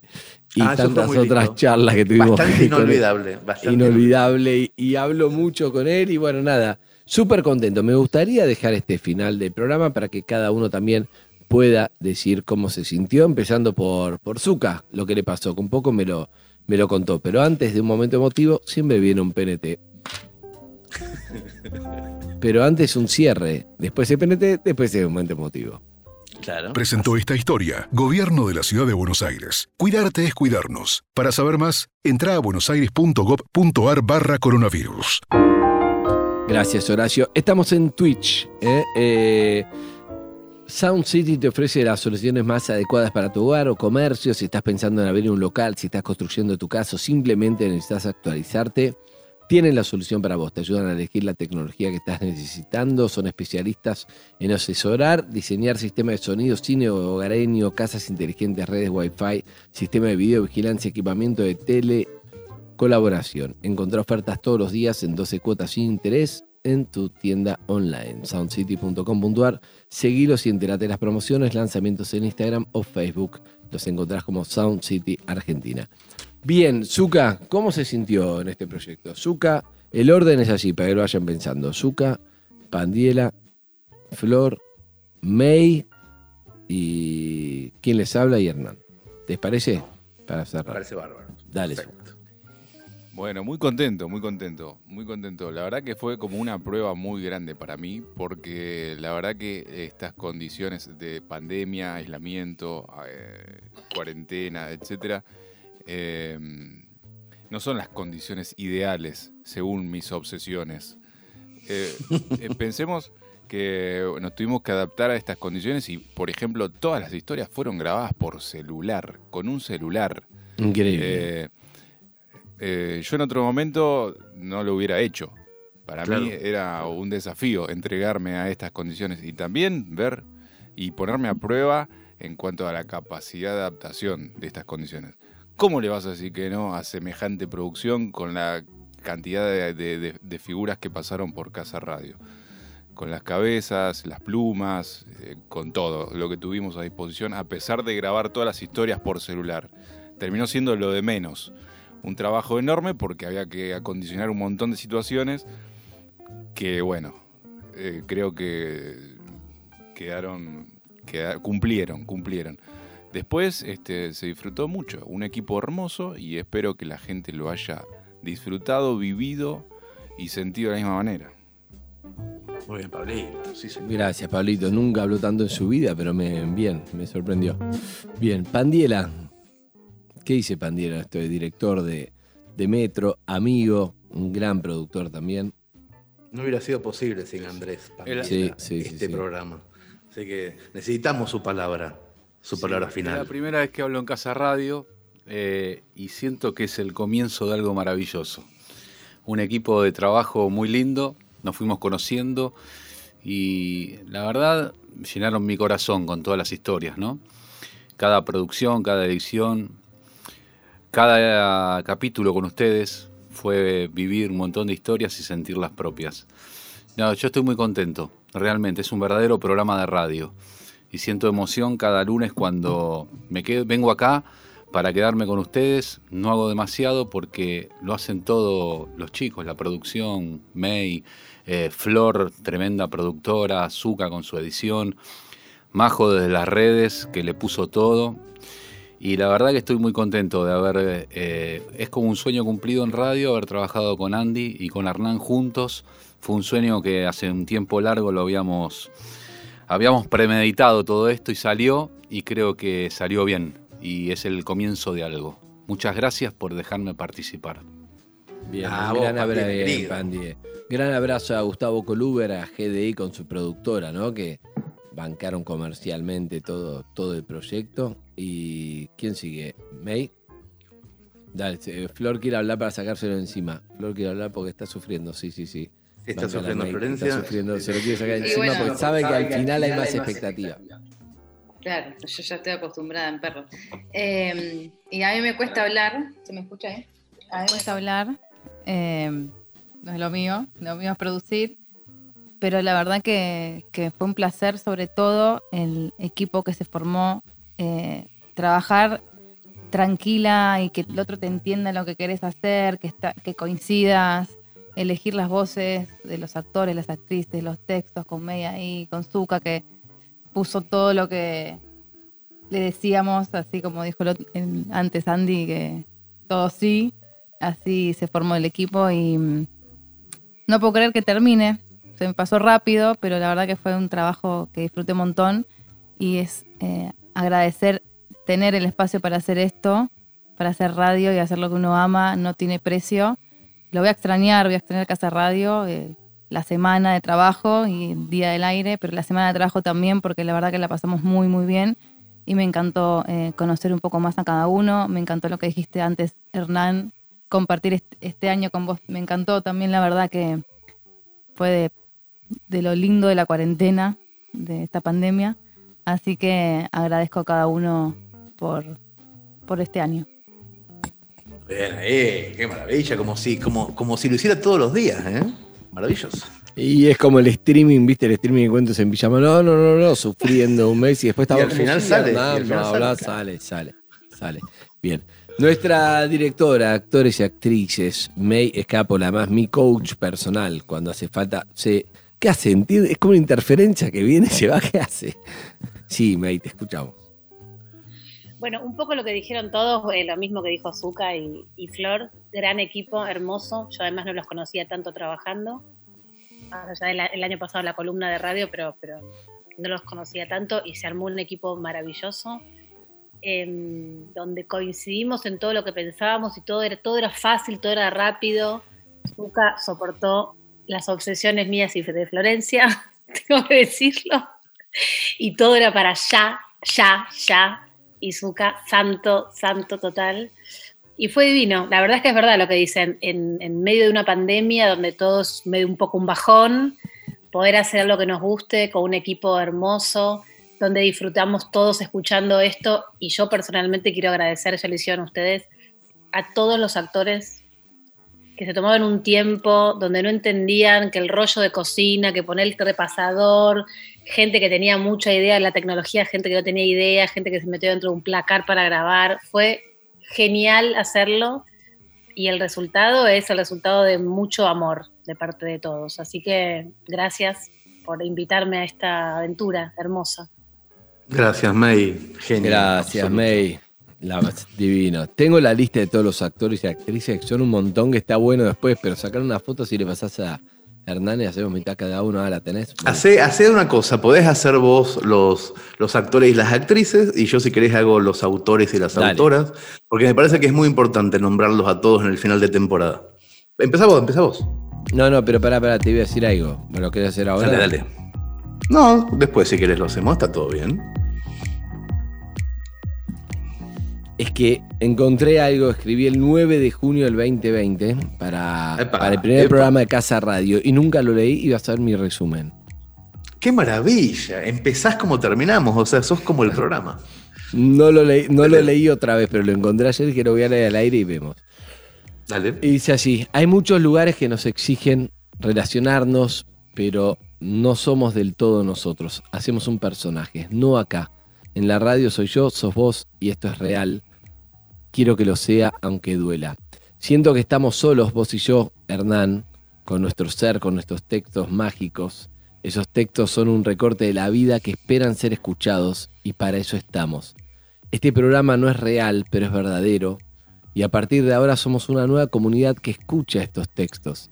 Y
Ah,
tantas otras
lindo.
charlas que tuvimos.
Bastante inolvidable, bastante
inolvidable. Y, y hablo mucho con él. Y bueno, nada, súper contento. Me gustaría dejar este final del programa para que cada uno también pueda decir cómo se sintió, empezando por, por Zuka, lo que le pasó, que un poco me lo, me lo contó. Pero antes de un momento emotivo, siempre viene un PNT. Pero antes un cierre, después el PNT, después el momento emotivo.
Claro.
Presentó esta historia Gobierno de la Ciudad de Buenos Aires. Cuidarte es cuidarnos. Para saber más, entra a buenosaires.gov.ar barra coronavirus.
Gracias, Horacio. Estamos en Twitch. ¿eh? Eh, Sound City te ofrece las soluciones más adecuadas para tu hogar o comercio. Si estás pensando en abrir un local, si estás construyendo tu casa simplemente necesitas actualizarte, tienen la solución para vos. Te ayudan a elegir la tecnología que estás necesitando. Son especialistas en asesorar, diseñar sistemas de sonido, cine hogareño, casas inteligentes, redes Wi-Fi, sistema de videovigilancia, equipamiento de tele, colaboración. Encontrá ofertas todos los días en 12 cuotas sin interés en tu tienda online, soundcity.com.ar. Seguilos y enterate de las promociones, lanzamientos en Instagram o Facebook. Los encontrás como Sound City Argentina. Bien, Zuka, ¿cómo se sintió en este proyecto? Zuka, el orden es así, para que lo vayan pensando. Zuka, Pandiela, Flor, May y ¿quién les habla? Y Hernán. ¿Les parece? Para cerrar.
Me parece bárbaro.
Dale, Zuka.
Bueno, muy contento, muy contento, muy contento. La verdad que fue como una prueba muy grande para mí, porque la verdad que estas condiciones de pandemia, aislamiento, eh, cuarentena, etcétera, eh, no son las condiciones ideales según mis obsesiones. Eh, eh, pensemos que nos tuvimos que adaptar a estas condiciones y, por ejemplo, todas las historias fueron grabadas por celular, con un celular.
Increíble.
Eh, yo en otro momento no lo hubiera hecho. Para
Claro.
mí era un desafío entregarme a estas condiciones y también ver y ponerme a prueba en cuanto a la capacidad de adaptación de estas condiciones. ¿Cómo le vas a decir que no a semejante producción con la cantidad de, de- de- de figuras que pasaron por Casa Radio? Con las cabezas, las plumas, eh, con todo lo que tuvimos a disposición, a pesar de grabar todas las historias por celular. Terminó siendo lo de menos. Un trabajo enorme porque había que acondicionar un montón de situaciones que, bueno, eh, creo que quedaron, queda- cumplieron, cumplieron. Después este, se disfrutó mucho, un equipo hermoso y espero que la gente lo haya disfrutado, vivido y sentido de la misma manera.
Muy bien, Pablito. Sí, señor.
Gracias, Pablito. Nunca habló tanto en su vida, pero me, bien, me sorprendió. Bien, Pandiela. ¿Qué dice Pandiela? Esto es director de, de Metro, amigo, un gran productor también.
No hubiera sido posible sin Andrés Pandiela,
Sí, sí,
este
sí.
programa. Así que necesitamos su palabra, su palabra
Es
final.
la primera vez que hablo en Casa Radio eh, y siento que es el comienzo de algo maravilloso. Un equipo de trabajo muy lindo, nos fuimos conociendo y la verdad llenaron mi corazón con todas las historias, ¿no? Cada producción, cada edición, cada capítulo con ustedes fue vivir un montón de historias y sentirlas propias. No, yo estoy muy contento, realmente, es un verdadero programa de radio y siento emoción cada lunes cuando me quedo, vengo acá para quedarme con ustedes. No hago demasiado porque lo hacen todos los chicos, la producción, May, eh, Flor, tremenda productora, Azúcar con su edición, Majo desde las redes que le puso todo. Y la verdad que estoy muy contento de haber, eh, es como un sueño cumplido en radio, haber trabajado con Andy y con Hernán juntos. Fue un sueño que hace un tiempo largo lo habíamos, habíamos premeditado todo esto y salió y creo que salió bien y es el comienzo de algo. Muchas gracias por dejarme participar.
Bien,
Ah, vos,
gran, abrazo. Pandi. gran abrazo a Gustavo Coluber, a GDI con su productora, ¿no? Que bancaron comercialmente todo, todo el proyecto. ¿Y quién sigue? ¿May? Dale, eh, Flor quiere hablar para sacárselo encima. Flor quiere hablar porque está sufriendo, sí, sí, sí.
Está
Bancala,
sufriendo
May,
Florencia.
Está sufriendo, se lo quiere sacar
Y
encima
bueno,
porque sabe que al final hay más expectativa.
Claro, yo ya estoy acostumbrada en perros. Eh, y a mí me cuesta hablar, ¿se me escucha ahí? A mí me cuesta hablar, eh, no es lo mío, lo mío es producir.
Pero la verdad que, fue un placer, sobre todo el equipo que se formó, eh, trabajar tranquila y que el otro te entienda lo que querés hacer, que, está, que coincidas, elegir las voces de los actores, las actrices, los textos con Media y con Zuka, que puso todo lo que le decíamos, así como dijo antes Andy, que todo sí, así se formó el equipo y mm, no puedo creer que termine, se me pasó rápido, pero la verdad que fue un trabajo que disfruté un montón y es eh, agradecer tener el espacio para hacer esto, para hacer radio y hacer lo que uno ama, no tiene precio. Lo voy a extrañar, voy a extrañar Casa Radio, eh, la semana de trabajo y día del aire, pero la semana de trabajo también, porque la verdad que la pasamos muy, muy bien y me encantó eh, conocer un poco más a cada uno. Me encantó lo que dijiste antes, Hernán, compartir este, año con vos. Me encantó también, la verdad que fue de, lo lindo de la cuarentena, de esta pandemia. Así que agradezco a cada uno por, por este año.
Bien, eh, qué maravilla, como si, como, como si lo hiciera todos los días, ¿eh? Maravilloso.
Y es como el streaming, ¿viste? El streaming de cuentos en pijama. No, no, no, no, sufriendo un mes y después estaba.
al final sale.
sale, sale, sale, Bien. Nuestra directora, actores y actrices, May Escapola, más mi coach personal, cuando hace falta. Se, ¿Qué hace? Es como una interferencia que viene, se va, ¿qué hace? Sí, May, te escuchamos.
Bueno, un poco lo que dijeron todos, eh, lo mismo que dijo Zuka y, Flor, gran equipo, hermoso. Yo además no los conocía tanto trabajando el año pasado la columna de radio, pero, pero no los conocía tanto y se armó un equipo maravilloso. Em, donde coincidimos en todo lo que pensábamos y todo era, todo era fácil, todo era rápido. Nunca soportó las obsesiones mías y de Florencia, tengo que decirlo. Y todo era para ya, ya, ya. Y Zuka, santo, santo total. Y fue divino. La verdad es que es verdad lo que dicen. En, medio de una pandemia donde todos medio un poco un bajón, poder hacer lo que nos guste con un equipo hermoso, donde disfrutamos todos escuchando esto. Y yo personalmente quiero agradecer, ya lo hicieron ustedes, a todos los actores que se tomaban un tiempo donde no entendían que el rollo de cocina, que poner el repasador, gente que tenía mucha idea de la tecnología, gente que no tenía idea, gente que se metió dentro de un placar para grabar. Fue genial hacerlo y el resultado es el resultado de mucho amor de parte de todos. Así que gracias por invitarme a esta aventura hermosa.
Gracias, May.
Genial. Gracias, May. La, divino. Tengo la lista de todos los actores y actrices, que son un montón, que está bueno después, pero sacar una foto si le pasás a, Hernán hacemos mitad cada uno, ahora la tenés.
Hace, una cosa, podés hacer vos los, los actores y las actrices, y yo si querés hago los autores y las autoras, porque me parece que es muy importante nombrarlos a todos en el final de temporada. Empezá vos, empezá vos.
No, no, pero pará, pará, te voy a decir algo. ¿Me lo querés hacer ahora?
Dale, dale. No, después si querés lo hacemos, está todo bien.
Es que encontré algo, escribí el 9 de junio del 2020 para, para el primer programa de Casa Radio y nunca lo leí y va a ser mi resumen.
¡Qué maravilla! Empezás como terminamos, o sea, sos como el programa.
No lo leí, no lo leí otra vez, pero lo encontré ayer y que lo voy a leer al aire y vemos.
Dale.
Y dice así, hay muchos lugares que nos exigen relacionarnos, pero no somos del todo nosotros. Hacemos un personaje, no acá. En la radio soy yo, sos vos y esto es real quiero que lo sea aunque duela. Siento que estamos solos, vos y yo, Hernán, con nuestro ser, con nuestros textos mágicos. Esos textos son un recorte de la vida que esperan ser escuchados y para eso estamos. Este programa no es real, pero es verdadero, y a partir de ahora somos una nueva comunidad que escucha estos textos,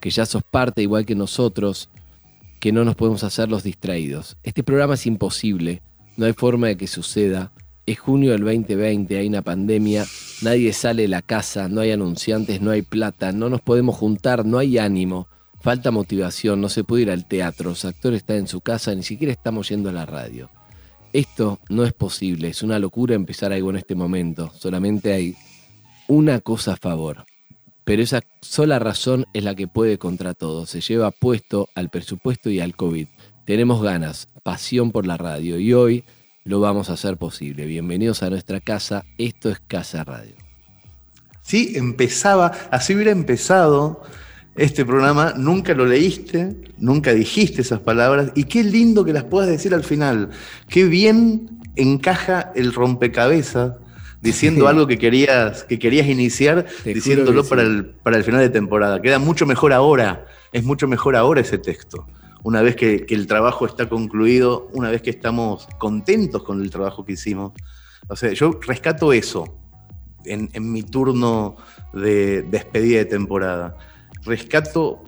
que ya sos parte igual que nosotros, que no nos podemos hacer los distraídos. Este programa es imposible, no hay forma de que suceda, es junio del 2020, hay una pandemia, nadie sale de la casa, no hay anunciantes, no hay plata, no nos podemos juntar, no hay ánimo, falta motivación, no se puede ir al teatro, los actores están en su casa, ni siquiera estamos yendo a la radio. Esto no es posible, es una locura empezar algo en este momento, solamente hay una cosa a favor. Pero esa sola razón es la que puede contra todo, se lleva puesto al presupuesto y al COVID. Tenemos ganas, pasión por la radio y hoy lo vamos a hacer posible. Bienvenidos a nuestra casa, esto es Casa Radio.
Sí, empezaba, así hubiera empezado este programa, nunca lo leíste, nunca dijiste esas palabras, y qué lindo que las puedas decir al final. Qué bien encaja el rompecabezas diciendo algo que querías, que querías iniciar, diciéndolo para, el, para el final de temporada. Queda mucho mejor ahora, es mucho mejor ahora ese texto. Una vez que, el trabajo está concluido, una vez que estamos contentos con el trabajo que hicimos. O sea, yo rescato eso en, mi turno de despedida de temporada. Rescato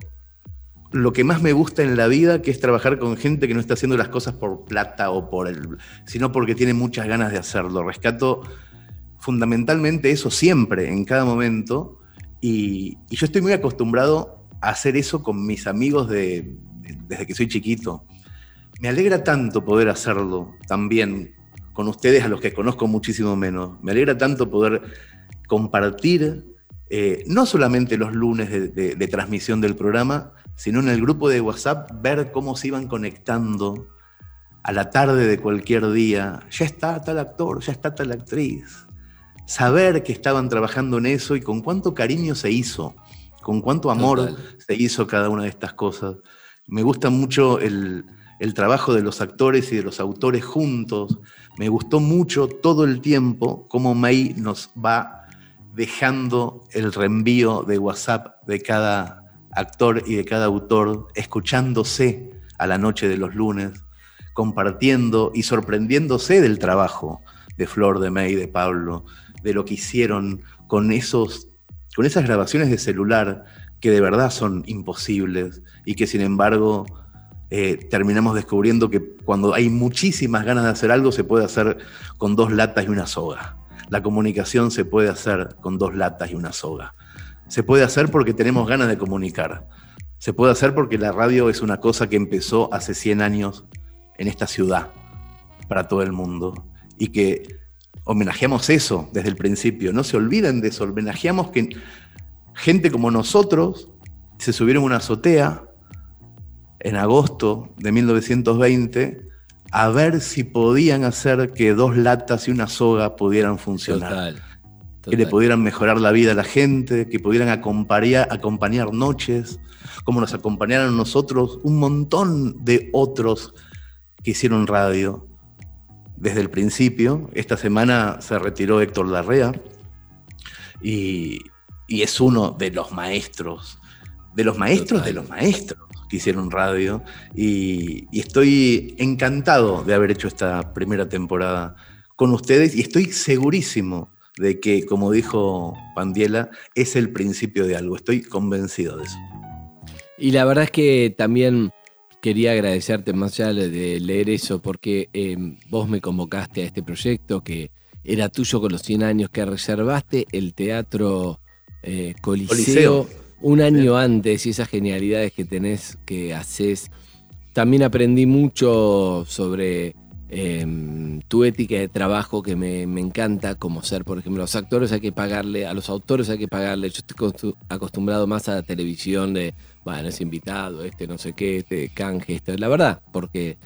lo que más me gusta en la vida, que es trabajar con gente que no está haciendo las cosas por plata o por el, sino porque tiene muchas ganas de hacerlo. Rescato fundamentalmente eso siempre, en cada momento, y, yo estoy muy acostumbrado a hacer eso con mis amigos de, desde que soy chiquito. Me alegra tanto poder hacerlo también con ustedes, a los que conozco muchísimo menos. Me alegra tanto poder compartir eh, no solamente los lunes de, transmisión del programa, sino en el grupo de WhatsApp, ver cómo se iban conectando a la tarde de cualquier día. Ya está tal actor, ya está tal actriz. Saber que estaban trabajando en eso y con cuánto cariño se hizo, con cuánto amor se hizo cada una de estas cosas. Me gusta mucho el, trabajo de los actores y de los autores juntos. Me gustó mucho todo el tiempo cómo May nos va dejando el reenvío de WhatsApp de cada actor y de cada autor, escuchándose a la noche de los lunes, compartiendo y sorprendiéndose del trabajo de Flor, de May, de Pablo, de lo que hicieron con, esos, con esas grabaciones de celular que de verdad son imposibles y que sin embargo eh, terminamos descubriendo que cuando hay muchísimas ganas de hacer algo se puede hacer con dos latas y una soga. La comunicación se puede hacer con dos latas y una soga. Se puede hacer porque tenemos ganas de comunicar. Se puede hacer porque la radio es una cosa que empezó hace 100 años en esta ciudad, para todo el mundo, y que homenajeamos eso desde el principio. No se olviden de eso, homenajeamos que gente como nosotros se subieron a una azotea en agosto de 1920 a ver si podían hacer que dos latas y una soga pudieran funcionar que le pudieran mejorar la vida a la gente, que pudieran acompañar, acompañar noches, como nos acompañaron nosotros un montón de otros que hicieron radio desde el principio. Esta semana se retiró Héctor Larrea y, es uno de los maestros, de los maestros de los maestros que hicieron radio y, y estoy encantado de haber hecho esta primera temporada con ustedes y estoy segurísimo de que, como dijo Pandiela, es el principio de algo. Estoy convencido de eso.
Y la verdad es que también quería agradecerte más allá de leer eso, porque em, vos me convocaste a este proyecto que era tuyo con los 100 años, que reservaste el teatro eh, Coliseo, un año antes y esas genialidades que tenés, que haces. También aprendí mucho sobre Em, tu ética de trabajo que me, encanta, como ser, por ejemplo, los actores hay que pagarle, a los autores hay que pagarle. Yo estoy acostumbrado más a la televisión de, bueno, es invitado, este no sé qué, este canje, esto. La verdad, porque,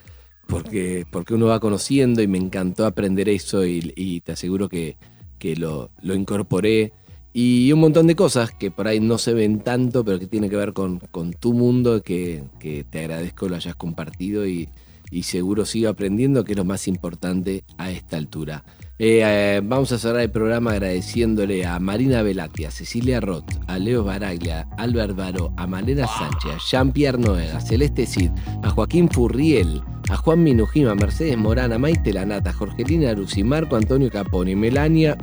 porque, porque uno va conociendo y me encantó aprender eso y, te aseguro que, que lo, lo, incorporé. Y un montón de cosas que por ahí no se ven tanto, pero que tienen que ver con, con tu mundo, que, que te agradezco lo hayas compartido y y seguro sigo aprendiendo, que es lo más importante a esta altura. Eh, eh, vamos a cerrar el programa agradeciéndole a Marina Velati, a Cecilia Roth, a Leo Baraglia, a Albert Baró, a Malena Sánchez, a Jean-Pierre Noega, a Celeste Cid, a Joaquín Furriel, a Juan Minujima, Mercedes Morán, a Maite Lanata, Jorgelina Aruzzi, Marco Antonio Caponi, Melania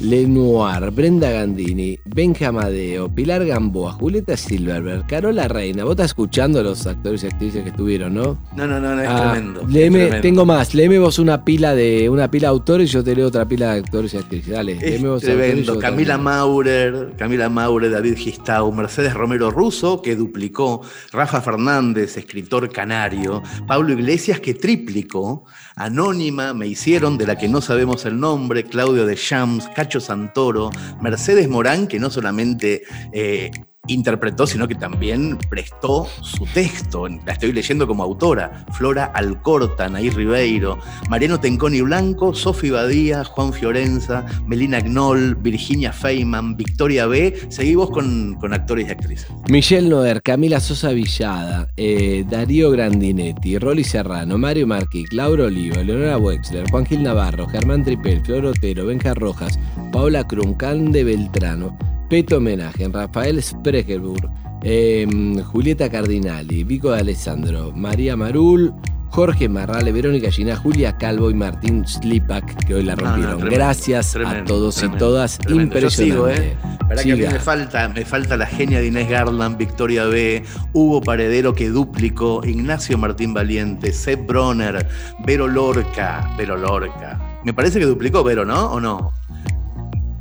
Lenoir, Brenda Gandini, Benja Amadeo, Pilar Gamboa, Julieta Silverberg, Carola Reina. Vos estás escuchando a los actores y actrices que estuvieron, ¿no?
No, no, no, es,
ah,
tremendo,
Tengo más, léeme vos una pila de una pila de autores y yo te leo otra pila de actores y actrices. Dale,
es vos tremendo. Camila Maurer, Camila Maurer, David Gistau, Mercedes Romero Russo, que duplicó, Rafa Fernández, escritor canario, Pablo Iglesias, que triplicó, Anónima, me hicieron, de la que no sabemos el nombre, Claudio de Shams, Santoro, Mercedes Morán, que no solamente eh, interpretó, sino que también prestó su texto. La estoy leyendo como autora. Flora Alcorta, Nair Ribeiro, Mariano Tenconi Blanco, Sofi Badía, Juan Fiorenza, Melina Knoll, Virginia Feynman, Victoria B. Seguimos con, con actores y actrices.
Michelle Noer, Camila Sosa Villada, eh, Darío Grandinetti, Rolly Serrano, Mario Marquic, Laura Oliva, Leonora Wexler, Juan Gil Navarro, Germán Tripel, Flor Otero, Benja Rojas, Paula Krum, de Beltrano, Peto Homenaje, Rafael Spregelburg, em, Julieta Cardinali, Vico de Alessandro, María Marul, Jorge Marrale, Verónica Gina, Julia Calvo y Martín Slipak, que hoy la
No, no,
rompieron.
tremendo,
Gracias a
tremendo,
todos y todas. Impresionante.
¿eh? Verdad que a mí me falta, me falta la genia de Inés Garland, Victoria B, Hugo Paredero que duplicó, Ignacio Martín Valiente, Seth Bronner, Vero Lorca, Vero Lorca. Me parece que duplicó Vero, ¿no? ¿O no?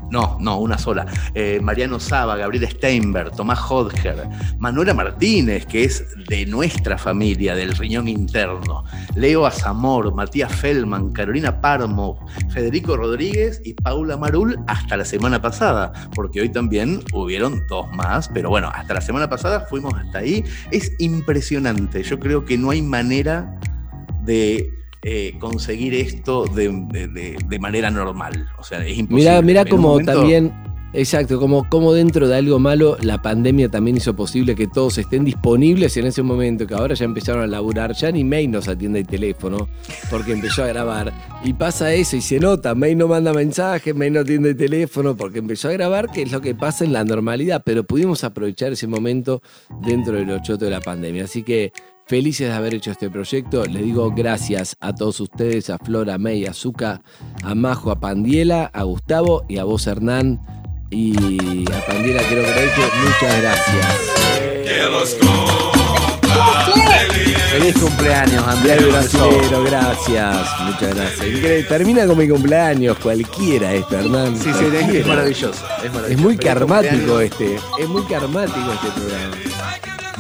No, no, una sola. Eh, Mariano Saba, Gabriel Steinberg, Tomás Hodger, Manuela Martínez, que es de nuestra familia, del riñón interno, Leo Azamor, Matías Feldman, Carolina Parmo, Federico Rodríguez y Paula Marul hasta la semana pasada, porque hoy también hubieron dos más, pero bueno, hasta la semana pasada fuimos hasta ahí. Es impresionante, yo creo que no hay manera de eh, conseguir esto de, de- de- manera normal. O sea, es imposible.
Mirá, mirá como
momento-
también, exacto, como, como dentro de algo malo, la pandemia también hizo posible que todos estén disponibles en ese momento, que ahora ya empezaron a laburar, ya ni May nos atiende el teléfono, porque empezó a grabar. Y pasa eso y se nota, May no manda mensajes, May no atiende el teléfono, porque empezó a grabar, que es lo que pasa en la normalidad, pero pudimos aprovechar ese momento dentro del ochoto de la pandemia. Así que felices de haber hecho este proyecto. Les digo gracias a todos ustedes, a Flora, a May, a Zuka, a Majo, a Pandiela, a Gustavo y a vos, Hernán. Y a Pandiela quiero que le dije muchas gracias.
Feliz cumpleaños, Andrés.
Brasilero, gracias. Muchas gracias. Increíble. Termina con mi cumpleaños, cualquiera esto, Hernán.
Sí, sí, es, maravilloso. Es, maravilloso.
Es muy
Feliz
karmático este. Es muy karmático este programa.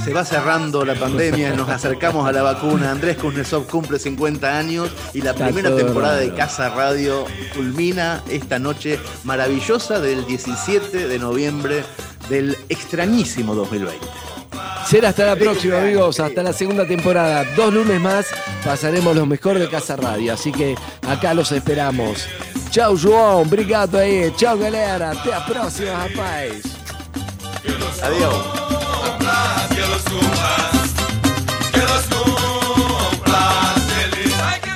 Se va cerrando la pandemia, nos acercamos a la vacuna. Andrés Kuznetsov cumple 50 años y la
Está
primera temporada de. Casa Radio culmina esta noche maravillosa del 17 de noviembre del extrañísimo 2020.
Será hasta la próxima, amigos. Hasta la segunda temporada. Dos lunes más pasaremos lo mejor de Casa Radio. Así que acá los esperamos. Chau, João. Obrigado aí. Chau, galera. Até a próxima, rapaz.
Adiós.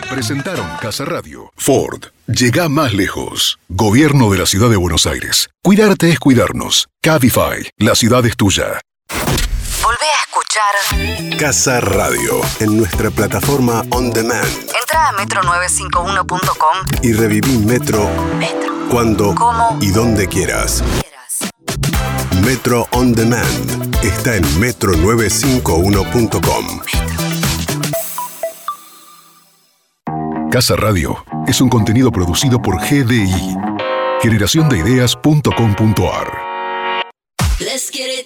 Presentaron Casa Radio. Ford. Llega más lejos. Gobierno de la Ciudad de Buenos Aires. Cuidarte es cuidarnos. Cabify. La ciudad es tuya.
Volvé a escuchar
Casa Radio. En nuestra plataforma On Demand.
Entra a metro951.com
Y reviví Metro. Cuando
¿Cómo?
y donde quieras. Metro On Demand. Está en metro951.com. Casa Radio es un contenido producido por GDI. Generación de ideas.com.ar.
Let's get it.